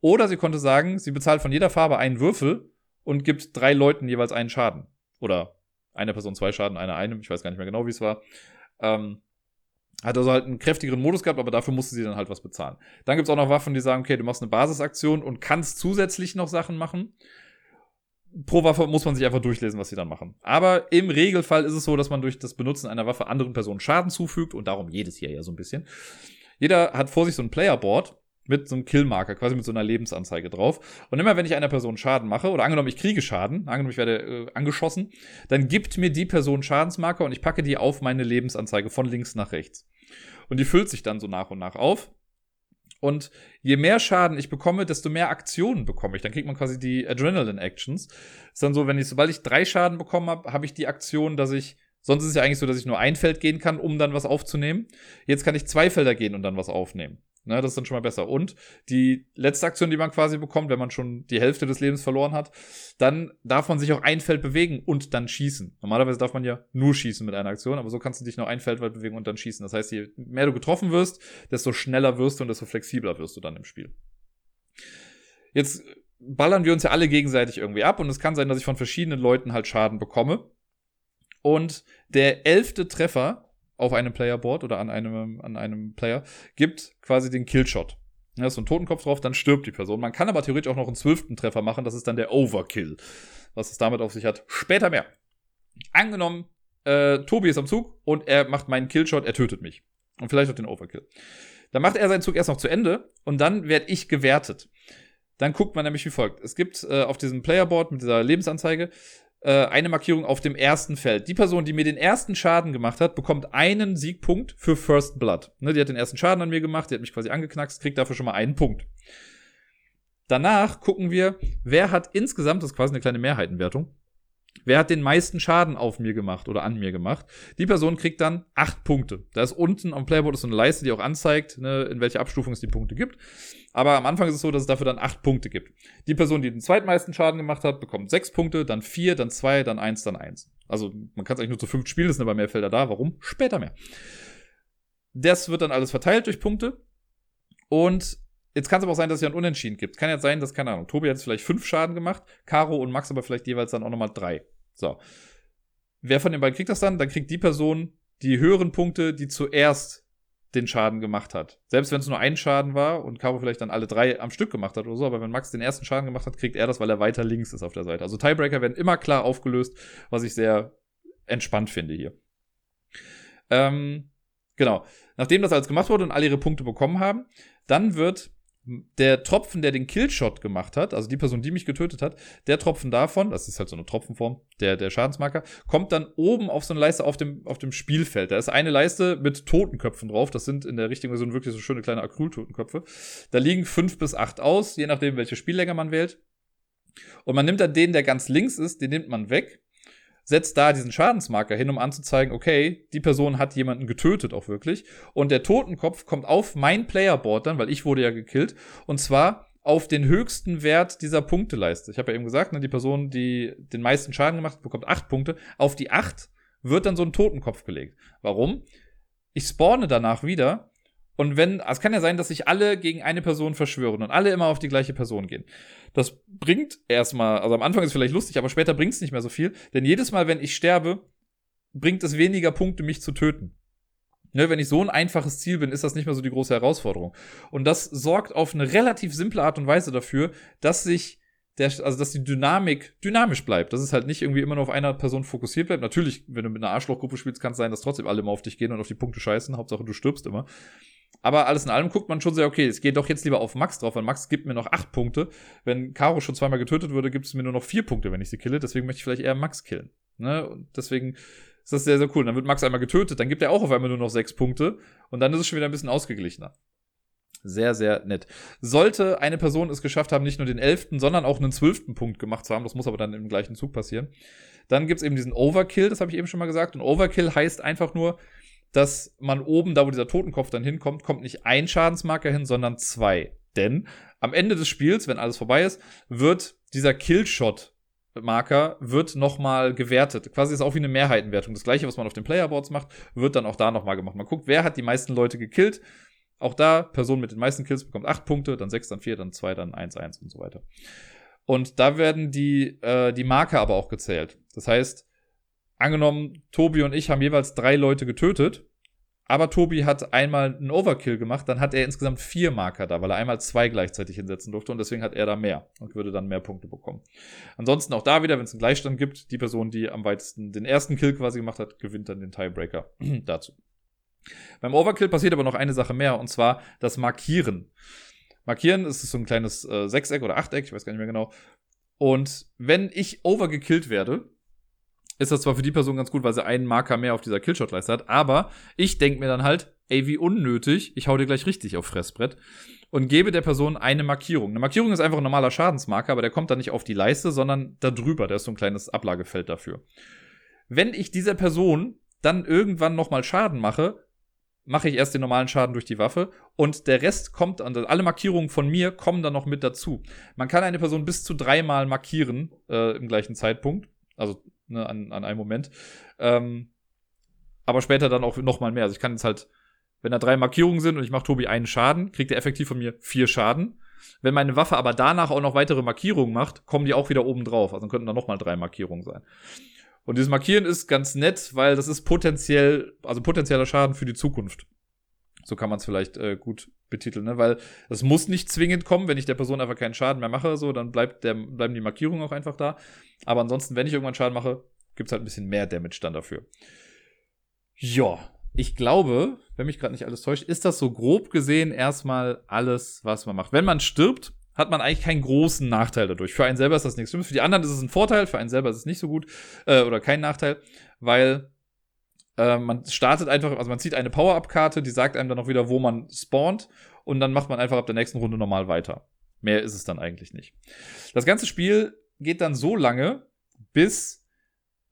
Oder sie konnte sagen, sie bezahlt von jeder Farbe einen Würfel und gibt drei Leuten jeweils einen Schaden. Oder eine Person zwei Schaden, einer einem. Ich weiß gar nicht mehr genau, wie es war. Ähm, hat also halt einen kräftigeren Modus gehabt, aber dafür musste sie dann halt was bezahlen. Dann gibt's auch noch Waffen, die sagen, okay, du machst eine Basisaktion und kannst zusätzlich noch Sachen machen pro Waffe muss man sich einfach durchlesen, was sie dann machen. Aber im Regelfall ist es so, dass man durch das Benutzen einer Waffe anderen Personen Schaden zufügt und darum jedes hier ja so ein bisschen. Jeder hat vor sich so ein Playerboard mit so einem Killmarker, quasi mit so einer Lebensanzeige drauf. Und immer wenn ich einer Person Schaden mache, oder angenommen, ich kriege Schaden, angenommen, ich werde äh, angeschossen, dann gibt mir die Person Schadensmarker und ich packe die auf meine Lebensanzeige von links nach rechts. Und die füllt sich dann so nach und nach auf. Und je mehr Schaden ich bekomme, desto mehr Aktionen bekomme ich. Dann kriegt man quasi die Adrenaline-Actions. Ist dann so, wenn ich, sobald ich drei Schaden bekommen habe, habe ich die Aktion, dass ich, sonst ist es ja eigentlich so, dass ich nur ein Feld gehen kann, um dann was aufzunehmen. Jetzt kann ich zwei Felder gehen und dann was aufnehmen. Ne, das ist dann schon mal besser. Und die letzte Aktion, die man quasi bekommt, wenn man schon die Hälfte des Lebens verloren hat, dann darf man sich auch ein Feld bewegen und dann schießen. Normalerweise darf man ja nur schießen mit einer Aktion, aber so kannst du dich noch ein Feld weit bewegen und dann schießen. Das heißt, je mehr du getroffen wirst, desto schneller wirst du und desto flexibler wirst du dann im Spiel. Jetzt ballern wir uns ja alle gegenseitig irgendwie ab und es kann sein, dass ich von verschiedenen Leuten halt Schaden bekomme. Und der elfte Treffer auf einem Playerboard oder an einem, an einem Player, gibt quasi den Killshot. Da ist so ein Totenkopf drauf, dann stirbt die Person. Man kann aber theoretisch auch noch einen zwölften Treffer machen, das ist dann der Overkill. Was es damit auf sich hat, später mehr. Angenommen, äh, Tobi ist am Zug und er macht meinen Killshot, er tötet mich. Und vielleicht auch den Overkill. Dann macht er seinen Zug erst noch zu Ende und dann werde ich gewertet. Dann guckt man nämlich wie folgt. Es gibt äh, auf diesem Playerboard mit dieser Lebensanzeige äh, eine Markierung auf dem ersten Feld. Die Person, die mir den ersten Schaden gemacht hat, bekommt einen Siegpunkt für First Blood. Ne, die hat den ersten Schaden an mir gemacht, die hat mich quasi angeknackst, kriegt dafür schon mal einen Punkt. Danach gucken wir, wer hat insgesamt, das ist quasi eine kleine Mehrheitenwertung, Wer hat den meisten Schaden auf mir gemacht oder an mir gemacht? Die Person kriegt dann acht Punkte. Da ist unten am Playboard so eine Leiste, die auch anzeigt, ne, in welcher Abstufung es die Punkte gibt. Aber am Anfang ist es so, dass es dafür dann acht Punkte gibt. Die Person, die den zweitmeisten Schaden gemacht hat, bekommt sechs Punkte, dann vier, dann zwei, dann eins, dann eins. Also man kann es eigentlich nur zu fünf spielen, es sind aber mehr Felder da. Warum? Später mehr. Das wird dann alles verteilt durch Punkte. Und Jetzt kann es aber auch sein, dass es ja ein Unentschieden gibt. Kann ja sein, dass, keine Ahnung, Tobi hat jetzt vielleicht fünf Schaden gemacht, Caro und Max aber vielleicht jeweils dann auch nochmal drei. So. Wer von den beiden kriegt das dann? Dann kriegt die Person die höheren Punkte, die zuerst den Schaden gemacht hat. Selbst wenn es nur ein Schaden war und Caro vielleicht dann alle drei am Stück gemacht hat oder so, aber wenn Max den ersten Schaden gemacht hat, kriegt er das, weil er weiter links ist auf der Seite. Also Tiebreaker werden immer klar aufgelöst, was ich sehr entspannt finde hier. Ähm, Genau. Nachdem das alles gemacht wurde und alle ihre Punkte bekommen haben, dann wird der Tropfen, der den Killshot gemacht hat, also die Person, die mich getötet hat, der Tropfen davon, das ist halt so eine Tropfenform, der, der Schadensmarker, kommt dann oben auf so eine Leiste auf dem, auf dem Spielfeld. Da ist eine Leiste mit Totenköpfen drauf. Das sind in der richtigen Version wirklich so schöne kleine Acryl-Totenköpfe. Da liegen fünf bis acht aus, je nachdem, welche Spiellänge man wählt. Und man nimmt dann den, der ganz links ist, den nimmt man weg setzt da diesen Schadensmarker hin, um anzuzeigen, okay, die Person hat jemanden getötet auch wirklich. Und der Totenkopf kommt auf mein Playerboard dann, weil ich wurde ja gekillt. Und zwar auf den höchsten Wert dieser Punkteleiste. Ich habe ja eben gesagt, ne, die Person, die den meisten Schaden gemacht hat, bekommt acht Punkte. Auf die acht wird dann so ein Totenkopf gelegt. Warum? Ich spawne danach wieder und wenn, es kann ja sein, dass sich alle gegen eine Person verschwören und alle immer auf die gleiche Person gehen. Das bringt erstmal, also am Anfang ist vielleicht lustig, aber später bringt es nicht mehr so viel. Denn jedes Mal, wenn ich sterbe, bringt es weniger Punkte, mich zu töten. Ne, wenn ich so ein einfaches Ziel bin, ist das nicht mehr so die große Herausforderung. Und das sorgt auf eine relativ simple Art und Weise dafür, dass sich der, also dass die Dynamik dynamisch bleibt. Dass es halt nicht irgendwie immer nur auf einer Person fokussiert bleibt. Natürlich, wenn du mit einer Arschlochgruppe spielst, kann es sein, dass trotzdem alle immer auf dich gehen und auf die Punkte scheißen. Hauptsache, du stirbst immer. Aber alles in allem guckt man schon sehr, okay, es geht doch jetzt lieber auf Max drauf, weil Max gibt mir noch acht Punkte. Wenn Caro schon zweimal getötet würde, gibt es mir nur noch vier Punkte, wenn ich sie kille. Deswegen möchte ich vielleicht eher Max killen. Ne? Und deswegen ist das sehr, sehr cool. Dann wird Max einmal getötet, dann gibt er auch auf einmal nur noch sechs Punkte. Und dann ist es schon wieder ein bisschen ausgeglichener. Sehr, sehr nett. Sollte eine Person es geschafft haben, nicht nur den elften, sondern auch einen zwölften Punkt gemacht zu haben, das muss aber dann im gleichen Zug passieren, dann gibt es eben diesen Overkill, das habe ich eben schon mal gesagt. Und Overkill heißt einfach nur, dass man oben, da wo dieser Totenkopf dann hinkommt, kommt nicht ein Schadensmarker hin, sondern zwei. Denn am Ende des Spiels, wenn alles vorbei ist, wird dieser Killshot Marker wird nochmal gewertet. Quasi ist auch wie eine Mehrheitenwertung. Das gleiche, was man auf den Playerboards macht, wird dann auch da nochmal gemacht. Man guckt, wer hat die meisten Leute gekillt. Auch da, Person mit den meisten Kills bekommt acht Punkte, dann sechs, dann vier, dann zwei, dann eins, eins und so weiter. Und da werden die, äh, die Marker aber auch gezählt. Das heißt, angenommen, Tobi und ich haben jeweils drei Leute getötet, aber Tobi hat einmal einen Overkill gemacht, dann hat er insgesamt vier Marker da, weil er einmal zwei gleichzeitig hinsetzen durfte und deswegen hat er da mehr und würde dann mehr Punkte bekommen. Ansonsten auch da wieder, wenn es einen Gleichstand gibt, die Person, die am weitesten den ersten Kill quasi gemacht hat, gewinnt dann den Tiebreaker dazu. Beim Overkill passiert aber noch eine Sache mehr und zwar das Markieren. Markieren ist so ein kleines äh, Sechseck oder Achteck, ich weiß gar nicht mehr genau. Und wenn ich overgekillt werde, ist das zwar für die Person ganz gut, weil sie einen Marker mehr auf dieser Killshot-Leiste hat, aber ich denke mir dann halt, ey, wie unnötig, ich hau dir gleich richtig auf Fressbrett und gebe der Person eine Markierung. Eine Markierung ist einfach ein normaler Schadensmarker, aber der kommt dann nicht auf die Leiste, sondern da drüber, da ist so ein kleines Ablagefeld dafür. Wenn ich dieser Person dann irgendwann nochmal Schaden mache, mache ich erst den normalen Schaden durch die Waffe und der Rest kommt, alle Markierungen von mir kommen dann noch mit dazu. Man kann eine Person bis zu dreimal markieren äh, im gleichen Zeitpunkt. Also ne, an, an einem Moment. Ähm, aber später dann auch noch mal mehr. Also ich kann jetzt halt, wenn da drei Markierungen sind und ich mache Tobi einen Schaden, kriegt er effektiv von mir vier Schaden. Wenn meine Waffe aber danach auch noch weitere Markierungen macht, kommen die auch wieder oben drauf. Also dann könnten da noch mal drei Markierungen sein. Und dieses Markieren ist ganz nett, weil das ist potenziell, also potenzieller Schaden für die Zukunft. So kann man es vielleicht äh, gut betiteln, ne? Weil es muss nicht zwingend kommen, wenn ich der Person einfach keinen Schaden mehr mache, so, dann bleibt der, bleiben die Markierungen auch einfach da. Aber ansonsten, wenn ich irgendwann Schaden mache, gibt es halt ein bisschen mehr Damage dann dafür. Ja, ich glaube, wenn mich gerade nicht alles täuscht, ist das so grob gesehen erstmal alles, was man macht. Wenn man stirbt, hat man eigentlich keinen großen Nachteil dadurch. Für einen selber ist das nichts Schlimmes. Für die anderen ist es ein Vorteil, für einen selber ist es nicht so gut äh, oder kein Nachteil, weil äh, man startet einfach, also man zieht eine Power-Up-Karte, die sagt einem dann auch wieder, wo man spawnt und dann macht man einfach ab der nächsten Runde normal weiter. Mehr ist es dann eigentlich nicht. Das ganze Spiel geht dann so lange, bis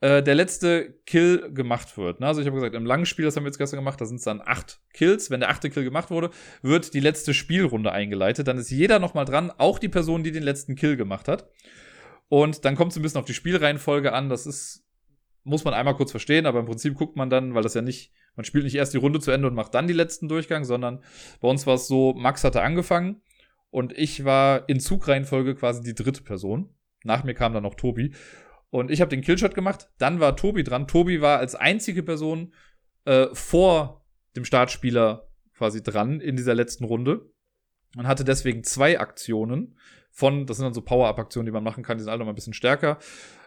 äh, der letzte Kill gemacht wird. Ne? Also ich habe gesagt, im langen Spiel, das haben wir jetzt gestern gemacht, da sind es dann acht Kills. Wenn der achte Kill gemacht wurde, wird die letzte Spielrunde eingeleitet. Dann ist jeder nochmal dran, auch die Person, die den letzten Kill gemacht hat. Und dann kommt es ein bisschen auf die Spielreihenfolge an. Das ist muss man einmal kurz verstehen, aber im Prinzip guckt man dann, weil das ja nicht, man spielt nicht erst die Runde zu Ende und macht dann die letzten Durchgang, sondern bei uns war es so, Max hatte angefangen und ich war in Zugreihenfolge quasi die dritte Person. Nach mir kam dann noch Tobi. Und ich habe den Killshot gemacht, dann war Tobi dran. Tobi war als einzige Person äh, vor dem Startspieler quasi dran in dieser letzten Runde und hatte deswegen zwei Aktionen von, das sind dann so Power-Up-Aktionen, die man machen kann, die sind alle noch mal ein bisschen stärker.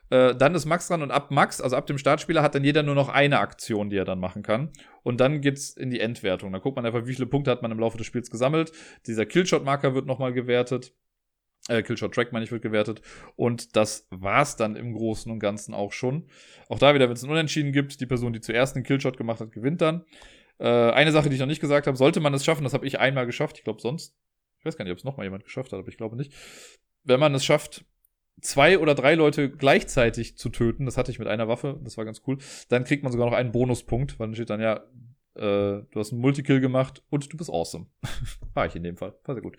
Äh, dann ist Max dran und ab Max, also ab dem Startspieler, hat dann jeder nur noch eine Aktion, die er dann machen kann. Und dann geht's in die Endwertung. Da guckt man einfach, wie viele Punkte hat man im Laufe des Spiels gesammelt. Dieser Killshot-Marker wird nochmal gewertet. Äh, Killshot-Track, meine ich, wird gewertet. Und das war's dann im Großen und Ganzen auch schon. Auch da wieder, wenn es einen Unentschieden gibt, die Person, die zuerst einen Killshot gemacht hat, gewinnt dann. Äh, eine Sache, die ich noch nicht gesagt habe, sollte man es schaffen, das habe ich einmal geschafft, ich glaube sonst, ich weiß gar nicht, ob es nochmal jemand geschafft hat, aber ich glaube nicht. Wenn man es schafft, zwei oder drei Leute gleichzeitig zu töten, das hatte ich mit einer Waffe, das war ganz cool, dann kriegt man sogar noch einen Bonuspunkt, weil dann steht dann ja, äh, du hast einen Multikill gemacht und du bist awesome. War ich in dem Fall. War sehr gut.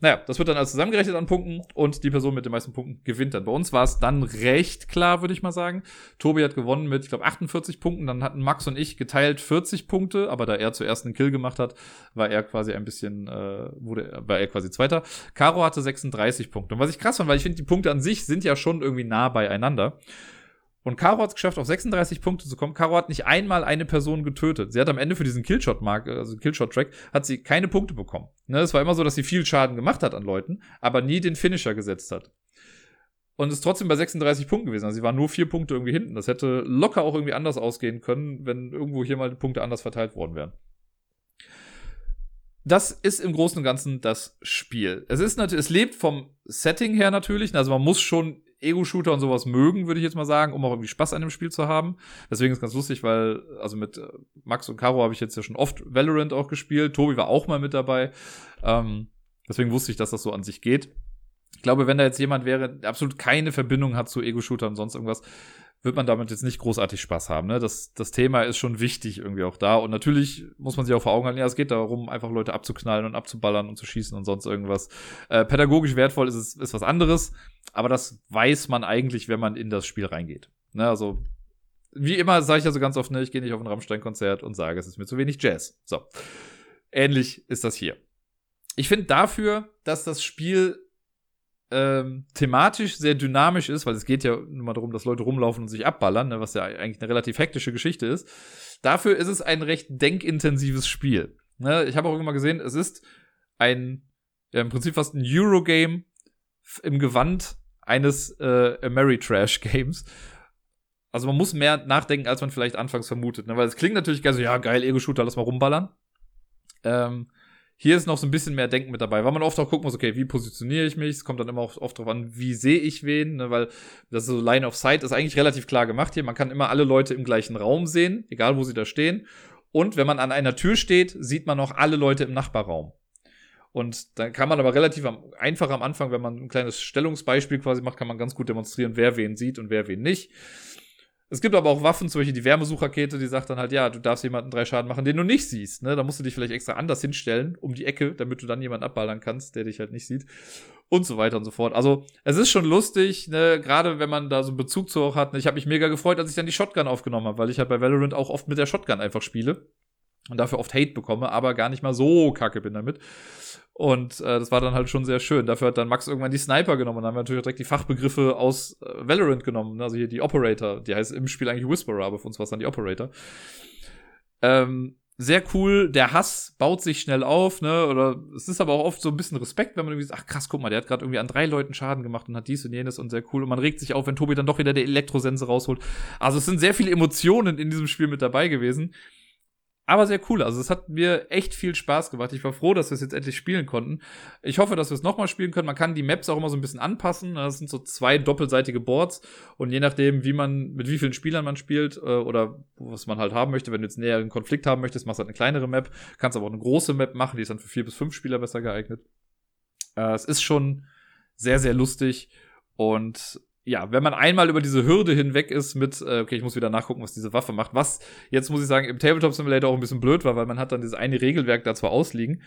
Naja, das wird dann alles zusammengerechnet an Punkten und die Person mit den meisten Punkten gewinnt dann. Bei uns war es dann recht klar, würde ich mal sagen. Tobi hat gewonnen mit, ich glaube, 48 Punkten. Dann hatten Max und ich geteilt 40 Punkte, aber da er zuerst einen Kill gemacht hat, war er quasi ein bisschen, äh, wurde, war er quasi Zweiter. Caro hatte 36 Punkte. Und was ich krass fand, weil ich finde, die Punkte an sich sind ja schon irgendwie nah beieinander. Und Caro hat es geschafft, auf 36 Punkte zu kommen. Caro hat nicht einmal eine Person getötet. Sie hat am Ende für diesen Killshot-Mark, also Killshot-Track, hat sie keine Punkte bekommen. Ne, es war immer so, dass sie viel Schaden gemacht hat an Leuten, aber nie den Finisher gesetzt hat. Und ist trotzdem bei 36 Punkten gewesen. Also sie war nur vier Punkte irgendwie hinten. Das hätte locker auch irgendwie anders ausgehen können, wenn irgendwo hier mal die Punkte anders verteilt worden wären. Das ist im Großen und Ganzen das Spiel. Es ist natürlich, es lebt vom Setting her natürlich. Also man muss schon Ego-Shooter und sowas mögen, würde ich jetzt mal sagen, um auch irgendwie Spaß an dem Spiel zu haben. Deswegen ist ganz lustig, weil, also mit äh, Max und Caro habe ich jetzt ja schon oft Valorant auch gespielt. Tobi war auch mal mit dabei. Ähm, deswegen wusste ich, dass das so an sich geht. Ich glaube, wenn da jetzt jemand wäre, der absolut keine Verbindung hat zu Ego-Shootern und sonst irgendwas, wird man damit jetzt nicht großartig Spaß haben. Ne? Das, das Thema ist schon wichtig irgendwie auch da. Und natürlich muss man sich auch vor Augen halten, ja, es geht darum, einfach Leute abzuknallen und abzuballern und zu schießen und sonst irgendwas. Äh, pädagogisch wertvoll ist es ist was anderes, aber das weiß man eigentlich, wenn man in das Spiel reingeht. Ne? Also, wie immer sage ich ja so ganz oft, ne, ich gehe nicht auf ein Rammstein-Konzert und sage, es ist mir zu wenig Jazz. So. Ähnlich ist das hier. Ich finde dafür, dass das Spiel ähm, thematisch sehr dynamisch ist, weil es geht ja nur mal darum, dass Leute rumlaufen und sich abballern, ne, was ja eigentlich eine relativ hektische Geschichte ist. Dafür ist es ein recht denkintensives Spiel. Ne, ich habe auch immer gesehen, es ist ein, ja, im Prinzip fast ein Eurogame im Gewand eines äh, Ameritrash-Games. Also man muss mehr nachdenken, als man vielleicht anfangs vermutet. Ne? Weil es klingt natürlich geil so, ja, geil, Ego-Shooter, lass mal rumballern. Ähm, hier ist noch so ein bisschen mehr Denken mit dabei, weil man oft auch gucken muss, okay, wie positioniere ich mich? Es kommt dann immer oft, oft darauf an, wie sehe ich wen, ne? weil das so Line of Sight ist eigentlich relativ klar gemacht hier. Man kann immer alle Leute im gleichen Raum sehen, egal wo sie da stehen. Und wenn man an einer Tür steht, sieht man auch alle Leute im Nachbarraum. Und dann kann man aber relativ am, einfach am Anfang, wenn man ein kleines Stellungsbeispiel quasi macht, kann man ganz gut demonstrieren, wer wen sieht und wer wen nicht. Es gibt aber auch Waffen, zum Beispiel die Wärmesuchrakete, die sagt dann halt, ja, du darfst jemanden drei Schaden machen, den du nicht siehst. Ne? Da musst du dich vielleicht extra anders hinstellen, um die Ecke, damit du dann jemanden abballern kannst, der dich halt nicht sieht. Und so weiter und so fort. Also, es ist schon lustig, ne? gerade wenn man da so einen Bezug zu auch hat. Ne? Ich habe mich mega gefreut, als ich dann die Shotgun aufgenommen habe, weil ich halt bei Valorant auch oft mit der Shotgun einfach spiele. Und dafür oft Hate bekomme, aber gar nicht mal so kacke bin damit. Und äh, das war dann halt schon sehr schön. Dafür hat dann Max irgendwann die Sniper genommen und dann haben wir natürlich direkt die Fachbegriffe aus äh, Valorant genommen. Ne? Also hier die Operator, die heißt im Spiel eigentlich Whisperer, aber für uns war es dann die Operator. Ähm, sehr cool, der Hass baut sich schnell auf, ne? Oder es ist aber auch oft so ein bisschen Respekt, wenn man irgendwie sagt, ach krass, guck mal, der hat gerade irgendwie an drei Leuten Schaden gemacht und hat dies und jenes und sehr cool. Und man regt sich auf, wenn Tobi dann doch wieder der Elektrosense rausholt. Also es sind sehr viele Emotionen in diesem Spiel mit dabei gewesen aber sehr cool. Also es hat mir echt viel Spaß gemacht. Ich war froh, dass wir es jetzt endlich spielen konnten. Ich hoffe, dass wir es nochmal spielen können. Man kann die Maps auch immer so ein bisschen anpassen. Das sind so zwei doppelseitige Boards und je nachdem, wie man mit wie vielen Spielern man spielt äh, oder was man halt haben möchte, wenn du jetzt näher einen Konflikt haben möchtest, machst du halt eine kleinere Map. Kannst aber auch eine große Map machen, die ist dann für vier bis fünf Spieler besser geeignet. Äh, es ist schon sehr sehr lustig und ja, wenn man einmal über diese Hürde hinweg ist mit, äh, okay, ich muss wieder nachgucken, was diese Waffe macht, was jetzt muss ich sagen, im Tabletop Simulator auch ein bisschen blöd war, weil man hat dann dieses eine Regelwerk da zwar ausliegen,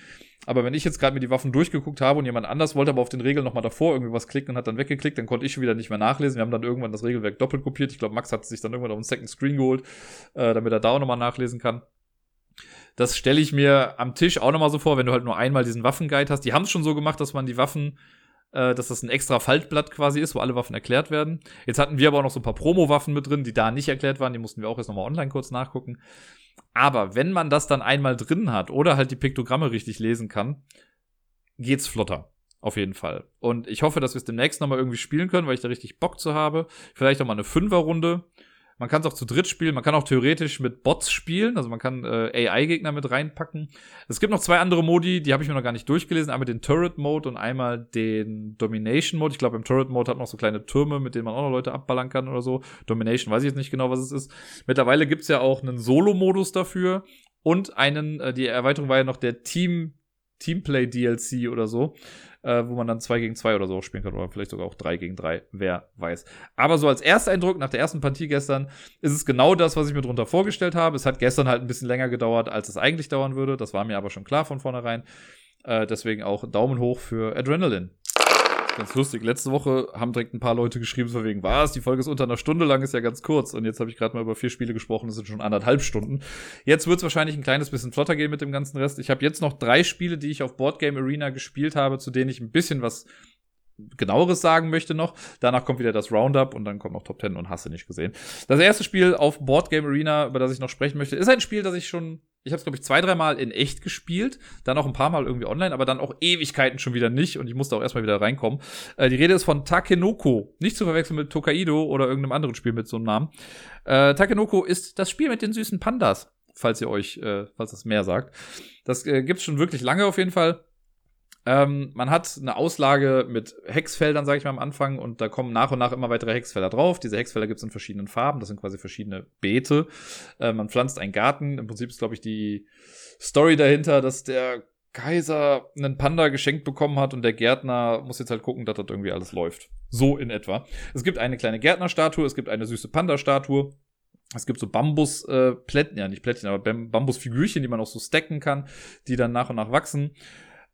aber wenn ich jetzt gerade mir die Waffen durchgeguckt habe und jemand anders wollte aber auf den Regeln nochmal davor irgendwie was klicken und hat dann weggeklickt, dann konnte ich schon wieder nicht mehr nachlesen. Wir haben dann irgendwann das Regelwerk doppelt kopiert. Ich glaube, Max hat sich dann irgendwann auf einen Second Screen geholt, äh, damit er da auch nochmal nachlesen kann. Das stelle ich mir am Tisch auch nochmal so vor, wenn du halt nur einmal diesen Waffenguide hast. Die haben es schon so gemacht, dass man die Waffen äh, dass das ein extra Faltblatt quasi ist, wo alle Waffen erklärt werden. Jetzt hatten wir aber auch noch so ein paar Promo-Waffen mit drin, die da nicht erklärt waren. Die mussten wir auch jetzt nochmal online kurz nachgucken. Aber wenn man das dann einmal drin hat oder halt die Piktogramme richtig lesen kann, geht's flotter. Auf jeden Fall. Und ich hoffe, dass wir es demnächst nochmal irgendwie spielen können, weil ich da richtig Bock zu habe. Vielleicht auch mal eine Fünferrunde. Man kann es auch zu dritt spielen. Man kann auch theoretisch mit Bots spielen. Also man kann äh, AI-Gegner mit reinpacken. Es gibt noch zwei andere Modi, die habe ich mir noch gar nicht durchgelesen. Einmal den Turret-Mode und einmal den Domination-Mode. Ich glaube, im Turret-Mode hat man noch so kleine Türme, mit denen man auch noch Leute abballern kann oder so. Domination weiß ich jetzt nicht genau, was es ist. Mittlerweile gibt's ja auch einen Solo-Modus dafür. Und einen, äh, die Erweiterung war ja noch der Team, Teamplay DLC oder so äh, wo man dann 2 gegen 2 oder so spielen kann oder vielleicht sogar auch 3 gegen 3, wer weiß. Aber so als Ersteindruck nach der ersten Partie gestern ist es genau das, was ich mir drunter vorgestellt habe. Es hat gestern halt ein bisschen länger gedauert, als es eigentlich dauern würde. Das war mir aber schon klar von vornherein. Äh, deswegen auch Daumen hoch für Adrenaline. Ganz lustig. Letzte Woche haben direkt ein paar Leute geschrieben, so wegen, was, die Folge ist unter einer Stunde lang, ist ja ganz kurz. Und jetzt habe ich gerade mal über vier Spiele gesprochen, das sind schon anderthalb Stunden. Jetzt wird es wahrscheinlich ein kleines bisschen flotter gehen mit dem ganzen Rest. Ich habe jetzt noch drei Spiele, die ich auf Boardgame Arena gespielt habe, zu denen ich ein bisschen was genaueres sagen möchte noch. Danach kommt wieder das Roundup und dann kommt noch Top 10 und hast du nicht gesehen. Das erste Spiel auf Board Game Arena, über das ich noch sprechen möchte, ist ein Spiel, das ich schon, ich habe es glaube ich zwei, dreimal in echt gespielt, dann auch ein paar Mal irgendwie online, aber dann auch Ewigkeiten schon wieder nicht und ich musste auch erstmal wieder reinkommen. Äh, die Rede ist von Takenoko, nicht zu verwechseln mit Tokaido oder irgendeinem anderen Spiel mit so einem Namen. Äh, Takenoko ist das Spiel mit den süßen Pandas, falls ihr euch, äh, falls das mehr sagt. Das äh, gibt's schon wirklich lange auf jeden Fall ähm, man hat eine Auslage mit Hexfeldern, sage ich mal am Anfang, und da kommen nach und nach immer weitere Hexfelder drauf. Diese Hexfelder gibt es in verschiedenen Farben, das sind quasi verschiedene Beete. Äh, man pflanzt einen Garten. Im Prinzip ist, glaube ich, die Story dahinter, dass der Kaiser einen Panda geschenkt bekommen hat und der Gärtner muss jetzt halt gucken, dass das irgendwie alles läuft. So in etwa. Es gibt eine kleine Gärtnerstatue, es gibt eine süße Panda-Statue. Es gibt so Bambusplättchen, äh, ja nicht Plättchen, aber Bambusfigürchen, die man auch so stacken kann, die dann nach und nach wachsen.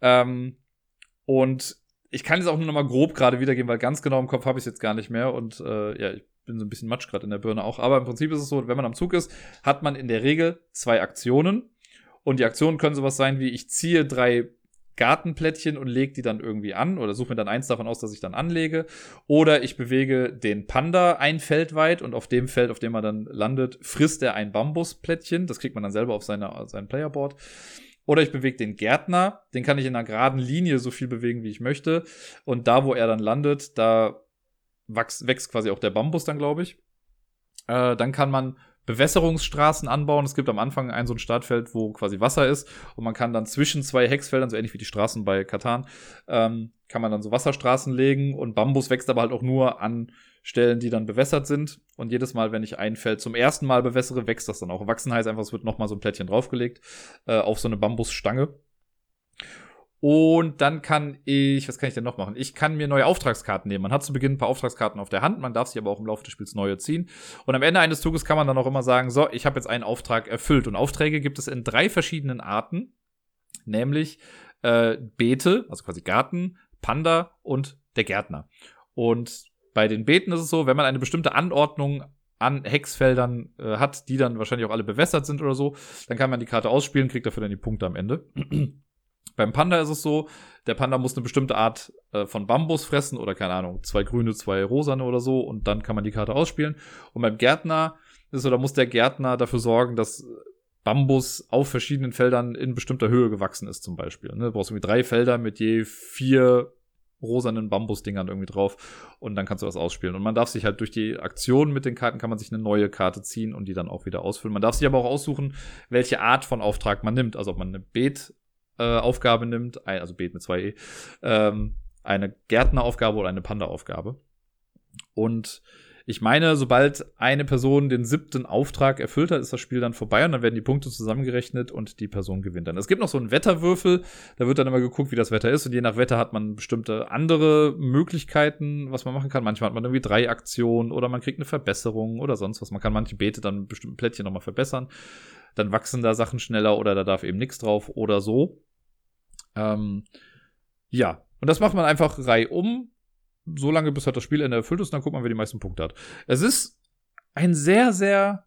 Ähm, und ich kann jetzt auch nur noch mal grob gerade wiedergeben, weil ganz genau im Kopf habe ich es jetzt gar nicht mehr. Und äh, ja, ich bin so ein bisschen Matsch gerade in der Birne auch. Aber im Prinzip ist es so, wenn man am Zug ist, hat man in der Regel zwei Aktionen. Und die Aktionen können sowas sein wie, ich ziehe drei Gartenplättchen und lege die dann irgendwie an oder suche mir dann eins davon aus, dass ich dann anlege. Oder ich bewege den Panda ein Feld weit und auf dem Feld, auf dem er dann landet, frisst er ein Bambusplättchen. Das kriegt man dann selber auf seine, sein Playerboard. Oder ich bewege den Gärtner, den kann ich in einer geraden Linie so viel bewegen, wie ich möchte. Und da, wo er dann landet, da wächst, quasi auch der Bambus dann, glaube ich. Äh, dann kann man Bewässerungsstraßen anbauen. Es gibt am Anfang ein so ein Startfeld, wo quasi Wasser ist und man kann dann zwischen zwei Hexfeldern, so ähnlich wie die Straßen bei Katan, ähm, kann man dann so Wasserstraßen legen und Bambus wächst aber halt auch nur an Stellen, die dann bewässert sind. Und jedes Mal, wenn ich ein Feld zum ersten Mal bewässere, wächst das dann auch. Wachsen heißt einfach, es wird nochmal so ein Plättchen draufgelegt äh, auf so eine Bambusstange. Und dann kann ich, was kann ich denn noch machen? Ich kann mir neue Auftragskarten nehmen. Man hat zu Beginn ein paar Auftragskarten auf der Hand, man darf sie aber auch im Laufe des Spiels neue ziehen. Und am Ende eines Zuges kann man dann auch immer sagen, so, ich habe jetzt einen Auftrag erfüllt. Und Aufträge gibt es in drei verschiedenen Arten, nämlich äh, Beete, also quasi Garten, Panda und der Gärtner. Und bei den Beeten ist es so, wenn man eine bestimmte Anordnung an Hexfeldern äh, hat, die dann wahrscheinlich auch alle bewässert sind oder so, dann kann man die Karte ausspielen, kriegt dafür dann die Punkte am Ende. Beim Panda ist es so, der Panda muss eine bestimmte Art äh, von Bambus fressen oder keine Ahnung, zwei grüne, zwei rosane oder so und dann kann man die Karte ausspielen. Und beim Gärtner ist so, da muss der Gärtner dafür sorgen, dass Bambus auf verschiedenen Feldern in bestimmter Höhe gewachsen ist, zum Beispiel. Ne? Du brauchst irgendwie drei Felder mit je vier rosanen Bambusdingern irgendwie drauf und dann kannst du das ausspielen. Und man darf sich halt durch die Aktion mit den Karten kann man sich eine neue Karte ziehen und die dann auch wieder ausfüllen. Man darf sich aber auch aussuchen, welche Art von Auftrag man nimmt. Also ob man eine Beet äh, Aufgabe nimmt, also Beet mit zwei E, ähm, eine Gärtneraufgabe oder eine Panda-Aufgabe. Und ich meine, sobald eine Person den siebten Auftrag erfüllt hat, ist das Spiel dann vorbei und dann werden die Punkte zusammengerechnet und die Person gewinnt dann. Es gibt noch so einen Wetterwürfel, da wird dann immer geguckt, wie das Wetter ist und je nach Wetter hat man bestimmte andere Möglichkeiten, was man machen kann. Manchmal hat man irgendwie drei Aktionen oder man kriegt eine Verbesserung oder sonst was. Man kann manche Beete dann bestimmten Plättchen nochmal verbessern. Dann wachsen da Sachen schneller oder da darf eben nichts drauf oder so. Ähm, ja, und das macht man einfach reihum, so lange bis halt das Spielende erfüllt ist, und dann guckt man, wer die meisten Punkte hat. Es ist ein sehr, sehr,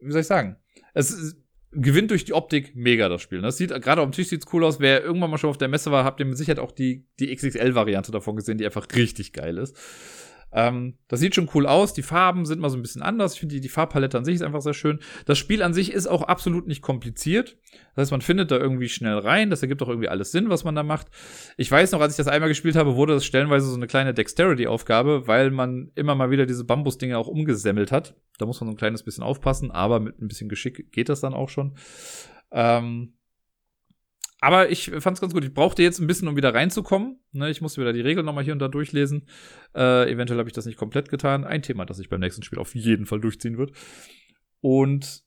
wie soll ich sagen, es ist, gewinnt durch die Optik mega das Spiel. Das sieht gerade auf dem Tisch sieht's cool aus. Wer irgendwann mal schon auf der Messe war, habt ihr mit Sicherheit auch die die XXL Variante davon gesehen, die einfach richtig geil ist. Ähm, das sieht schon cool aus. Die Farben sind mal so ein bisschen anders. Ich finde, die, die Farbpalette an sich ist einfach sehr schön. Das Spiel an sich ist auch absolut nicht kompliziert. Das heißt, man findet da irgendwie schnell rein. Das ergibt auch irgendwie alles Sinn, was man da macht. Ich weiß noch, als ich das einmal gespielt habe, wurde das stellenweise so eine kleine Dexterity-Aufgabe, weil man immer mal wieder diese Bambusdinge auch umgesemmelt hat. Da muss man so ein kleines bisschen aufpassen, aber mit ein bisschen Geschick geht das dann auch schon. Ähm, aber ich fand's ganz gut. Ich brauchte jetzt ein bisschen, um wieder reinzukommen. Ne, ich musste wieder die Regeln nochmal hier und da durchlesen. Äh, eventuell habe ich das nicht komplett getan. Ein Thema, das sich beim nächsten Spiel auf jeden Fall durchziehen wird. Und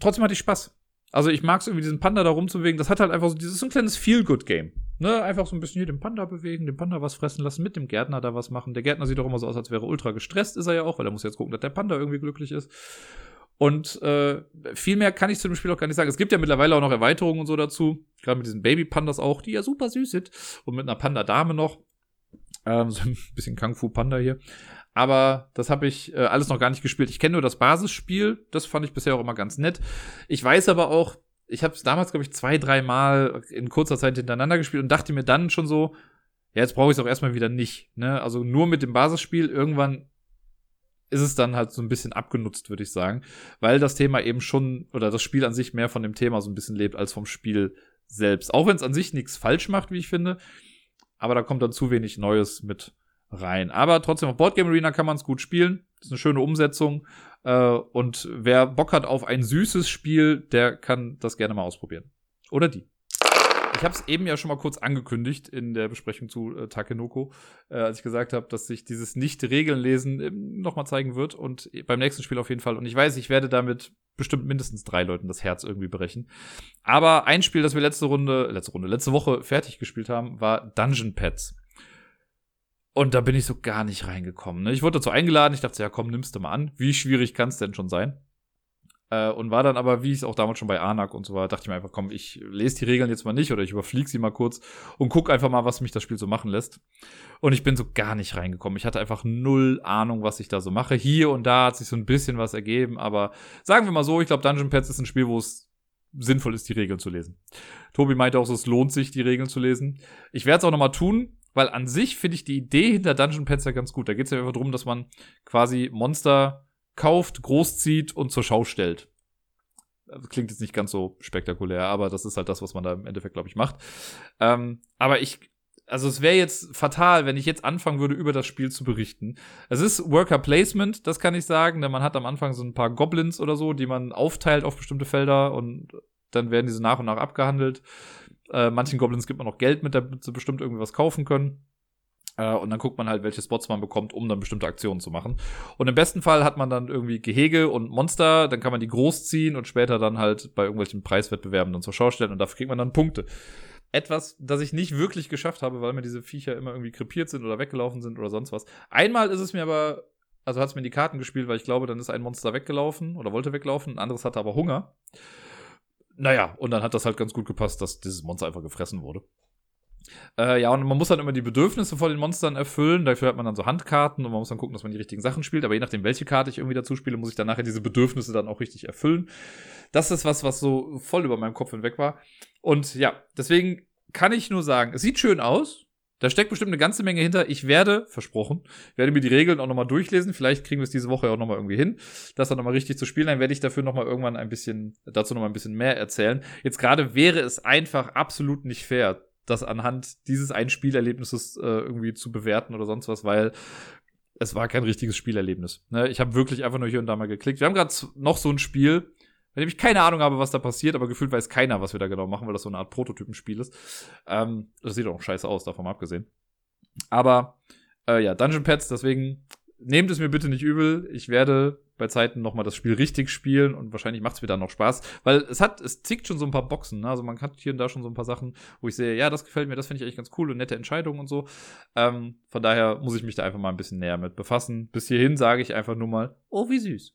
trotzdem hatte ich Spaß. Also ich mag es irgendwie, diesen Panda da rumzubewegen. Das hat halt einfach so, dieses so ein kleines Feel-Good-Game. Ne, einfach so ein bisschen hier den Panda bewegen, dem Panda was fressen lassen, mit dem Gärtner da was machen. Der Gärtner sieht doch immer so aus, als wäre ultra gestresst, ist er ja auch, weil er muss jetzt gucken, dass der Panda irgendwie glücklich ist. Und äh, viel mehr kann ich zu dem Spiel auch gar nicht sagen. Es gibt ja mittlerweile auch noch Erweiterungen und so dazu. Gerade mit diesen Baby-Pandas auch, die ja super süß sind. Und mit einer Panda-Dame noch. Ähm, so ein bisschen Kung-Fu-Panda hier. Aber das habe ich äh, alles noch gar nicht gespielt. Ich kenne nur das Basisspiel. Das fand ich bisher auch immer ganz nett. Ich weiß aber auch, ich habe es damals, glaube ich, zwei, drei Mal in kurzer Zeit hintereinander gespielt und dachte mir dann schon so, ja, jetzt brauche ich es auch erstmal wieder nicht. Ne? Also nur mit dem Basisspiel irgendwann ist es dann halt so ein bisschen abgenutzt, würde ich sagen, weil das Thema eben schon oder das Spiel an sich mehr von dem Thema so ein bisschen lebt als vom Spiel selbst. Auch wenn es an sich nichts falsch macht, wie ich finde, aber da kommt dann zu wenig Neues mit rein. Aber trotzdem auf Boardgame Arena kann man es gut spielen. Ist eine schöne Umsetzung. Äh, und wer Bock hat auf ein süßes Spiel, der kann das gerne mal ausprobieren. Oder die. Ich habe es eben ja schon mal kurz angekündigt in der Besprechung zu äh, Takenoko, äh, als ich gesagt habe, dass sich dieses Nicht-Regeln lesen äh, nochmal zeigen wird und beim nächsten Spiel auf jeden Fall. Und ich weiß, ich werde damit bestimmt mindestens drei Leuten das Herz irgendwie brechen. Aber ein Spiel, das wir letzte Runde, letzte Runde, letzte Woche fertig gespielt haben, war Dungeon Pets. Und da bin ich so gar nicht reingekommen. Ne? Ich wurde dazu eingeladen, ich dachte, ja komm, nimmst du mal an. Wie schwierig kann es denn schon sein? Äh, und war dann aber, wie ich es auch damals schon bei Anak und so war, dachte ich mir einfach, komm, ich lese die Regeln jetzt mal nicht oder ich überfliege sie mal kurz und guck einfach mal, was mich das Spiel so machen lässt. Und ich bin so gar nicht reingekommen. Ich hatte einfach null Ahnung, was ich da so mache. Hier und da hat sich so ein bisschen was ergeben, aber sagen wir mal so, ich glaube, Dungeon Pets ist ein Spiel, wo es sinnvoll ist, die Regeln zu lesen. Tobi meinte auch, es lohnt sich, die Regeln zu lesen. Ich werde es auch nochmal tun, weil an sich finde ich die Idee hinter Dungeon Pets ja ganz gut. Da geht es ja einfach darum, dass man quasi Monster kauft, großzieht und zur Schau stellt. Das klingt jetzt nicht ganz so spektakulär, aber das ist halt das, was man da im Endeffekt, glaube ich, macht. Ähm, aber ich, also es wäre jetzt fatal, wenn ich jetzt anfangen würde, über das Spiel zu berichten. Es ist Worker Placement, das kann ich sagen, denn man hat am Anfang so ein paar Goblins oder so, die man aufteilt auf bestimmte Felder und dann werden diese nach und nach abgehandelt. Äh, manchen Goblins gibt man noch Geld mit, damit sie bestimmt irgendwas kaufen können. Äh, und dann guckt man halt, welche Spots man bekommt, um dann bestimmte Aktionen zu machen. Und im besten Fall hat man dann irgendwie Gehege und Monster, dann kann man die großziehen und später dann halt bei irgendwelchen Preiswettbewerben dann zur Schau stellen und dafür kriegt man dann Punkte. Etwas, das ich nicht wirklich geschafft habe, weil mir diese Viecher immer irgendwie krepiert sind oder weggelaufen sind oder sonst was. Einmal ist es mir aber, also hat es mir in die Karten gespielt, weil ich glaube, dann ist ein Monster weggelaufen oder wollte weglaufen, ein anderes hatte aber Hunger. Naja, und dann hat das halt ganz gut gepasst, dass dieses Monster einfach gefressen wurde. Äh, ja, und man muss dann immer die Bedürfnisse vor den Monstern erfüllen. Dafür hat man dann so Handkarten und man muss dann gucken, dass man die richtigen Sachen spielt. Aber je nachdem, welche Karte ich irgendwie dazu spiele, muss ich dann nachher diese Bedürfnisse dann auch richtig erfüllen. Das ist was, was so voll über meinem Kopf hinweg war. Und ja, deswegen kann ich nur sagen, es sieht schön aus. Da steckt bestimmt eine ganze Menge hinter. Ich werde, versprochen, werde mir die Regeln auch nochmal durchlesen. Vielleicht kriegen wir es diese Woche auch nochmal irgendwie hin, das dann nochmal richtig zu spielen. Dann werde ich dafür nochmal irgendwann ein bisschen, dazu nochmal ein bisschen mehr erzählen. Jetzt gerade wäre es einfach absolut nicht fair, das anhand dieses einen Spielerlebnisses äh, irgendwie zu bewerten oder sonst was, weil es war kein richtiges Spielerlebnis. Ne? Ich habe wirklich einfach nur hier und da mal geklickt. Wir haben gerade noch so ein Spiel, bei dem ich keine Ahnung habe, was da passiert, aber gefühlt weiß keiner, was wir da genau machen, weil das so eine Art Prototypenspiel ist. Ähm, das sieht auch scheiße aus, davon mal abgesehen. Aber äh, ja, Dungeon Pets, deswegen nehmt es mir bitte nicht übel. Ich werde bei Zeiten nochmal das Spiel richtig spielen und wahrscheinlich macht es mir dann noch Spaß, weil es hat, es zickt schon so ein paar Boxen, ne? also man hat hier und da schon so ein paar Sachen, wo ich sehe, ja, das gefällt mir, das finde ich eigentlich ganz cool und nette Entscheidungen und so. Ähm, von daher muss ich mich da einfach mal ein bisschen näher mit befassen. Bis hierhin sage ich einfach nur mal, oh, wie süß.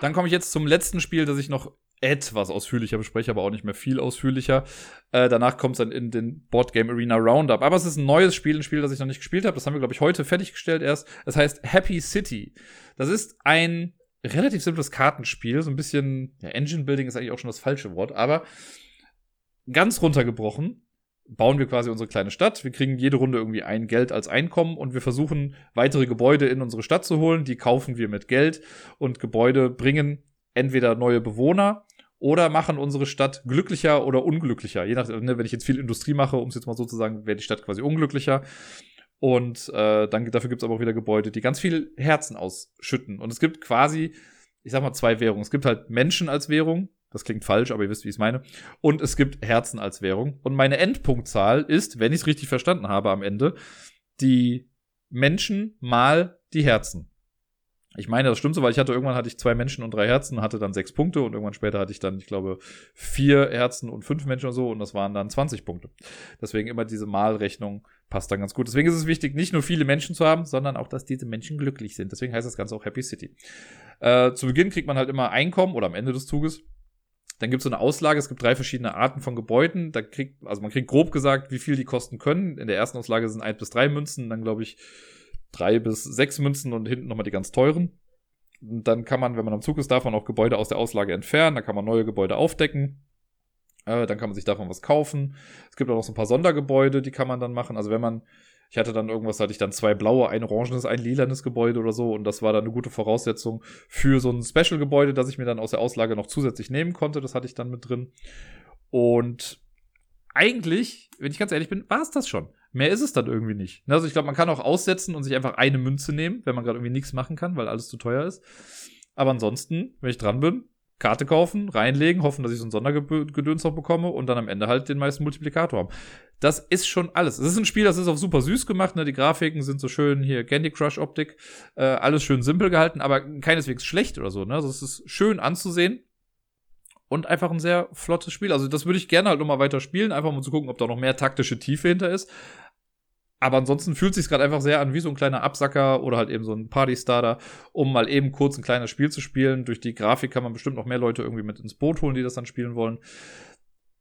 Dann komme ich jetzt zum letzten Spiel, das ich noch etwas ausführlicher bespreche, aber auch nicht mehr viel ausführlicher. Äh, danach kommt es dann in den Board Game Arena Roundup. Aber es ist ein neues Spiel, ein Spiel, das ich noch nicht gespielt habe. Das haben wir, glaube ich, heute fertiggestellt erst. Es heißt Happy City. Das ist ein relativ simples Kartenspiel. So ein bisschen, ja, Engine Building ist eigentlich auch schon das falsche Wort, aber ganz runtergebrochen bauen wir quasi unsere kleine Stadt. Wir kriegen jede Runde irgendwie ein Geld als Einkommen und wir versuchen weitere Gebäude in unsere Stadt zu holen. Die kaufen wir mit Geld und Gebäude bringen entweder neue Bewohner oder machen unsere Stadt glücklicher oder unglücklicher. Je nachdem, ne, wenn ich jetzt viel Industrie mache, um es jetzt mal so zu sagen, wäre die Stadt quasi unglücklicher. Und äh, dann dafür gibt es aber auch wieder Gebäude, die ganz viel Herzen ausschütten. Und es gibt quasi, ich sag mal, zwei Währungen. Es gibt halt Menschen als Währung. Das klingt falsch, aber ihr wisst, wie ich es meine. Und es gibt Herzen als Währung. Und meine Endpunktzahl ist, wenn ich es richtig verstanden habe am Ende, die Menschen mal die Herzen. Ich meine, das stimmt so, weil ich hatte irgendwann hatte ich zwei Menschen und drei Herzen, hatte dann sechs Punkte und irgendwann später hatte ich dann, ich glaube, vier Herzen und fünf Menschen und so und das waren dann 20 Punkte. Deswegen immer diese Malrechnung passt dann ganz gut. Deswegen ist es wichtig, nicht nur viele Menschen zu haben, sondern auch, dass diese Menschen glücklich sind. Deswegen heißt das Ganze auch Happy City. Äh, zu Beginn kriegt man halt immer Einkommen oder am Ende des Zuges. Dann gibt es so eine Auslage, es gibt drei verschiedene Arten von Gebäuden. Da kriegt, also man kriegt grob gesagt, wie viel die kosten können. In der ersten Auslage sind ein bis drei Münzen, dann glaube ich drei bis sechs Münzen und hinten nochmal die ganz teuren. Und dann kann man, wenn man am Zug ist, man auch Gebäude aus der Auslage entfernen, dann kann man neue Gebäude aufdecken. Äh, dann kann man sich davon was kaufen. Es gibt auch noch so ein paar Sondergebäude, die kann man dann machen. Also wenn man, ich hatte dann irgendwas, hatte ich dann zwei blaue, ein orangenes, ein lilanes Gebäude oder so. Und das war dann eine gute Voraussetzung für so ein Special-Gebäude, das ich mir dann aus der Auslage noch zusätzlich nehmen konnte. Das hatte ich dann mit drin. Und eigentlich, wenn ich ganz ehrlich bin, war es das schon. Mehr ist es dann irgendwie nicht. Also ich glaube, man kann auch aussetzen und sich einfach eine Münze nehmen, wenn man gerade irgendwie nichts machen kann, weil alles zu teuer ist. Aber ansonsten, wenn ich dran bin, Karte kaufen, reinlegen, hoffen, dass ich so ein Sondergedöns noch bekomme und dann am Ende halt den meisten Multiplikator haben. Das ist schon alles. Es ist ein Spiel, das ist auf super süß gemacht, ne? Die Grafiken sind so schön hier Candy Crush Optik, äh, alles schön simpel gehalten, aber keineswegs schlecht oder so, ne? Also es ist schön anzusehen und einfach ein sehr flottes Spiel. Also das würde ich gerne halt nochmal weiter spielen, einfach um zu gucken, ob da noch mehr taktische Tiefe hinter ist. Aber ansonsten fühlt sich gerade einfach sehr an wie so ein kleiner Absacker oder halt eben so ein Party-Starter, um mal eben kurz ein kleines Spiel zu spielen. Durch die Grafik kann man bestimmt noch mehr Leute irgendwie mit ins Boot holen, die das dann spielen wollen.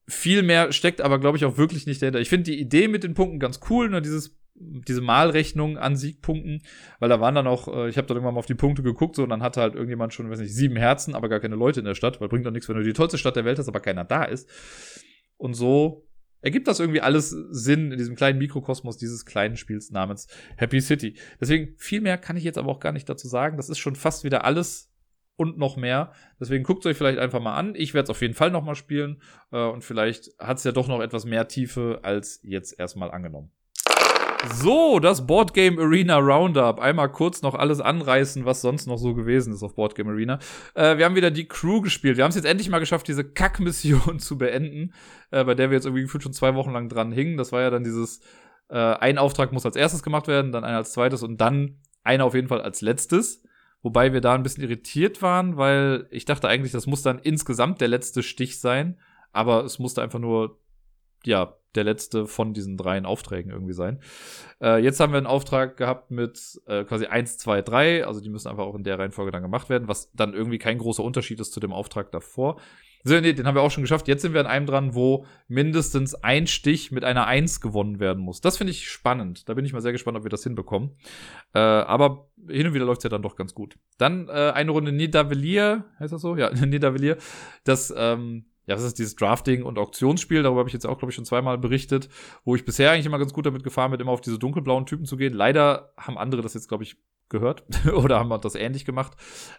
Viel mehr steckt aber, glaube ich, auch wirklich nicht dahinter. Ich finde die Idee mit den Punkten ganz cool, ne? Dieses, diese Malrechnung an Siegpunkten, weil da waren dann auch, äh, ich habe dann irgendwann mal auf die Punkte geguckt, so, und dann hatte halt irgendjemand schon, weiß nicht, sieben Herzen, aber gar keine Leute in der Stadt, weil bringt doch nichts, wenn du die tollste Stadt der Welt hast, aber keiner da ist. Und so ergibt das irgendwie alles Sinn in diesem kleinen Mikrokosmos dieses kleinen Spiels namens Happy City. Deswegen viel mehr kann ich jetzt aber auch gar nicht dazu sagen. Das ist schon fast wieder alles und noch mehr. Deswegen guckt euch vielleicht einfach mal an. Ich werde es auf jeden Fall noch mal spielen äh, und vielleicht hat es ja doch noch etwas mehr Tiefe als jetzt erstmal angenommen. So, das Boardgame Arena Roundup. Einmal kurz noch alles anreißen, was sonst noch so gewesen ist auf Boardgame Arena. Äh, wir haben wieder die Crew gespielt. Wir haben es jetzt endlich mal geschafft, diese Kackmission zu beenden, äh, bei der wir jetzt irgendwie gefühlt schon zwei Wochen lang dran hingen. Das war ja dann dieses, äh, ein Auftrag muss als erstes gemacht werden, dann einer als zweites und dann einer auf jeden Fall als letztes. Wobei wir da ein bisschen irritiert waren, weil ich dachte eigentlich, das muss dann insgesamt der letzte Stich sein. Aber es musste einfach nur, ja, der letzte von diesen dreien Aufträgen irgendwie sein. Äh, jetzt haben wir einen Auftrag gehabt mit äh, quasi 1, 2, 3, also die müssen einfach auch in der Reihenfolge dann gemacht werden, was dann irgendwie kein großer Unterschied ist zu dem Auftrag davor. So, nee, den haben wir auch schon geschafft. Jetzt sind wir an einem dran, wo mindestens ein Stich mit einer 1 gewonnen werden muss. Das finde ich spannend. Da bin ich mal sehr gespannt, ob wir das hinbekommen. Äh, aber hin und wieder läuft es ja dann doch ganz gut. Dann äh, eine Runde Nidavellier, heißt das so? Ja, Nidavellier. Das ähm, ja, das ist dieses Drafting- und Auktionsspiel, darüber habe ich jetzt auch, glaube ich, schon zweimal berichtet, wo ich bisher eigentlich immer ganz gut damit gefahren bin, immer auf diese dunkelblauen Typen zu gehen. Leider haben andere das jetzt, glaube ich, gehört oder haben das ähnlich gemacht.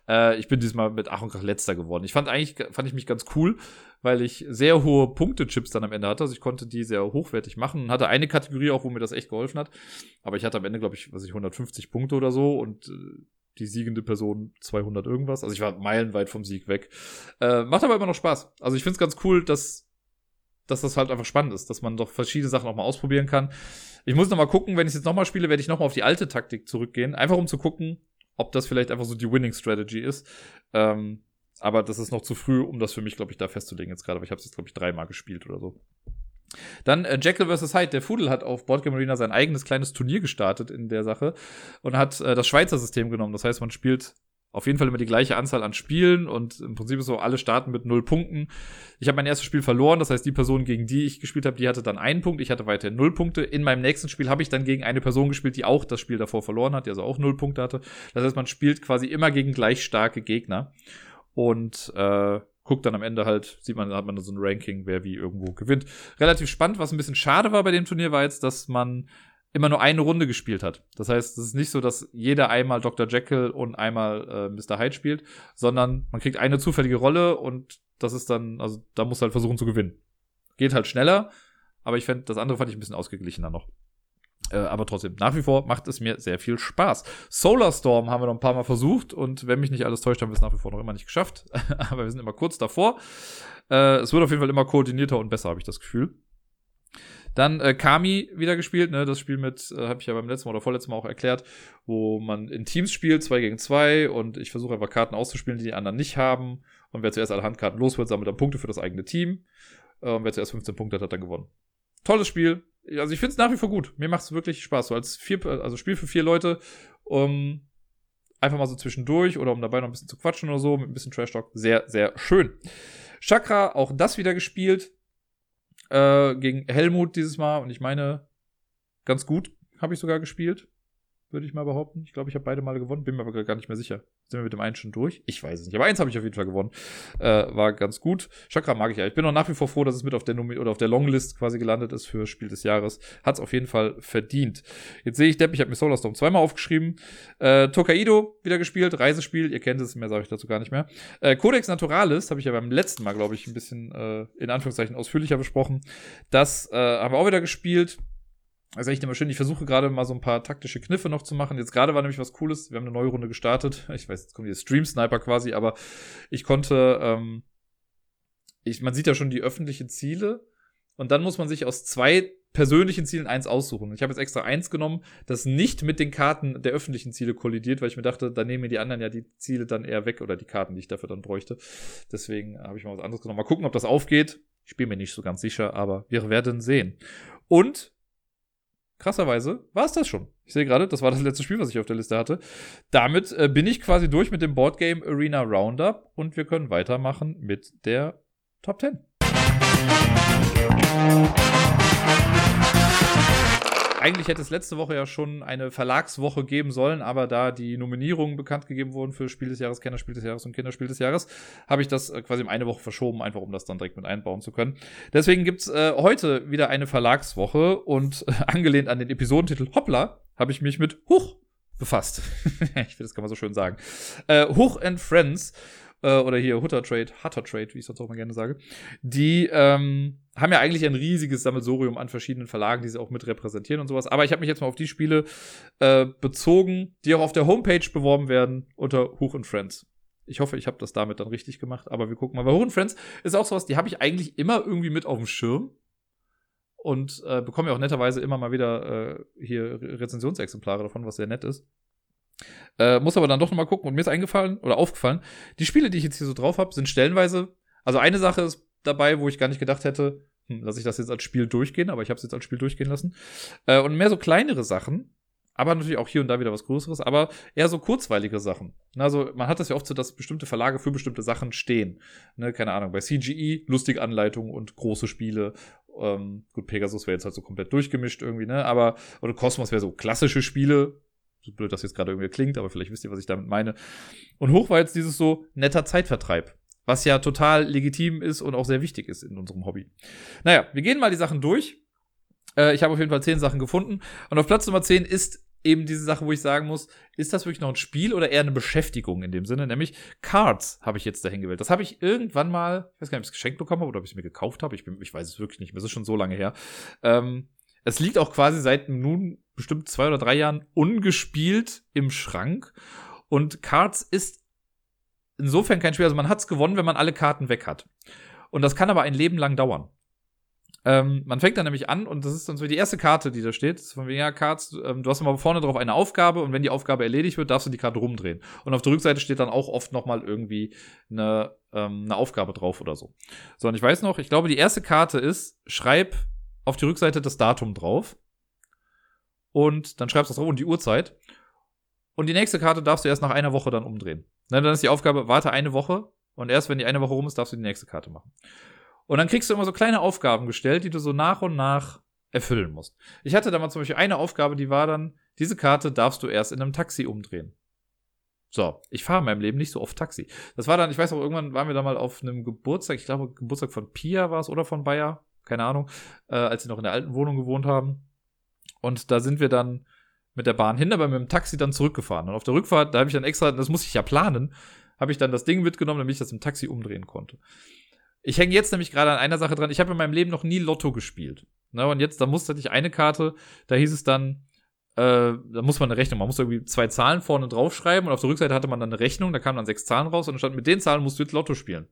Äh, ich bin diesmal mit Ach und Krach letzter geworden. Ich fand eigentlich, fand ich mich ganz cool, weil ich sehr hohe Punktechips dann am Ende hatte. Also ich konnte die sehr hochwertig machen und hatte eine Kategorie auch, wo mir das echt geholfen hat. Aber ich hatte am Ende, glaube ich, was ich 150 Punkte oder so und äh, die siegende Person 200 irgendwas. Also ich war meilenweit vom Sieg weg. Äh, macht aber immer noch Spaß. Also ich finde es ganz cool, dass, dass das halt einfach spannend ist, dass man doch verschiedene Sachen auch mal ausprobieren kann. Ich muss noch mal gucken, wenn ich jetzt noch mal spiele, werde ich noch mal auf die alte Taktik zurückgehen. Einfach um zu gucken, ob das vielleicht einfach so die Winning Strategy ist. Ähm, aber das ist noch zu früh, um das für mich, glaube ich, da festzulegen jetzt gerade. Aber ich habe es jetzt, glaube ich, dreimal gespielt oder so. Dann äh, Jekyll vs. Hyde. Der Fudel hat auf Boardgame Arena sein eigenes kleines Turnier gestartet in der Sache und hat äh, das Schweizer System genommen. Das heißt, man spielt auf jeden Fall immer die gleiche Anzahl an Spielen und im Prinzip ist so, alle starten mit null Punkten. Ich habe mein erstes Spiel verloren, das heißt, die Person, gegen die ich gespielt habe, die hatte dann einen Punkt, ich hatte weiterhin null Punkte. In meinem nächsten Spiel habe ich dann gegen eine Person gespielt, die auch das Spiel davor verloren hat, die also auch null Punkte hatte. Das heißt, man spielt quasi immer gegen gleich starke Gegner. Und äh, guckt dann am Ende halt, sieht man, hat man so ein Ranking, wer wie irgendwo gewinnt. Relativ spannend, was ein bisschen schade war bei dem Turnier, war jetzt, dass man immer nur eine Runde gespielt hat. Das heißt, es ist nicht so, dass jeder einmal Dr. Jekyll und einmal äh, Mr. Hyde spielt, sondern man kriegt eine zufällige Rolle und das ist dann, also da muss halt versuchen zu gewinnen. Geht halt schneller, aber ich fände, das andere fand ich ein bisschen ausgeglichener noch. Äh, aber trotzdem, nach wie vor macht es mir sehr viel Spaß. Solar Storm haben wir noch ein paar Mal versucht und wenn mich nicht alles täuscht, haben wir es nach wie vor noch immer nicht geschafft. aber wir sind immer kurz davor. Äh, es wird auf jeden Fall immer koordinierter und besser, habe ich das Gefühl. Dann äh, Kami wieder gespielt, ne? Das Spiel mit, äh, habe ich ja beim letzten Mal oder vorletzten Mal auch erklärt, wo man in Teams spielt, zwei gegen zwei, und ich versuche einfach Karten auszuspielen, die die anderen nicht haben. Und wer zuerst alle Handkarten los wird, sammelt dann Punkte für das eigene Team. Äh, und wer zuerst 15 Punkte hat, hat dann gewonnen. Tolles Spiel. Also ich finde es nach wie vor gut. Mir macht es wirklich Spaß. So als vier, also Spiel für vier Leute, um einfach mal so zwischendurch oder um dabei noch ein bisschen zu quatschen oder so, mit ein bisschen Trash Talk. Sehr, sehr schön. Chakra, auch das wieder gespielt äh, gegen Helmut dieses Mal und ich meine, ganz gut habe ich sogar gespielt würde ich mal behaupten. Ich glaube, ich habe beide Male gewonnen, bin mir aber gar nicht mehr sicher. Sind wir mit dem einen schon durch? Ich weiß es nicht. Aber eins habe ich auf jeden Fall gewonnen. Äh, war ganz gut. Chakra mag ich ja. Ich bin auch nach wie vor froh, dass es mit auf der Nomi oder auf der Longlist quasi gelandet ist für Spiel des Jahres. Hat es auf jeden Fall verdient. Jetzt sehe ich Depp, ich habe mir Solar zweimal aufgeschrieben. Äh, Tokaido wieder gespielt, Reisespiel, ihr kennt es, mehr sage ich dazu gar nicht mehr. Äh, Codex Naturalis habe ich ja beim letzten Mal, glaube ich, ein bisschen äh, in Anführungszeichen ausführlicher besprochen. Das äh, haben wir auch wieder gespielt das ist echt immer schön. Ich versuche gerade mal so ein paar taktische Kniffe noch zu machen. Jetzt gerade war nämlich was Cooles. Wir haben eine neue Runde gestartet. Ich weiß, jetzt kommt hier Stream Sniper quasi, aber ich konnte, ähm, ich, man sieht ja schon die öffentlichen Ziele und dann muss man sich aus zwei persönlichen Zielen eins aussuchen. Ich habe jetzt extra eins genommen, das nicht mit den Karten der öffentlichen Ziele kollidiert, weil ich mir dachte, da nehmen mir die anderen ja die Ziele dann eher weg oder die Karten, die ich dafür dann bräuchte. Deswegen habe ich mal was anderes genommen. Mal gucken, ob das aufgeht. Ich bin mir nicht so ganz sicher, aber wir werden sehen. Und krasserweise war es das schon. Ich sehe gerade, das war das letzte Spiel, was ich auf der Liste hatte. Damit äh, bin ich quasi durch mit dem Boardgame Arena Roundup und wir können weitermachen mit der Top 10. eigentlich hätte es letzte Woche ja schon eine Verlagswoche geben sollen, aber da die Nominierungen bekannt gegeben wurden für Spiel des Jahres, Kennerspiel des Jahres und Kinderspiel des Jahres, habe ich das äh, quasi um eine Woche verschoben, einfach um das dann direkt mit einbauen zu können. Deswegen gibt's äh, heute wieder eine Verlagswoche und äh, angelehnt an den Episodentitel Hoppla habe ich mich mit Huch befasst. ich finde, das kann man so schön sagen. Äh, Huch and Friends äh, oder hier Hutter Trade, Hutter Trade, wie ich sonst auch mal gerne sage, die ähm, haben ja eigentlich ein riesiges Sammelsurium an verschiedenen Verlagen, die sie auch mit repräsentieren und sowas. Aber ich habe mich jetzt mal auf die Spiele äh, bezogen, die auch auf der Homepage beworben werden unter Huch und Friends. Ich hoffe, ich habe das damit dann richtig gemacht, aber wir gucken mal. Weil Huch und Friends ist auch sowas, die habe ich eigentlich immer irgendwie mit auf dem Schirm und äh, bekomme ja auch netterweise immer mal wieder äh, hier Rezensionsexemplare davon, was sehr nett ist. Äh, muss aber dann doch nochmal gucken und mir ist eingefallen oder aufgefallen, die Spiele, die ich jetzt hier so drauf habe, sind stellenweise, also eine Sache ist dabei, wo ich gar nicht gedacht hätte, hm, lasse ich das jetzt als Spiel durchgehen, aber ich habe es jetzt als Spiel durchgehen lassen. Äh, und mehr so kleinere Sachen, aber natürlich auch hier und da wieder was Größeres, aber eher so kurzweilige Sachen. Also man hat das ja oft so, dass bestimmte Verlage für bestimmte Sachen stehen. Ne, keine Ahnung, bei CGE lustige Anleitungen und große Spiele. Ähm, gut, Pegasus wäre jetzt halt so komplett durchgemischt irgendwie, ne? Aber, oder Cosmos wäre so klassische Spiele, so blöd das jetzt gerade irgendwie klingt, aber vielleicht wisst ihr, was ich damit meine. Und hoch war jetzt dieses so netter Zeitvertreib, was ja total legitim ist und auch sehr wichtig ist in unserem Hobby. Naja, wir gehen mal die Sachen durch. Äh, ich habe auf jeden Fall zehn Sachen gefunden. Und auf Platz Nummer zehn ist eben diese Sache, wo ich sagen muss, ist das wirklich noch ein Spiel oder eher eine Beschäftigung in dem Sinne? Nämlich Cards habe ich jetzt dahin gewählt. Das habe ich irgendwann mal, ich weiß gar nicht, ob ich es geschenkt bekommen habe oder ob ich es mir gekauft habe. Ich, ich weiß es wirklich nicht mehr. Das ist schon so lange her. Ähm, es liegt auch quasi seit nun bestimmt zwei oder drei Jahren ungespielt im Schrank. Und Cards ist insofern kein Spiel. Also man hat es gewonnen, wenn man alle Karten weg hat. Und das kann aber ein Leben lang dauern. Ähm, man fängt dann nämlich an und das ist dann so die erste Karte, die da steht. Von wegen, ja, Cards, ähm, du hast immer vorne drauf eine Aufgabe und wenn die Aufgabe erledigt wird, darfst du die Karte rumdrehen. Und auf der Rückseite steht dann auch oft nochmal irgendwie eine, ähm, eine Aufgabe drauf oder so. So, und ich weiß noch, ich glaube, die erste Karte ist, schreib auf die Rückseite das Datum drauf. Und dann schreibst du das drauf und die Uhrzeit. Und die nächste Karte darfst du erst nach einer Woche dann umdrehen. dann ist die Aufgabe, warte eine Woche und erst wenn die eine Woche rum ist, darfst du die nächste Karte machen. Und dann kriegst du immer so kleine Aufgaben gestellt, die du so nach und nach erfüllen musst. Ich hatte da mal zum Beispiel eine Aufgabe, die war dann, diese Karte darfst du erst in einem Taxi umdrehen. So, ich fahre in meinem Leben nicht so oft Taxi. Das war dann, ich weiß auch, irgendwann waren wir da mal auf einem Geburtstag, ich glaube, Geburtstag von Pia war es oder von Bayer, keine Ahnung, äh, als sie noch in der alten Wohnung gewohnt haben. Und da sind wir dann mit der Bahn hin, aber mit dem Taxi dann zurückgefahren. Und auf der Rückfahrt, da habe ich dann extra, das muss ich ja planen, habe ich dann das Ding mitgenommen, damit ich das im Taxi umdrehen konnte. Ich hänge jetzt nämlich gerade an einer Sache dran. Ich habe in meinem Leben noch nie Lotto gespielt. Ne, und jetzt, da musste ich eine Karte, da hieß es dann, äh, da muss man eine Rechnung, man muss irgendwie zwei Zahlen vorne draufschreiben und auf der Rückseite hatte man dann eine Rechnung, da kamen dann sechs Zahlen raus und dann stand, mit den Zahlen musst du jetzt Lotto spielen.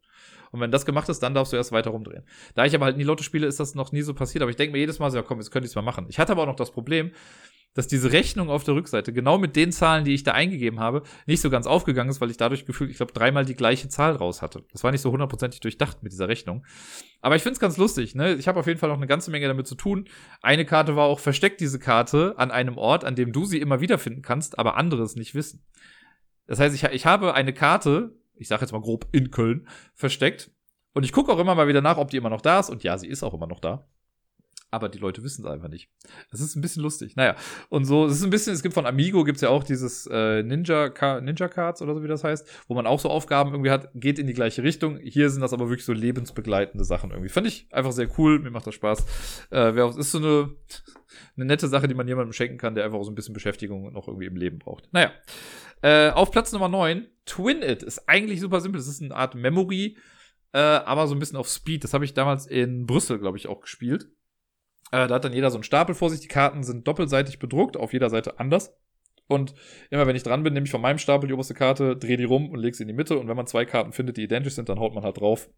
Und wenn das gemacht ist, dann darfst du erst weiter rumdrehen. Da ich aber halt nie Lotto spiele, ist das noch nie so passiert. Aber ich denke mir jedes Mal so, ja komm, jetzt könnte ich es mal machen. Ich hatte aber auch noch das Problem, dass diese Rechnung auf der Rückseite genau mit den Zahlen, die ich da eingegeben habe, nicht so ganz aufgegangen ist, weil ich dadurch gefühlt, ich glaube, dreimal die gleiche Zahl raus hatte. Das war nicht so hundertprozentig durchdacht mit dieser Rechnung. Aber ich finde es ganz lustig, ne? Ich habe auf jeden Fall noch eine ganze Menge damit zu tun. Eine Karte war auch versteckt, diese Karte, an einem Ort, an dem du sie immer wiederfinden kannst, aber andere es nicht wissen. Das heißt, ich, ich habe eine Karte, ich sage jetzt mal grob in Köln, versteckt. Und ich gucke auch immer mal wieder nach, ob die immer noch da ist. Und ja, sie ist auch immer noch da aber die Leute wissen es einfach nicht. Das ist ein bisschen lustig. Naja, und so, es ist ein bisschen, es gibt von Amigo, gibt's ja auch dieses äh, Ninja, Ninja Cards oder so, wie das heißt, wo man auch so Aufgaben irgendwie hat, geht in die gleiche Richtung. Hier sind das aber wirklich so lebensbegleitende Sachen irgendwie. Fand ich einfach sehr cool, mir macht das Spaß. Äh, wer, ist so eine, eine nette Sache, die man jemandem schenken kann, der einfach so ein bisschen Beschäftigung noch irgendwie im Leben braucht. Naja. Äh, auf Platz Nummer 9, Twin It ist eigentlich super simpel. Das ist eine Art Memory, äh, aber so ein bisschen auf Speed. Das habe ich damals in Brüssel, glaube ich, auch gespielt. Äh, da hat dann jeder so einen Stapel vor sich. Die Karten sind doppelseitig bedruckt, auf jeder Seite anders. Und immer wenn ich dran bin, nehme ich von meinem Stapel die oberste Karte, drehe die rum und lege sie in die Mitte. Und wenn man zwei Karten findet, die identisch sind, dann haut man halt drauf,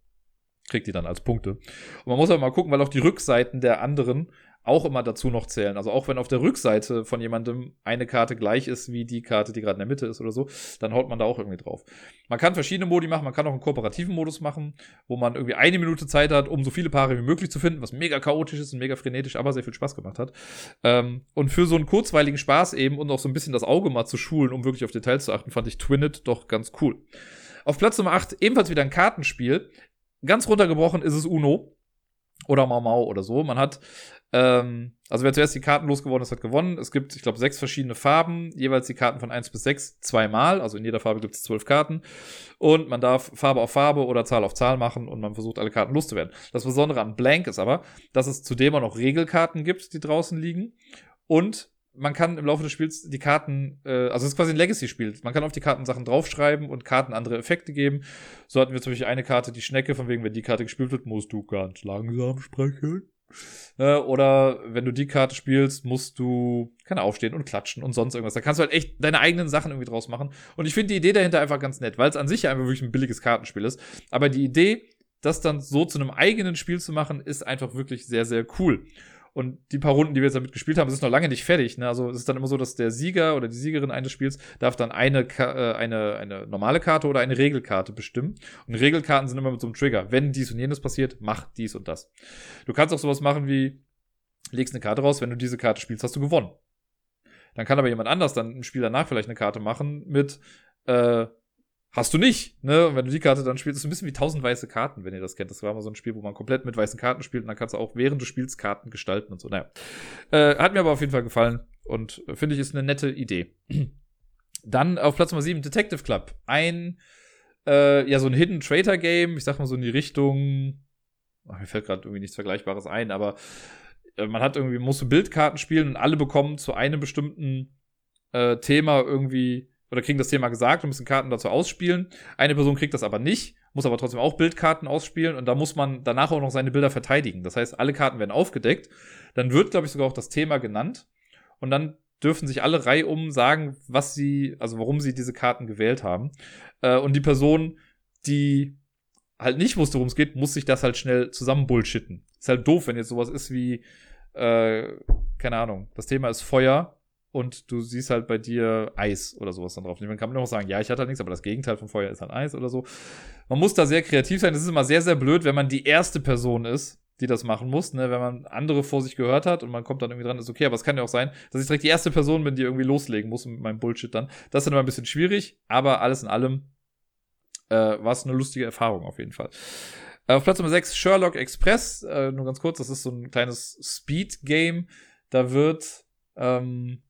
kriegt die dann als Punkte. Und man muss aber mal gucken, weil auch die Rückseiten der anderen auch immer dazu noch zählen. Also auch wenn auf der Rückseite von jemandem eine Karte gleich ist wie die Karte, die gerade in der Mitte ist oder so, dann haut man da auch irgendwie drauf. Man kann verschiedene Modi machen, man kann auch einen kooperativen Modus machen, wo man irgendwie eine Minute Zeit hat, um so viele Paare wie möglich zu finden, was mega chaotisch ist und mega frenetisch, aber sehr viel Spaß gemacht hat. Ähm, und für so einen kurzweiligen Spaß eben und auch so ein bisschen das Auge mal zu schulen, um wirklich auf Details zu achten, fand ich Twinnet doch ganz cool. Auf Platz Nummer 8 ebenfalls wieder ein Kartenspiel. Ganz runtergebrochen ist es Uno oder Mau Mau oder so. Man hat ähm, also wer zuerst die Karten losgeworden ist, hat gewonnen. Es gibt, ich glaube, sechs verschiedene Farben, jeweils die Karten von eins bis sechs zweimal. Also in jeder Farbe gibt es zwölf Karten. Und man darf Farbe auf Farbe oder Zahl auf Zahl machen und man versucht, alle Karten loszuwerden. Das Besondere an Blank ist aber, dass es zudem auch noch Regelkarten gibt, die draußen liegen. Und man kann im Laufe des Spiels die Karten, äh, also es ist quasi ein Legacy-Spiel. Man kann auf die Karten Sachen draufschreiben und Karten andere Effekte geben. So hatten wir zum Beispiel eine Karte, die Schnecke, von wegen, wenn die Karte gespielt wird, musst du ganz langsam sprechen. Äh, oder wenn du die Karte spielst, musst du, keine aufstehen und klatschen und sonst irgendwas. Da kannst du halt echt deine eigenen Sachen irgendwie draus machen. Und ich finde die Idee dahinter einfach ganz nett, weil es an sich ja einfach wirklich ein billiges Kartenspiel ist. Aber die Idee, das dann so zu einem eigenen Spiel zu machen, ist einfach wirklich sehr, sehr cool. Und die paar Runden, die wir jetzt damit gespielt haben, ist noch lange nicht fertig. Ne? Also es ist dann immer so, dass der Sieger oder die Siegerin eines Spiels darf dann eine, äh, eine, eine normale Karte oder eine Regelkarte bestimmen. Und Regelkarten sind immer mit so einem Trigger. Wenn dies und jenes passiert, mach dies und das. Du kannst auch sowas machen wie, legst eine Karte raus, wenn du diese Karte spielst, hast du gewonnen. Dann kann aber jemand anders dann im Spiel danach vielleicht eine Karte machen mit, äh, Hast du nicht, ne? Und wenn du die Karte dann spielst, ist es ein bisschen wie tausend weiße Karten, wenn ihr das kennt. Das war mal so ein Spiel, wo man komplett mit weißen Karten spielt und dann kannst du auch während du spielst Karten gestalten und so. Naja. Äh, hat mir aber auf jeden Fall gefallen und äh, finde ich ist eine nette Idee. dann auf Platz Nummer 7 Detective Club. Ein, äh, ja, so ein Hidden Traitor Game. Ich sag mal so in die Richtung, ach, mir fällt gerade irgendwie nichts Vergleichbares ein, aber äh, man hat irgendwie, muss so Bildkarten spielen und alle bekommen zu einem bestimmten äh, Thema irgendwie oder kriegen das Thema gesagt und müssen Karten dazu ausspielen. Eine Person kriegt das aber nicht, muss aber trotzdem auch Bildkarten ausspielen und da muss man danach auch noch seine Bilder verteidigen. Das heißt, alle Karten werden aufgedeckt. Dann wird, glaube ich, sogar auch das Thema genannt und dann dürfen sich alle reihum sagen, was sie, also warum sie diese Karten gewählt haben. Äh, und die Person, die halt nicht wusste, worum es geht, muss sich das halt schnell zusammen bullshitten. Ist halt doof, wenn jetzt sowas ist wie, äh, keine Ahnung, das Thema ist Feuer und du siehst halt bei dir Eis oder sowas dann drauf. Man kann auch sagen, ja, ich hatte halt nichts, aber das Gegenteil von Feuer ist halt Eis oder so. Man muss da sehr kreativ sein. Das ist immer sehr, sehr blöd, wenn man die erste Person ist, die das machen muss, ne? wenn man andere vor sich gehört hat und man kommt dann irgendwie dran, ist okay, aber es kann ja auch sein, dass ich direkt die erste Person bin, die irgendwie loslegen muss mit meinem Bullshit dann. Das ist dann immer ein bisschen schwierig, aber alles in allem äh, war es eine lustige Erfahrung auf jeden Fall. Äh, auf Platz Nummer 6 Sherlock Express, äh, nur ganz kurz, das ist so ein kleines Speed-Game. Da wird ähm,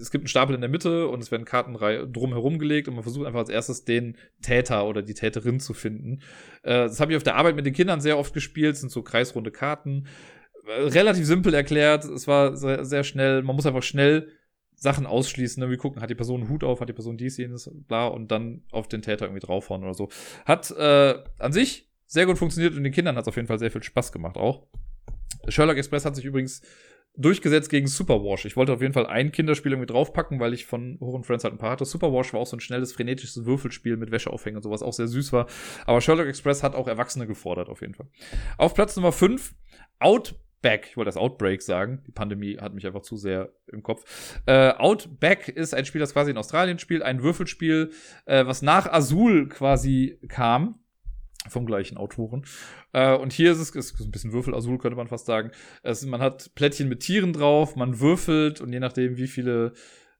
es gibt einen Stapel in der Mitte und es werden Karten drumherum gelegt und man versucht einfach als erstes den Täter oder die Täterin zu finden. Äh, das habe ich auf der Arbeit mit den Kindern sehr oft gespielt, sind so kreisrunde Karten. Äh, relativ simpel erklärt, es war sehr, sehr schnell, man muss einfach schnell Sachen ausschließen, wir gucken, hat die Person einen Hut auf, hat die Person dies, jenes, bla, und dann auf den Täter irgendwie draufhauen oder so. Hat äh, an sich sehr gut funktioniert und den Kindern hat es auf jeden Fall sehr viel Spaß gemacht auch. Sherlock Express hat sich übrigens durchgesetzt gegen Superwash. Ich wollte auf jeden Fall ein Kinderspiel irgendwie draufpacken, weil ich von und Friends halt ein paar hatte. Superwash war auch so ein schnelles, frenetisches Würfelspiel mit Wäscheaufhängen und sowas, auch sehr süß war. Aber Sherlock Express hat auch Erwachsene gefordert, auf jeden Fall. Auf Platz Nummer 5, Outback. Ich wollte das Outbreak sagen. Die Pandemie hat mich einfach zu sehr im Kopf. Äh, Outback ist ein Spiel, das quasi in Australien spielt, ein Würfelspiel, äh, was nach Azul quasi kam vom gleichen Autoren. Äh, und hier ist es ist ein bisschen Würfel-Azul, könnte man fast sagen. Es, man hat Plättchen mit Tieren drauf, man würfelt und je nachdem, wie viele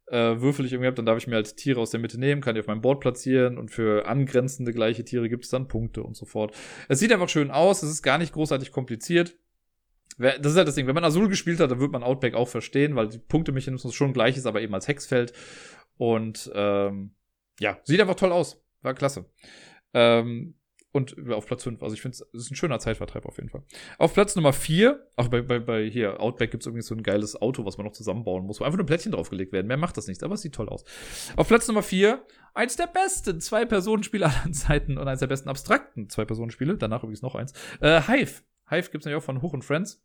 äh, Würfel ich irgendwie habe, dann darf ich mir halt Tiere aus der Mitte nehmen, kann die auf meinem Board platzieren und für angrenzende gleiche Tiere gibt es dann Punkte und so fort. Es sieht einfach schön aus, es ist gar nicht großartig kompliziert. Das ist halt das Ding, wenn man Azul gespielt hat, dann wird man Outback auch verstehen, weil die Punktemechanismus schon gleich ist, aber eben als Hexfeld. Und ähm, ja, sieht einfach toll aus. War klasse. Ähm, und auf Platz 5. Also ich finde, es ist ein schöner Zeitvertreib auf jeden Fall. Auf Platz Nummer 4, auch bei, bei, bei hier, Outback gibt es übrigens so ein geiles Auto, was man noch zusammenbauen muss, wo einfach nur Plättchen draufgelegt werden. Mehr macht das nichts, aber es sieht toll aus. Auf Platz Nummer 4, eins der besten Zwei-Personen-Spiele aller Zeiten und eins der besten abstrakten Zwei-Personen-Spiele. Danach übrigens noch eins. Äh, Hive. Hive gibt es nämlich auch von Hoch und Friends.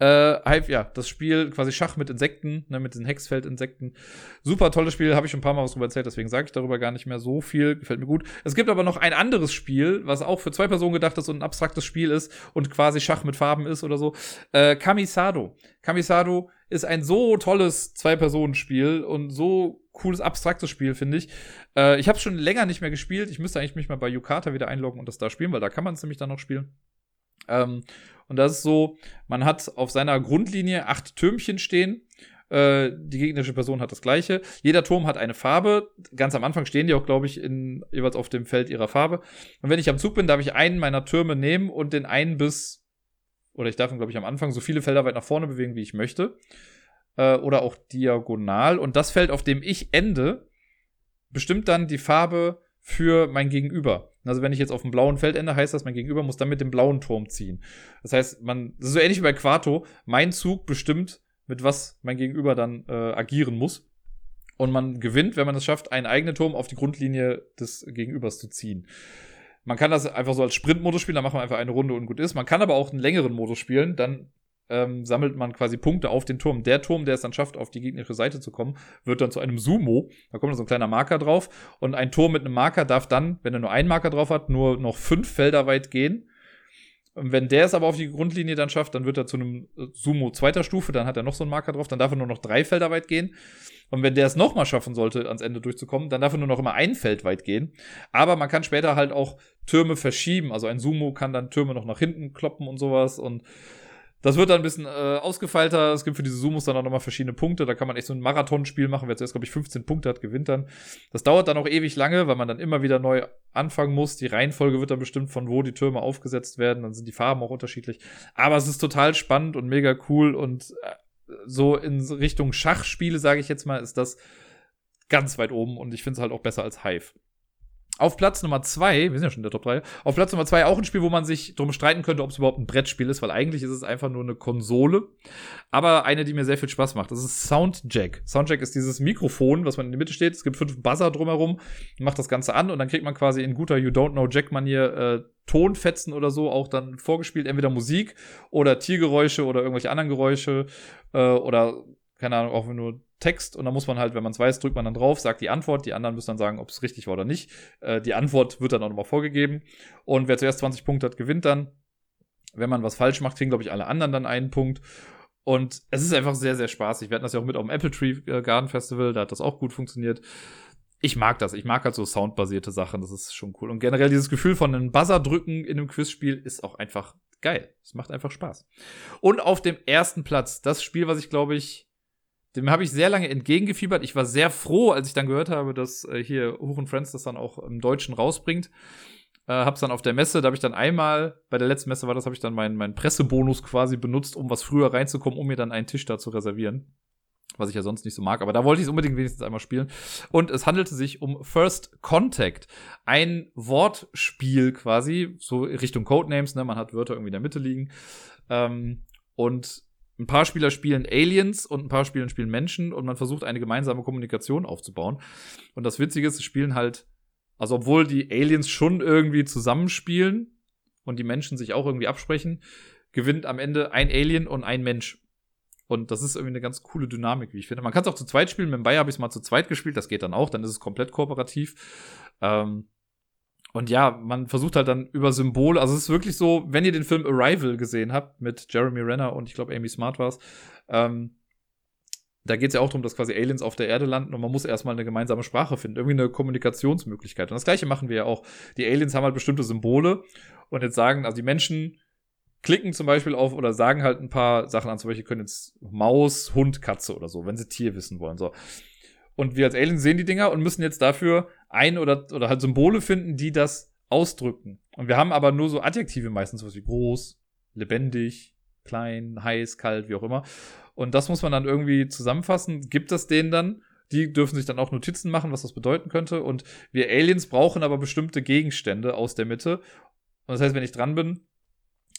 Äh, ja, das Spiel quasi Schach mit Insekten, ne, mit den Hexfeld-Insekten. Super tolles Spiel, habe ich schon ein paar Mal was drüber erzählt, deswegen sage ich darüber gar nicht mehr so viel. Gefällt mir gut. Es gibt aber noch ein anderes Spiel, was auch für zwei Personen gedacht ist und ein abstraktes Spiel ist und quasi Schach mit Farben ist oder so. Äh, Kamisado. Kamisado ist ein so tolles Zwei-Personen-Spiel und so cooles, abstraktes Spiel, finde ich. Äh, ich habe es schon länger nicht mehr gespielt. Ich müsste eigentlich mich mal bei Yukata wieder einloggen und das da spielen, weil da kann man es nämlich dann noch spielen. Ähm, und das ist so, man hat auf seiner Grundlinie acht Türmchen stehen. Äh, die gegnerische Person hat das gleiche. Jeder Turm hat eine Farbe. Ganz am Anfang stehen die auch, glaube ich, in, jeweils auf dem Feld ihrer Farbe. Und wenn ich am Zug bin, darf ich einen meiner Türme nehmen und den einen bis, oder ich darf ihn, glaube ich, am Anfang so viele Felder weit nach vorne bewegen, wie ich möchte. Äh, oder auch diagonal. Und das Feld, auf dem ich ende, bestimmt dann die Farbe für mein Gegenüber. Also wenn ich jetzt auf dem blauen Feld ende, heißt das, mein Gegenüber muss dann mit dem blauen Turm ziehen. Das heißt, man, das ist so ähnlich wie bei Quarto, mein Zug bestimmt, mit was mein Gegenüber dann äh, agieren muss. Und man gewinnt, wenn man es schafft, einen eigenen Turm auf die Grundlinie des Gegenübers zu ziehen. Man kann das einfach so als Sprintmodus spielen, dann macht man einfach eine Runde und gut ist. Man kann aber auch einen längeren Modus spielen, dann ähm, sammelt man quasi Punkte auf den Turm. Der Turm, der es dann schafft, auf die gegnerische Seite zu kommen, wird dann zu einem Sumo. Da kommt dann so ein kleiner Marker drauf. Und ein Turm mit einem Marker darf dann, wenn er nur einen Marker drauf hat, nur noch fünf Felder weit gehen. Und wenn der es aber auf die Grundlinie dann schafft, dann wird er zu einem äh, Sumo zweiter Stufe, dann hat er noch so einen Marker drauf, dann darf er nur noch drei Felder weit gehen. Und wenn der es nochmal schaffen sollte, ans Ende durchzukommen, dann darf er nur noch immer ein Feld weit gehen. Aber man kann später halt auch Türme verschieben. Also ein Sumo kann dann Türme noch nach hinten kloppen und sowas. Und das wird dann ein bisschen äh, ausgefeilter. Es gibt für diese Sumos dann auch nochmal verschiedene Punkte. Da kann man echt so ein Marathonspiel machen. Wer zuerst, glaube ich, 15 Punkte hat, gewinnt dann. Das dauert dann auch ewig lange, weil man dann immer wieder neu anfangen muss. Die Reihenfolge wird dann bestimmt, von wo die Türme aufgesetzt werden. Dann sind die Farben auch unterschiedlich. Aber es ist total spannend und mega cool. Und äh, so in Richtung Schachspiele, sage ich jetzt mal, ist das ganz weit oben. Und ich finde es halt auch besser als Hive. Auf Platz Nummer zwei, wir sind ja schon in der Top 3, auf Platz Nummer zwei auch ein Spiel, wo man sich drum streiten könnte, ob es überhaupt ein Brettspiel ist, weil eigentlich ist es einfach nur eine Konsole. Aber eine, die mir sehr viel Spaß macht. Das ist Soundjack. Soundjack ist dieses Mikrofon, was man in der Mitte steht. Es gibt fünf Buzzer drumherum, macht das Ganze an und dann kriegt man quasi in guter You Don't Know Jack-Manier äh, Tonfetzen oder so auch dann vorgespielt. Entweder Musik oder Tiergeräusche oder irgendwelche anderen Geräusche äh, oder keine Ahnung, auch nur Text und dann muss man halt, wenn man es weiß, drückt man dann drauf, sagt die Antwort, die anderen müssen dann sagen, ob es richtig war oder nicht. Äh, die Antwort wird dann auch nochmal vorgegeben und wer zuerst 20 Punkte hat, gewinnt dann. Wenn man was falsch macht, kriegen, glaube ich, alle anderen dann einen Punkt. Und es ist einfach sehr, sehr spaßig. Wir hatten das ja auch mit auf dem Apple Tree äh, Garden Festival, da hat das auch gut funktioniert. Ich mag das. Ich mag halt so soundbasierte Sachen. Das ist schon cool. Und generell dieses Gefühl von einem Buzzer drücken in einem Quizspiel ist auch einfach geil. Es macht einfach Spaß. Und auf dem ersten Platz, das Spiel, was ich glaube ich dem habe ich sehr lange entgegengefiebert. Ich war sehr froh, als ich dann gehört habe, dass äh, hier Huch und Friends das dann auch im Deutschen rausbringt. Äh, hab's dann auf der Messe, da habe ich dann einmal, bei der letzten Messe war das, habe ich dann meinen, meinen Pressebonus quasi benutzt, um was früher reinzukommen, um mir dann einen Tisch da zu reservieren. was ich ja sonst nicht so mag, aber da wollte ich es unbedingt wenigstens einmal spielen. Und es handelte sich um First Contact, ein Wortspiel quasi, so Richtung Codenames, ne? Man hat Wörter irgendwie in der Mitte liegen. Ähm, und ein paar Spieler spielen Aliens und ein paar Spieler spielen Menschen und man versucht eine gemeinsame Kommunikation aufzubauen. Und das Witzige ist, sie spielen halt, also obwohl die Aliens schon irgendwie zusammenspielen und die Menschen sich auch irgendwie absprechen, gewinnt am Ende ein Alien und ein Mensch. Und das ist irgendwie eine ganz coole Dynamik, wie ich finde. Man kann es auch zu zweit spielen. Mit dem Bayer habe ich es mal zu zweit gespielt. Das geht dann auch. Dann ist es komplett kooperativ. Ähm, und ja, man versucht halt dann über Symbole, also es ist wirklich so, wenn ihr den Film Arrival gesehen habt mit Jeremy Renner und ich glaube Amy Smart war es, ähm, da geht es ja auch darum, dass quasi Aliens auf der Erde landen und man muss erstmal eine gemeinsame Sprache finden, irgendwie eine Kommunikationsmöglichkeit. Und das gleiche machen wir ja auch. Die Aliens haben halt bestimmte Symbole und jetzt sagen, also die Menschen klicken zum Beispiel auf oder sagen halt ein paar Sachen an, zum Beispiel können jetzt Maus, Hund, Katze oder so, wenn sie Tier wissen wollen. So. Und wir als Aliens sehen die Dinger und müssen jetzt dafür ein oder, oder halt Symbole finden, die das ausdrücken. Und wir haben aber nur so Adjektive meistens, was wie groß, lebendig, klein, heiß, kalt, wie auch immer. Und das muss man dann irgendwie zusammenfassen, gibt es denen dann. Die dürfen sich dann auch Notizen machen, was das bedeuten könnte. Und wir Aliens brauchen aber bestimmte Gegenstände aus der Mitte. Und das heißt, wenn ich dran bin,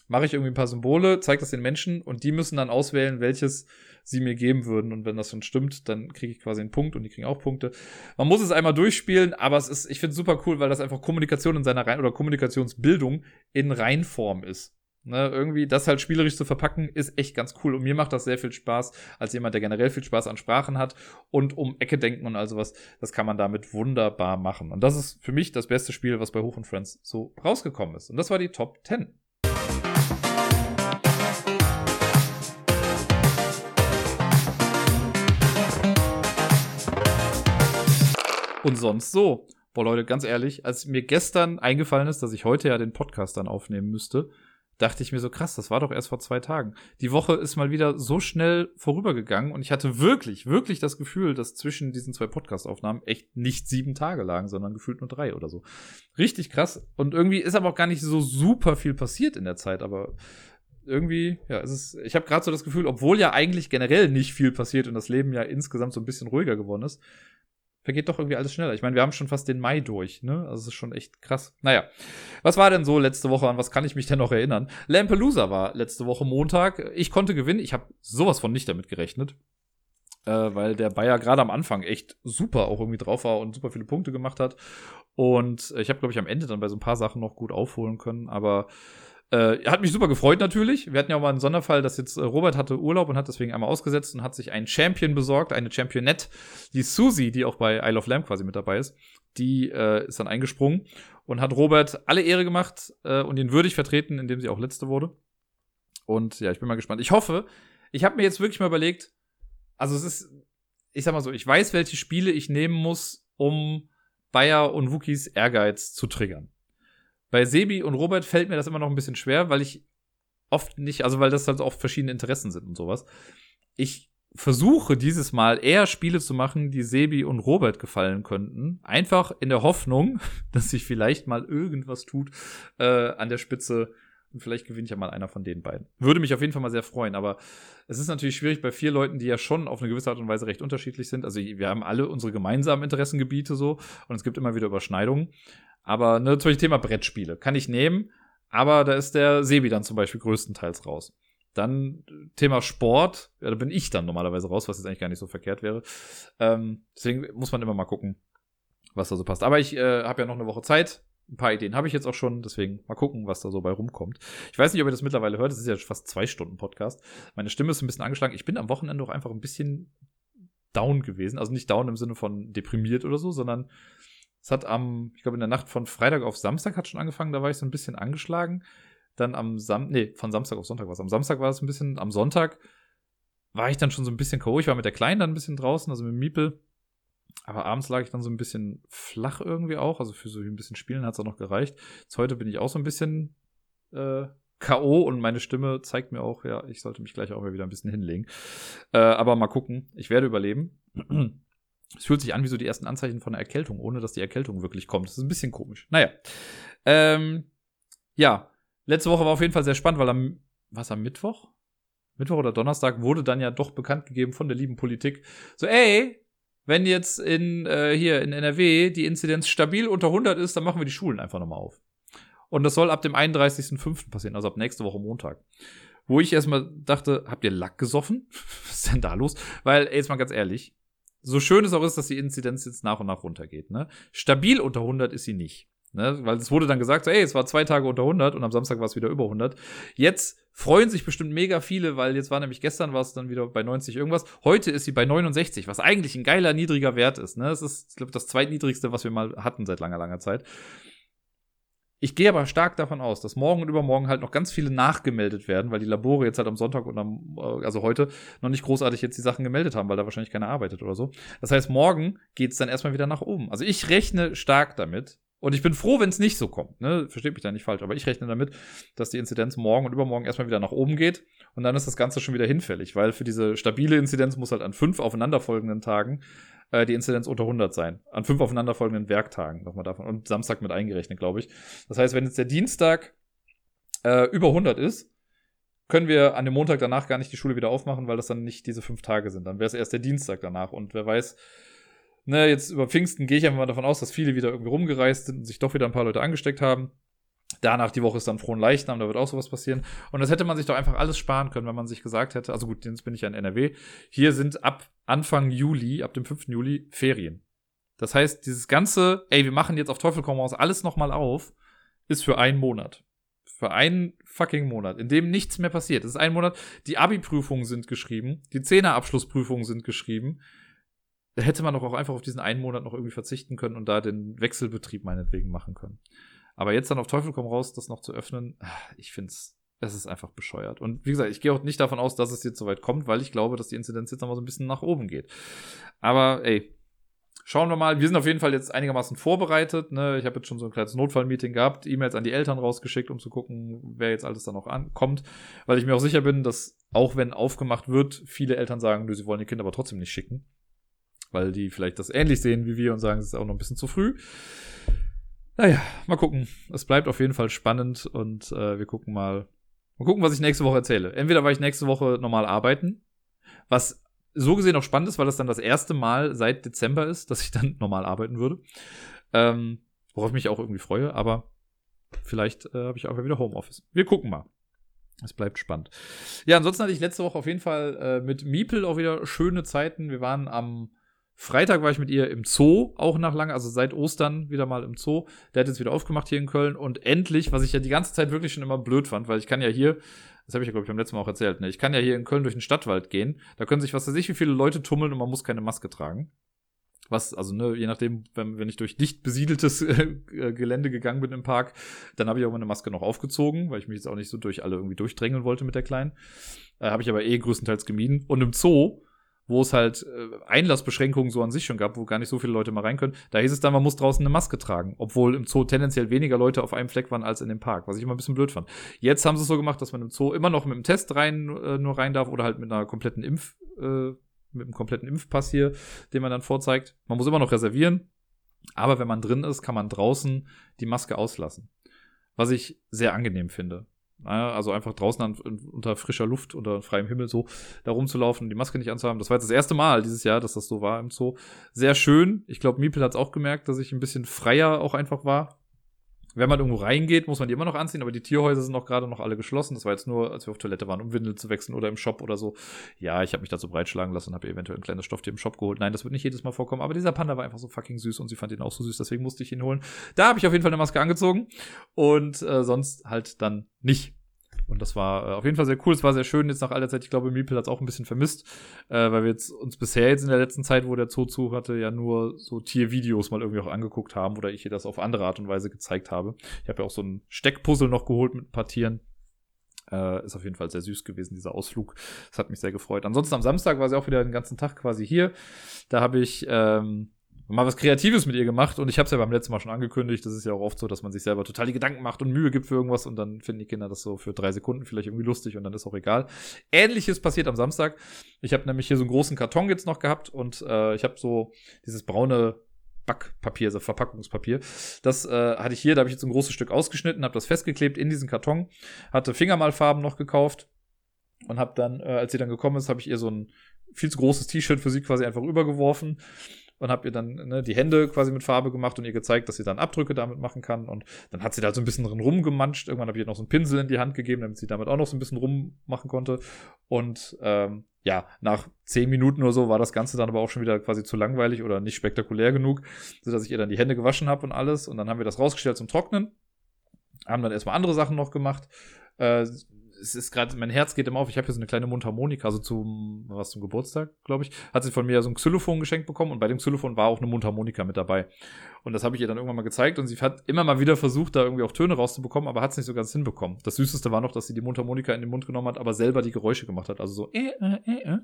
mache ich irgendwie ein paar Symbole, zeige das den Menschen und die müssen dann auswählen, welches sie mir geben würden. Und wenn das schon stimmt, dann kriege ich quasi einen Punkt und die kriegen auch Punkte. Man muss es einmal durchspielen, aber es ist, ich finde es super cool, weil das einfach Kommunikation in seiner Rein- oder Kommunikationsbildung in Reinform ist. Ne, irgendwie das halt spielerisch zu verpacken, ist echt ganz cool. Und mir macht das sehr viel Spaß, als jemand, der generell viel Spaß an Sprachen hat und um Ecke denken und all sowas. Das kann man damit wunderbar machen. Und das ist für mich das beste Spiel, was bei Hoch und Friends so rausgekommen ist. Und das war die Top 10. Und sonst so. Boah, Leute, ganz ehrlich, als mir gestern eingefallen ist, dass ich heute ja den Podcast dann aufnehmen müsste, dachte ich mir so krass, das war doch erst vor zwei Tagen. Die Woche ist mal wieder so schnell vorübergegangen und ich hatte wirklich, wirklich das Gefühl, dass zwischen diesen zwei Podcast-Aufnahmen echt nicht sieben Tage lagen, sondern gefühlt nur drei oder so. Richtig krass. Und irgendwie ist aber auch gar nicht so super viel passiert in der Zeit, aber irgendwie, ja, es ist, ich habe gerade so das Gefühl, obwohl ja eigentlich generell nicht viel passiert und das Leben ja insgesamt so ein bisschen ruhiger geworden ist, vergeht doch irgendwie alles schneller. Ich meine, wir haben schon fast den Mai durch, ne? Also es ist schon echt krass. Naja, was war denn so letzte Woche? An was kann ich mich denn noch erinnern? Lampelusa war letzte Woche Montag. Ich konnte gewinnen. Ich habe sowas von nicht damit gerechnet. Äh, weil der Bayer gerade am Anfang echt super auch irgendwie drauf war und super viele Punkte gemacht hat. Und ich habe, glaube ich, am Ende dann bei so ein paar Sachen noch gut aufholen können. Aber äh, hat mich super gefreut natürlich. Wir hatten ja auch mal einen Sonderfall, dass jetzt äh, Robert hatte Urlaub und hat deswegen einmal ausgesetzt und hat sich einen Champion besorgt, eine Championette, die Susie, die auch bei Isle of Lamb quasi mit dabei ist. Die äh, ist dann eingesprungen und hat Robert alle Ehre gemacht äh, und ihn würdig vertreten, indem sie auch letzte wurde. Und ja, ich bin mal gespannt. Ich hoffe, ich habe mir jetzt wirklich mal überlegt, also es ist, ich sag mal so, ich weiß, welche Spiele ich nehmen muss, um Bayer und Wookies Ehrgeiz zu triggern. Bei Sebi und Robert fällt mir das immer noch ein bisschen schwer, weil ich oft nicht, also weil das halt oft verschiedene Interessen sind und sowas. Ich versuche dieses Mal eher Spiele zu machen, die Sebi und Robert gefallen könnten. Einfach in der Hoffnung, dass sich vielleicht mal irgendwas tut äh, an der Spitze. Und vielleicht gewinnt ja mal einer von den beiden. Würde mich auf jeden Fall mal sehr freuen. Aber es ist natürlich schwierig bei vier Leuten, die ja schon auf eine gewisse Art und Weise recht unterschiedlich sind. Also wir haben alle unsere gemeinsamen Interessengebiete so und es gibt immer wieder Überschneidungen. Aber ne, Beispiel Thema Brettspiele kann ich nehmen, aber da ist der Sebi dann zum Beispiel größtenteils raus. Dann Thema Sport, ja, da bin ich dann normalerweise raus, was jetzt eigentlich gar nicht so verkehrt wäre. Ähm, deswegen muss man immer mal gucken, was da so passt. Aber ich äh, habe ja noch eine Woche Zeit. Ein paar Ideen habe ich jetzt auch schon, deswegen mal gucken, was da so bei rumkommt. Ich weiß nicht, ob ihr das mittlerweile hört, es ist ja fast zwei Stunden Podcast. Meine Stimme ist ein bisschen angeschlagen. Ich bin am Wochenende auch einfach ein bisschen down gewesen. Also nicht down im Sinne von deprimiert oder so, sondern es hat am, ich glaube, in der Nacht von Freitag auf Samstag hat schon angefangen, da war ich so ein bisschen angeschlagen. Dann am Sam, nee, von Samstag auf Sonntag war es. Am Samstag war es ein bisschen, am Sonntag war ich dann schon so ein bisschen K.O. Ich war mit der Kleinen dann ein bisschen draußen, also mit Miepel. Aber abends lag ich dann so ein bisschen flach irgendwie auch. Also für so ein bisschen Spielen hat es auch noch gereicht. Jetzt heute bin ich auch so ein bisschen äh, K.O. und meine Stimme zeigt mir auch, ja, ich sollte mich gleich auch mal wieder ein bisschen hinlegen. Äh, aber mal gucken. Ich werde überleben. Es fühlt sich an wie so die ersten Anzeichen von einer Erkältung, ohne dass die Erkältung wirklich kommt. Das ist ein bisschen komisch. Naja. Ähm, ja, letzte Woche war auf jeden Fall sehr spannend, weil am, was am Mittwoch? Mittwoch oder Donnerstag wurde dann ja doch bekannt gegeben von der lieben Politik. So, ey, wenn jetzt in, äh, hier in NRW die Inzidenz stabil unter 100 ist, dann machen wir die Schulen einfach nochmal auf. Und das soll ab dem 31.05. passieren, also ab nächste Woche Montag. Wo ich erstmal dachte, habt ihr Lack gesoffen? Was ist denn da los? Weil, ey, jetzt mal ganz ehrlich, so schön es auch ist, dass die Inzidenz jetzt nach und nach runtergeht, ne? Stabil unter 100 ist sie nicht. Ne? Weil es wurde dann gesagt, so, ey, es war zwei Tage unter 100 und am Samstag war es wieder über 100. Jetzt freuen sich bestimmt mega viele, weil jetzt war nämlich gestern war es dann wieder bei 90 irgendwas. Heute ist sie bei 69, was eigentlich ein geiler niedriger Wert ist. Ne? Das ist, glaube das zweitniedrigste, was wir mal hatten seit langer, langer Zeit. Ich gehe aber stark davon aus, dass morgen und übermorgen halt noch ganz viele nachgemeldet werden, weil die Labore jetzt halt am Sonntag und am, äh, also heute noch nicht großartig jetzt die Sachen gemeldet haben, weil da wahrscheinlich keiner arbeitet oder so. Das heißt, morgen geht es dann erstmal wieder nach oben. Also ich rechne stark damit, und ich bin froh, wenn es nicht so kommt. Ne? Versteht mich da nicht falsch. Aber ich rechne damit, dass die Inzidenz morgen und übermorgen erstmal wieder nach oben geht. Und dann ist das Ganze schon wieder hinfällig, weil für diese stabile Inzidenz muss halt an fünf aufeinanderfolgenden Tagen äh, die Inzidenz unter 100 sein. An fünf aufeinanderfolgenden Werktagen nochmal davon. Und Samstag mit eingerechnet, glaube ich. Das heißt, wenn jetzt der Dienstag äh, über 100 ist, können wir an dem Montag danach gar nicht die Schule wieder aufmachen, weil das dann nicht diese fünf Tage sind. Dann wäre es erst der Dienstag danach. Und wer weiß, ne, jetzt über Pfingsten gehe ich einfach mal davon aus, dass viele wieder irgendwie rumgereist sind und sich doch wieder ein paar Leute angesteckt haben. Danach die Woche ist dann frohen Leichnam, da wird auch sowas passieren. Und das hätte man sich doch einfach alles sparen können, wenn man sich gesagt hätte, also gut, jetzt bin ich ja in NRW. Hier sind ab Anfang Juli, ab dem 5. Juli Ferien. Das heißt, dieses ganze, ey, wir machen jetzt auf Teufel komm raus alles nochmal auf, ist für einen Monat. Für einen fucking Monat, in dem nichts mehr passiert. Es ist ein Monat, die Abi-Prüfungen sind geschrieben, die Zehnerabschlussprüfungen sind geschrieben, da hätte man doch auch einfach auf diesen einen Monat noch irgendwie verzichten können und da den Wechselbetrieb meinetwegen machen können. Aber jetzt dann auf Teufel komm raus, das noch zu öffnen, ah, ich finde es, es ist einfach bescheuert. Und wie gesagt, ich gehe auch nicht davon aus, dass es jetzt so weit kommt, weil ich glaube, dass die Inzidenz jetzt nochmal so ein bisschen nach oben geht. Aber ey, schauen wir mal. Wir sind auf jeden Fall jetzt einigermaßen vorbereitet. Ne? Ich habe jetzt schon so ein kleines Notfallmeeting gehabt, E-Mails an die Eltern rausgeschickt, um zu gucken, wer jetzt alles da noch ankommt. Weil ich mir auch sicher bin, dass auch wenn aufgemacht wird, viele Eltern sagen, nö, sie wollen die Kinder aber trotzdem nicht schicken weil die vielleicht das ähnlich sehen wie wir und sagen, es ist auch noch ein bisschen zu früh. Naja, mal gucken. Es bleibt auf jeden Fall spannend und äh, wir gucken mal. Mal gucken, was ich nächste Woche erzähle. Entweder war ich nächste Woche normal arbeiten, was so gesehen auch spannend ist, weil das dann das erste Mal seit Dezember ist, dass ich dann normal arbeiten würde. Ähm, worauf ich mich auch irgendwie freue, aber vielleicht äh, habe ich auch wieder Homeoffice. Wir gucken mal. Es bleibt spannend. Ja, ansonsten hatte ich letzte Woche auf jeden Fall äh, mit Miepel auch wieder schöne Zeiten. Wir waren am Freitag war ich mit ihr im Zoo, auch nach lange, also seit Ostern wieder mal im Zoo. Der hat jetzt wieder aufgemacht hier in Köln und endlich, was ich ja die ganze Zeit wirklich schon immer blöd fand, weil ich kann ja hier, das habe ich ja glaube ich beim letzten Mal auch erzählt, ne, ich kann ja hier in Köln durch den Stadtwald gehen. Da können sich was weiß ich wie viele Leute tummeln und man muss keine Maske tragen. Was, also ne, je nachdem, wenn, wenn ich durch dicht besiedeltes äh, Gelände gegangen bin im Park, dann habe ich auch meine Maske noch aufgezogen, weil ich mich jetzt auch nicht so durch alle irgendwie durchdrängeln wollte mit der Kleinen. Äh, habe ich aber eh größtenteils gemieden. Und im Zoo wo es halt äh, Einlassbeschränkungen so an sich schon gab, wo gar nicht so viele Leute mal rein können. Da hieß es dann, man muss draußen eine Maske tragen, obwohl im Zoo tendenziell weniger Leute auf einem Fleck waren als in dem Park, was ich immer ein bisschen blöd fand. Jetzt haben sie es so gemacht, dass man im Zoo immer noch mit dem Test rein äh, nur rein darf oder halt mit einer kompletten Impf äh, mit einem kompletten Impfpass hier, den man dann vorzeigt. Man muss immer noch reservieren, aber wenn man drin ist, kann man draußen die Maske auslassen. Was ich sehr angenehm finde. Also einfach draußen an, unter frischer Luft, unter freiem Himmel so da rumzulaufen und die Maske nicht anzuhaben. Das war jetzt das erste Mal dieses Jahr, dass das so war im Zoo. Sehr schön. Ich glaube, Miepel hat es auch gemerkt, dass ich ein bisschen freier auch einfach war. Wenn man irgendwo reingeht, muss man die immer noch anziehen, aber die Tierhäuser sind auch gerade noch alle geschlossen. Das war jetzt nur, als wir auf Toilette waren, um Windeln zu wechseln oder im Shop oder so. Ja, ich habe mich dazu breitschlagen lassen und habe eventuell ein kleines Stofftier im Shop geholt. Nein, das wird nicht jedes Mal vorkommen, aber dieser Panda war einfach so fucking süß und sie fand ihn auch so süß, deswegen musste ich ihn holen. Da habe ich auf jeden Fall eine Maske angezogen und äh, sonst halt dann nicht. Und das war äh, auf jeden Fall sehr cool. Es war sehr schön jetzt nach aller Zeit. Ich glaube, Meeple hat es auch ein bisschen vermisst, äh, weil wir jetzt uns bisher jetzt in der letzten Zeit, wo der Zoo zu hatte, ja nur so Tiervideos mal irgendwie auch angeguckt haben oder ich ihr das auf andere Art und Weise gezeigt habe. Ich habe ja auch so ein Steckpuzzle noch geholt mit ein paar Tieren. Äh, ist auf jeden Fall sehr süß gewesen, dieser Ausflug. Das hat mich sehr gefreut. Ansonsten am Samstag war sie auch wieder den ganzen Tag quasi hier. Da habe ich ähm, mal was Kreatives mit ihr gemacht und ich habe es ja beim letzten Mal schon angekündigt. Das ist ja auch oft so, dass man sich selber total die Gedanken macht und Mühe gibt für irgendwas und dann finden die Kinder das so für drei Sekunden vielleicht irgendwie lustig und dann ist auch egal. Ähnliches passiert am Samstag. Ich habe nämlich hier so einen großen Karton jetzt noch gehabt und äh, ich habe so dieses braune Backpapier, also Verpackungspapier. Das äh, hatte ich hier, da habe ich jetzt ein großes Stück ausgeschnitten, habe das festgeklebt in diesen Karton, hatte Fingermalfarben noch gekauft und habe dann, äh, als sie dann gekommen ist, habe ich ihr so ein viel zu großes T-Shirt für sie quasi einfach übergeworfen und habe ihr dann ne, die Hände quasi mit Farbe gemacht und ihr gezeigt, dass sie dann Abdrücke damit machen kann. Und dann hat sie da so ein bisschen drin rumgemanscht. Irgendwann habe ich ihr noch so einen Pinsel in die Hand gegeben, damit sie damit auch noch so ein bisschen rummachen konnte. Und ähm, ja, nach zehn Minuten oder so war das Ganze dann aber auch schon wieder quasi zu langweilig oder nicht spektakulär genug, sodass ich ihr dann die Hände gewaschen habe und alles. Und dann haben wir das rausgestellt zum Trocknen. Haben dann erstmal andere Sachen noch gemacht. Äh, es ist gerade, mein Herz geht immer auf. Ich habe hier so eine kleine Mundharmonika, also zum, was zum Geburtstag, glaube ich, hat sie von mir so ein Xylophon geschenkt bekommen und bei dem Xylophon war auch eine Mundharmonika mit dabei. Und das habe ich ihr dann irgendwann mal gezeigt und sie hat immer mal wieder versucht, da irgendwie auch Töne rauszubekommen, aber hat es nicht so ganz hinbekommen. Das Süßeste war noch, dass sie die Mundharmonika in den Mund genommen hat, aber selber die Geräusche gemacht hat. Also so, äh, äh, äh, äh.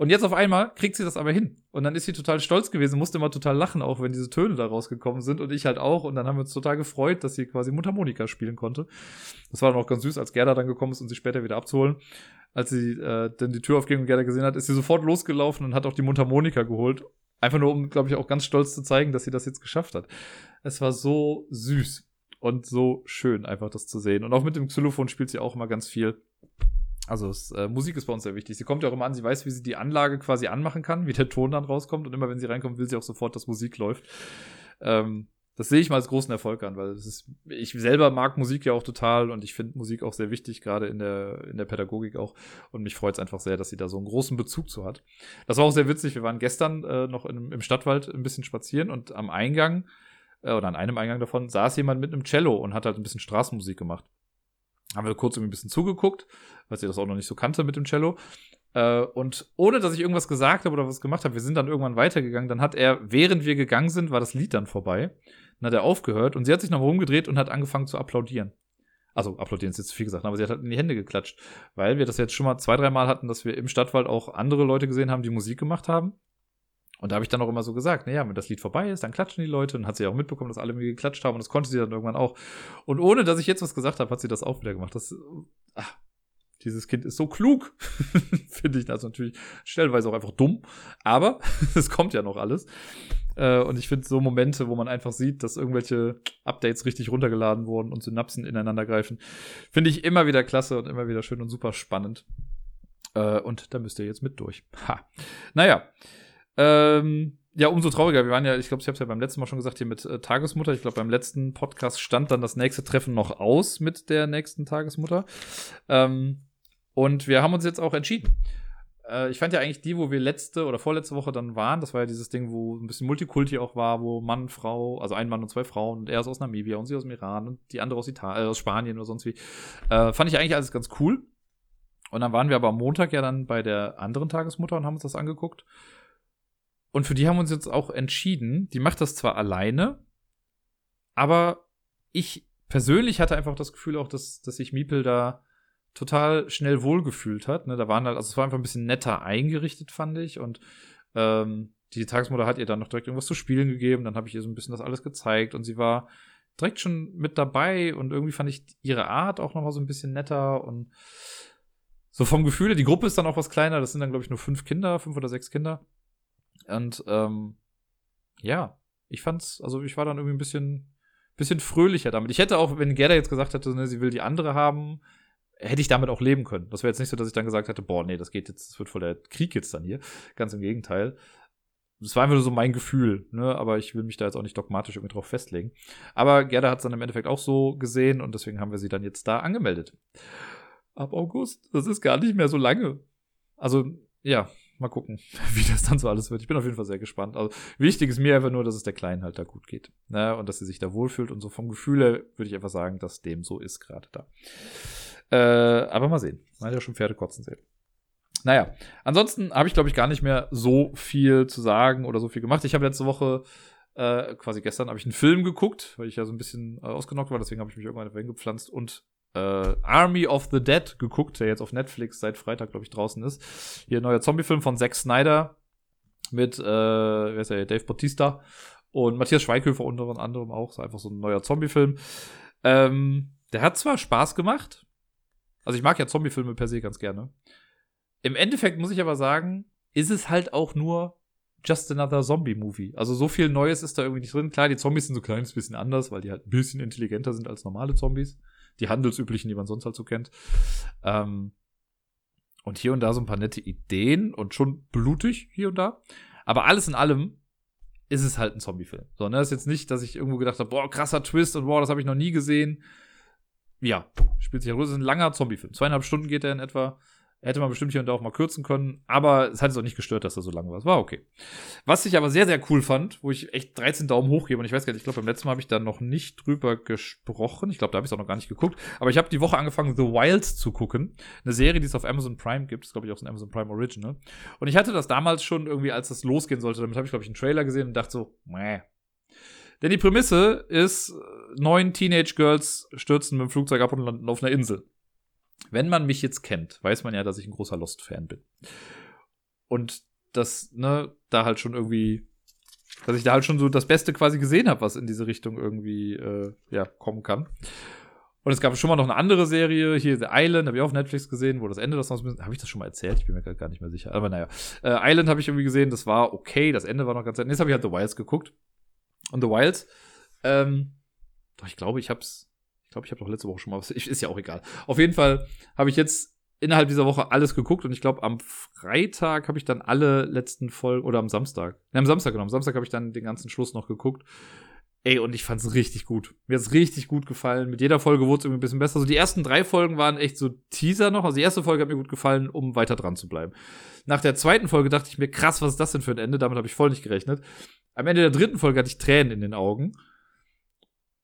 Und jetzt auf einmal kriegt sie das aber hin. Und dann ist sie total stolz gewesen, musste immer total lachen, auch wenn diese Töne da rausgekommen sind. Und ich halt auch. Und dann haben wir uns total gefreut, dass sie quasi Mundharmonika spielen konnte. Das war dann auch ganz süß, als Gerda dann gekommen ist, um sie später wieder abzuholen. Als sie äh, dann die Tür aufging und Gerda gesehen hat, ist sie sofort losgelaufen und hat auch die Mundharmonika geholt. Einfach nur, um, glaube ich, auch ganz stolz zu zeigen, dass sie das jetzt geschafft hat. Es war so süß und so schön, einfach das zu sehen. Und auch mit dem Xylophon spielt sie auch immer ganz viel. Also es, äh, Musik ist bei uns sehr wichtig. Sie kommt ja auch immer an, sie weiß, wie sie die Anlage quasi anmachen kann, wie der Ton dann rauskommt. Und immer wenn sie reinkommt, will sie auch sofort, dass Musik läuft. Ähm, das sehe ich mal als großen Erfolg an, weil das ist, ich selber mag Musik ja auch total und ich finde Musik auch sehr wichtig, gerade in der, in der Pädagogik auch. Und mich freut es einfach sehr, dass sie da so einen großen Bezug zu hat. Das war auch sehr witzig. Wir waren gestern äh, noch in, im Stadtwald ein bisschen spazieren und am Eingang, äh, oder an einem Eingang davon, saß jemand mit einem Cello und hat halt ein bisschen Straßenmusik gemacht haben wir kurz irgendwie ein bisschen zugeguckt, weil sie das auch noch nicht so kannte mit dem Cello. Äh, und ohne, dass ich irgendwas gesagt habe oder was gemacht habe, wir sind dann irgendwann weitergegangen. Dann hat er, während wir gegangen sind, war das Lied dann vorbei. Dann hat er aufgehört und sie hat sich nochmal rumgedreht und hat angefangen zu applaudieren. Also applaudieren ist jetzt zu viel gesagt, aber sie hat halt in die Hände geklatscht, weil wir das jetzt schon mal zwei, dreimal hatten, dass wir im Stadtwald auch andere Leute gesehen haben, die Musik gemacht haben. Und da habe ich dann auch immer so gesagt, naja, wenn das Lied vorbei ist, dann klatschen die Leute. Und hat sie auch mitbekommen, dass alle mir geklatscht haben. Und das konnte sie dann irgendwann auch. Und ohne, dass ich jetzt was gesagt habe, hat sie das auch wieder gemacht. Das, ach, dieses Kind ist so klug, finde ich das natürlich stellenweise auch einfach dumm. Aber es kommt ja noch alles. Äh, und ich finde so Momente, wo man einfach sieht, dass irgendwelche Updates richtig runtergeladen wurden und Synapsen ineinander greifen, finde ich immer wieder klasse und immer wieder schön und super spannend. Äh, und da müsst ihr jetzt mit durch. Ha. Naja. Ähm, ja, umso trauriger. Wir waren ja, ich glaube, ich habe es ja beim letzten Mal schon gesagt, hier mit äh, Tagesmutter. Ich glaube, beim letzten Podcast stand dann das nächste Treffen noch aus mit der nächsten Tagesmutter. Ähm, und wir haben uns jetzt auch entschieden. Äh, ich fand ja eigentlich die, wo wir letzte oder vorletzte Woche dann waren, das war ja dieses Ding, wo ein bisschen Multikulti auch war, wo Mann, Frau, also ein Mann und zwei Frauen und er ist aus Namibia und sie aus dem Iran und die andere aus Italien, äh, aus Spanien oder sonst wie. Äh, fand ich eigentlich alles ganz cool. Und dann waren wir aber am Montag ja dann bei der anderen Tagesmutter und haben uns das angeguckt. Und für die haben wir uns jetzt auch entschieden. Die macht das zwar alleine, aber ich persönlich hatte einfach das Gefühl auch, dass, dass sich Miepel da total schnell wohlgefühlt hat. Ne, da waren halt, also es war einfach ein bisschen netter eingerichtet, fand ich. Und ähm, die Tagesmutter hat ihr dann noch direkt irgendwas zu spielen gegeben. Dann habe ich ihr so ein bisschen das alles gezeigt und sie war direkt schon mit dabei und irgendwie fand ich ihre Art auch noch mal so ein bisschen netter und so vom Gefühl, die Gruppe ist dann auch was kleiner. Das sind dann, glaube ich, nur fünf Kinder, fünf oder sechs Kinder. Und ähm, ja, ich fand's, also ich war dann irgendwie ein bisschen, bisschen fröhlicher damit. Ich hätte auch, wenn Gerda jetzt gesagt hätte, ne, sie will die andere haben, hätte ich damit auch leben können. Das wäre jetzt nicht so, dass ich dann gesagt hätte, boah, nee, das geht jetzt, das wird voll der Krieg jetzt dann hier. Ganz im Gegenteil. Das war einfach nur so mein Gefühl, ne? Aber ich will mich da jetzt auch nicht dogmatisch irgendwie drauf festlegen. Aber Gerda hat es dann im Endeffekt auch so gesehen und deswegen haben wir sie dann jetzt da angemeldet. Ab August. Das ist gar nicht mehr so lange. Also, ja, mal gucken, wie das dann so alles wird. Ich bin auf jeden Fall sehr gespannt. Also wichtig ist mir einfach nur, dass es der Kleinen halt da gut geht. Ne? Und dass sie sich da wohlfühlt. Und so vom Gefühl her würde ich einfach sagen, dass dem so ist gerade da. Äh, aber mal sehen. Man hat ja schon Pferde kotzen sehen. Naja, ansonsten habe ich, glaube ich, gar nicht mehr so viel zu sagen oder so viel gemacht. Ich habe letzte Woche, äh, quasi gestern, habe ich einen Film geguckt, weil ich ja so ein bisschen äh, ausgenockt war. Deswegen habe ich mich irgendwann hingepflanzt und äh, Army of the Dead geguckt, der jetzt auf Netflix seit Freitag, glaube ich, draußen ist. Hier ein neuer Zombie-Film von Zack Snyder mit, äh, wer ist der, Dave Bautista und Matthias Schweighöfer unter anderem auch. So einfach so ein neuer Zombie-Film. Ähm, der hat zwar Spaß gemacht, also ich mag ja Zombie-Filme per se ganz gerne. Im Endeffekt muss ich aber sagen, ist es halt auch nur just another Zombie-Movie. Also so viel Neues ist da irgendwie nicht drin. Klar, die Zombies sind so ein kleines bisschen anders, weil die halt ein bisschen intelligenter sind als normale Zombies die handelsüblichen, die man sonst halt so kennt. Ähm, und hier und da so ein paar nette Ideen und schon blutig hier und da. Aber alles in allem ist es halt ein Zombie-Film. So, ne, ist jetzt nicht, dass ich irgendwo gedacht habe, boah, krasser Twist und boah, das habe ich noch nie gesehen. Ja, spielt sich ja Das ist ein langer Zombie-Film. Zweieinhalb Stunden geht er in etwa. Hätte man bestimmt hier und da auch mal kürzen können, aber es hat es auch nicht gestört, dass er so lang war. Es war okay. Was ich aber sehr, sehr cool fand, wo ich echt 13 Daumen hoch gebe, und ich weiß gar nicht, ich glaube, beim letzten Mal habe ich da noch nicht drüber gesprochen. Ich glaube, da habe ich es auch noch gar nicht geguckt. Aber ich habe die Woche angefangen, The Wilds zu gucken. Eine Serie, die es auf Amazon Prime gibt. Das glaube ich, auch so ein Amazon Prime Original. Und ich hatte das damals schon irgendwie, als das losgehen sollte. Damit habe ich, glaube ich, einen Trailer gesehen und dachte so, meh. Denn die Prämisse ist, neun Teenage Girls stürzen mit dem Flugzeug ab und landen auf einer Insel. Wenn man mich jetzt kennt, weiß man ja, dass ich ein großer Lost-Fan bin. Und das, ne, da halt schon irgendwie, dass ich da halt schon so das Beste quasi gesehen habe, was in diese Richtung irgendwie, äh, ja, kommen kann. Und es gab schon mal noch eine andere Serie, hier The Island, habe ich auch auf Netflix gesehen, wo das Ende das noch ein bisschen, habe ich das schon mal erzählt? Ich bin mir gar nicht mehr sicher. Aber naja, äh, Island habe ich irgendwie gesehen, das war okay, das Ende war noch ganz nett. Jetzt habe ich halt The Wilds geguckt. Und The Wilds, ähm, doch, ich glaube, ich hab's, ich glaube, ich habe doch letzte Woche schon mal was. Ist ja auch egal. Auf jeden Fall habe ich jetzt innerhalb dieser Woche alles geguckt und ich glaube, am Freitag habe ich dann alle letzten Folgen oder am Samstag. Ne, am Samstag. Am Samstag habe ich dann den ganzen Schluss noch geguckt. Ey, und ich fand es richtig gut. Mir hat es richtig gut gefallen. Mit jeder Folge wurde es irgendwie ein bisschen besser. Also die ersten drei Folgen waren echt so Teaser noch. Also die erste Folge hat mir gut gefallen, um weiter dran zu bleiben. Nach der zweiten Folge dachte ich mir, krass, was ist das denn für ein Ende? Damit habe ich voll nicht gerechnet. Am Ende der dritten Folge hatte ich Tränen in den Augen.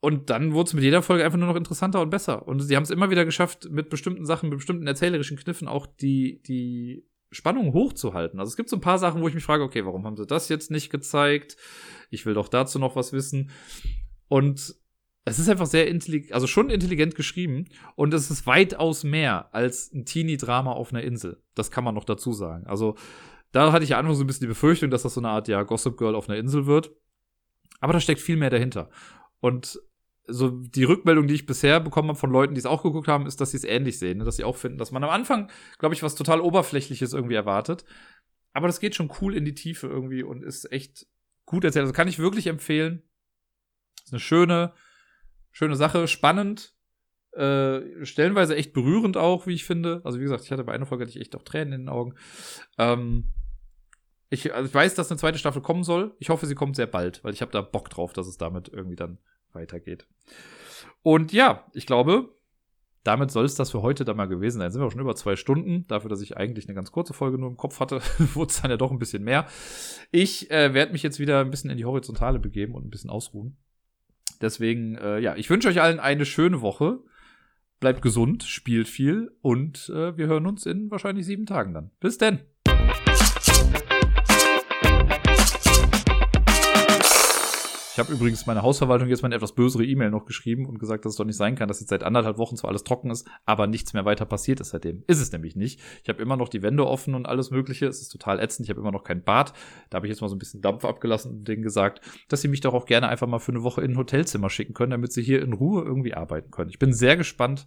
Und dann wurde es mit jeder Folge einfach nur noch interessanter und besser. Und sie haben es immer wieder geschafft, mit bestimmten Sachen, mit bestimmten erzählerischen Kniffen auch die, die Spannung hochzuhalten. Also es gibt so ein paar Sachen, wo ich mich frage, okay, warum haben sie das jetzt nicht gezeigt? Ich will doch dazu noch was wissen. Und es ist einfach sehr intelligent, also schon intelligent geschrieben. Und es ist weitaus mehr als ein Teenie-Drama auf einer Insel. Das kann man noch dazu sagen. Also da hatte ich ja Anfang so ein bisschen die Befürchtung, dass das so eine Art, ja, Gossip Girl auf einer Insel wird. Aber da steckt viel mehr dahinter. Und so die Rückmeldung, die ich bisher bekommen habe von Leuten, die es auch geguckt haben, ist, dass sie es ähnlich sehen, ne? dass sie auch finden, dass man am Anfang, glaube ich, was total oberflächliches irgendwie erwartet. Aber das geht schon cool in die Tiefe irgendwie und ist echt gut erzählt. Also kann ich wirklich empfehlen. Ist eine schöne, schöne Sache, spannend, äh, stellenweise echt berührend auch, wie ich finde. Also wie gesagt, ich hatte bei einer Folge hatte ich echt auch Tränen in den Augen. Ähm, ich, also ich weiß, dass eine zweite Staffel kommen soll. Ich hoffe, sie kommt sehr bald, weil ich habe da Bock drauf, dass es damit irgendwie dann weitergeht. Und ja, ich glaube, damit soll es das für heute dann mal gewesen sein. Sind wir auch schon über zwei Stunden. Dafür, dass ich eigentlich eine ganz kurze Folge nur im Kopf hatte, wurde es dann ja doch ein bisschen mehr. Ich äh, werde mich jetzt wieder ein bisschen in die Horizontale begeben und ein bisschen ausruhen. Deswegen, äh, ja, ich wünsche euch allen eine schöne Woche. Bleibt gesund, spielt viel und äh, wir hören uns in wahrscheinlich sieben Tagen dann. Bis denn! Ich habe übrigens meine Hausverwaltung jetzt mal eine etwas bösere E-Mail noch geschrieben und gesagt, dass es doch nicht sein kann, dass jetzt seit anderthalb Wochen zwar alles trocken ist, aber nichts mehr weiter passiert ist seitdem. Ist es nämlich nicht. Ich habe immer noch die Wände offen und alles Mögliche. Es ist total ätzend. Ich habe immer noch kein Bad. Da habe ich jetzt mal so ein bisschen Dampf abgelassen und denen gesagt, dass sie mich doch auch gerne einfach mal für eine Woche in ein Hotelzimmer schicken können, damit sie hier in Ruhe irgendwie arbeiten können. Ich bin sehr gespannt,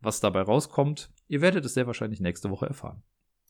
was dabei rauskommt. Ihr werdet es sehr wahrscheinlich nächste Woche erfahren.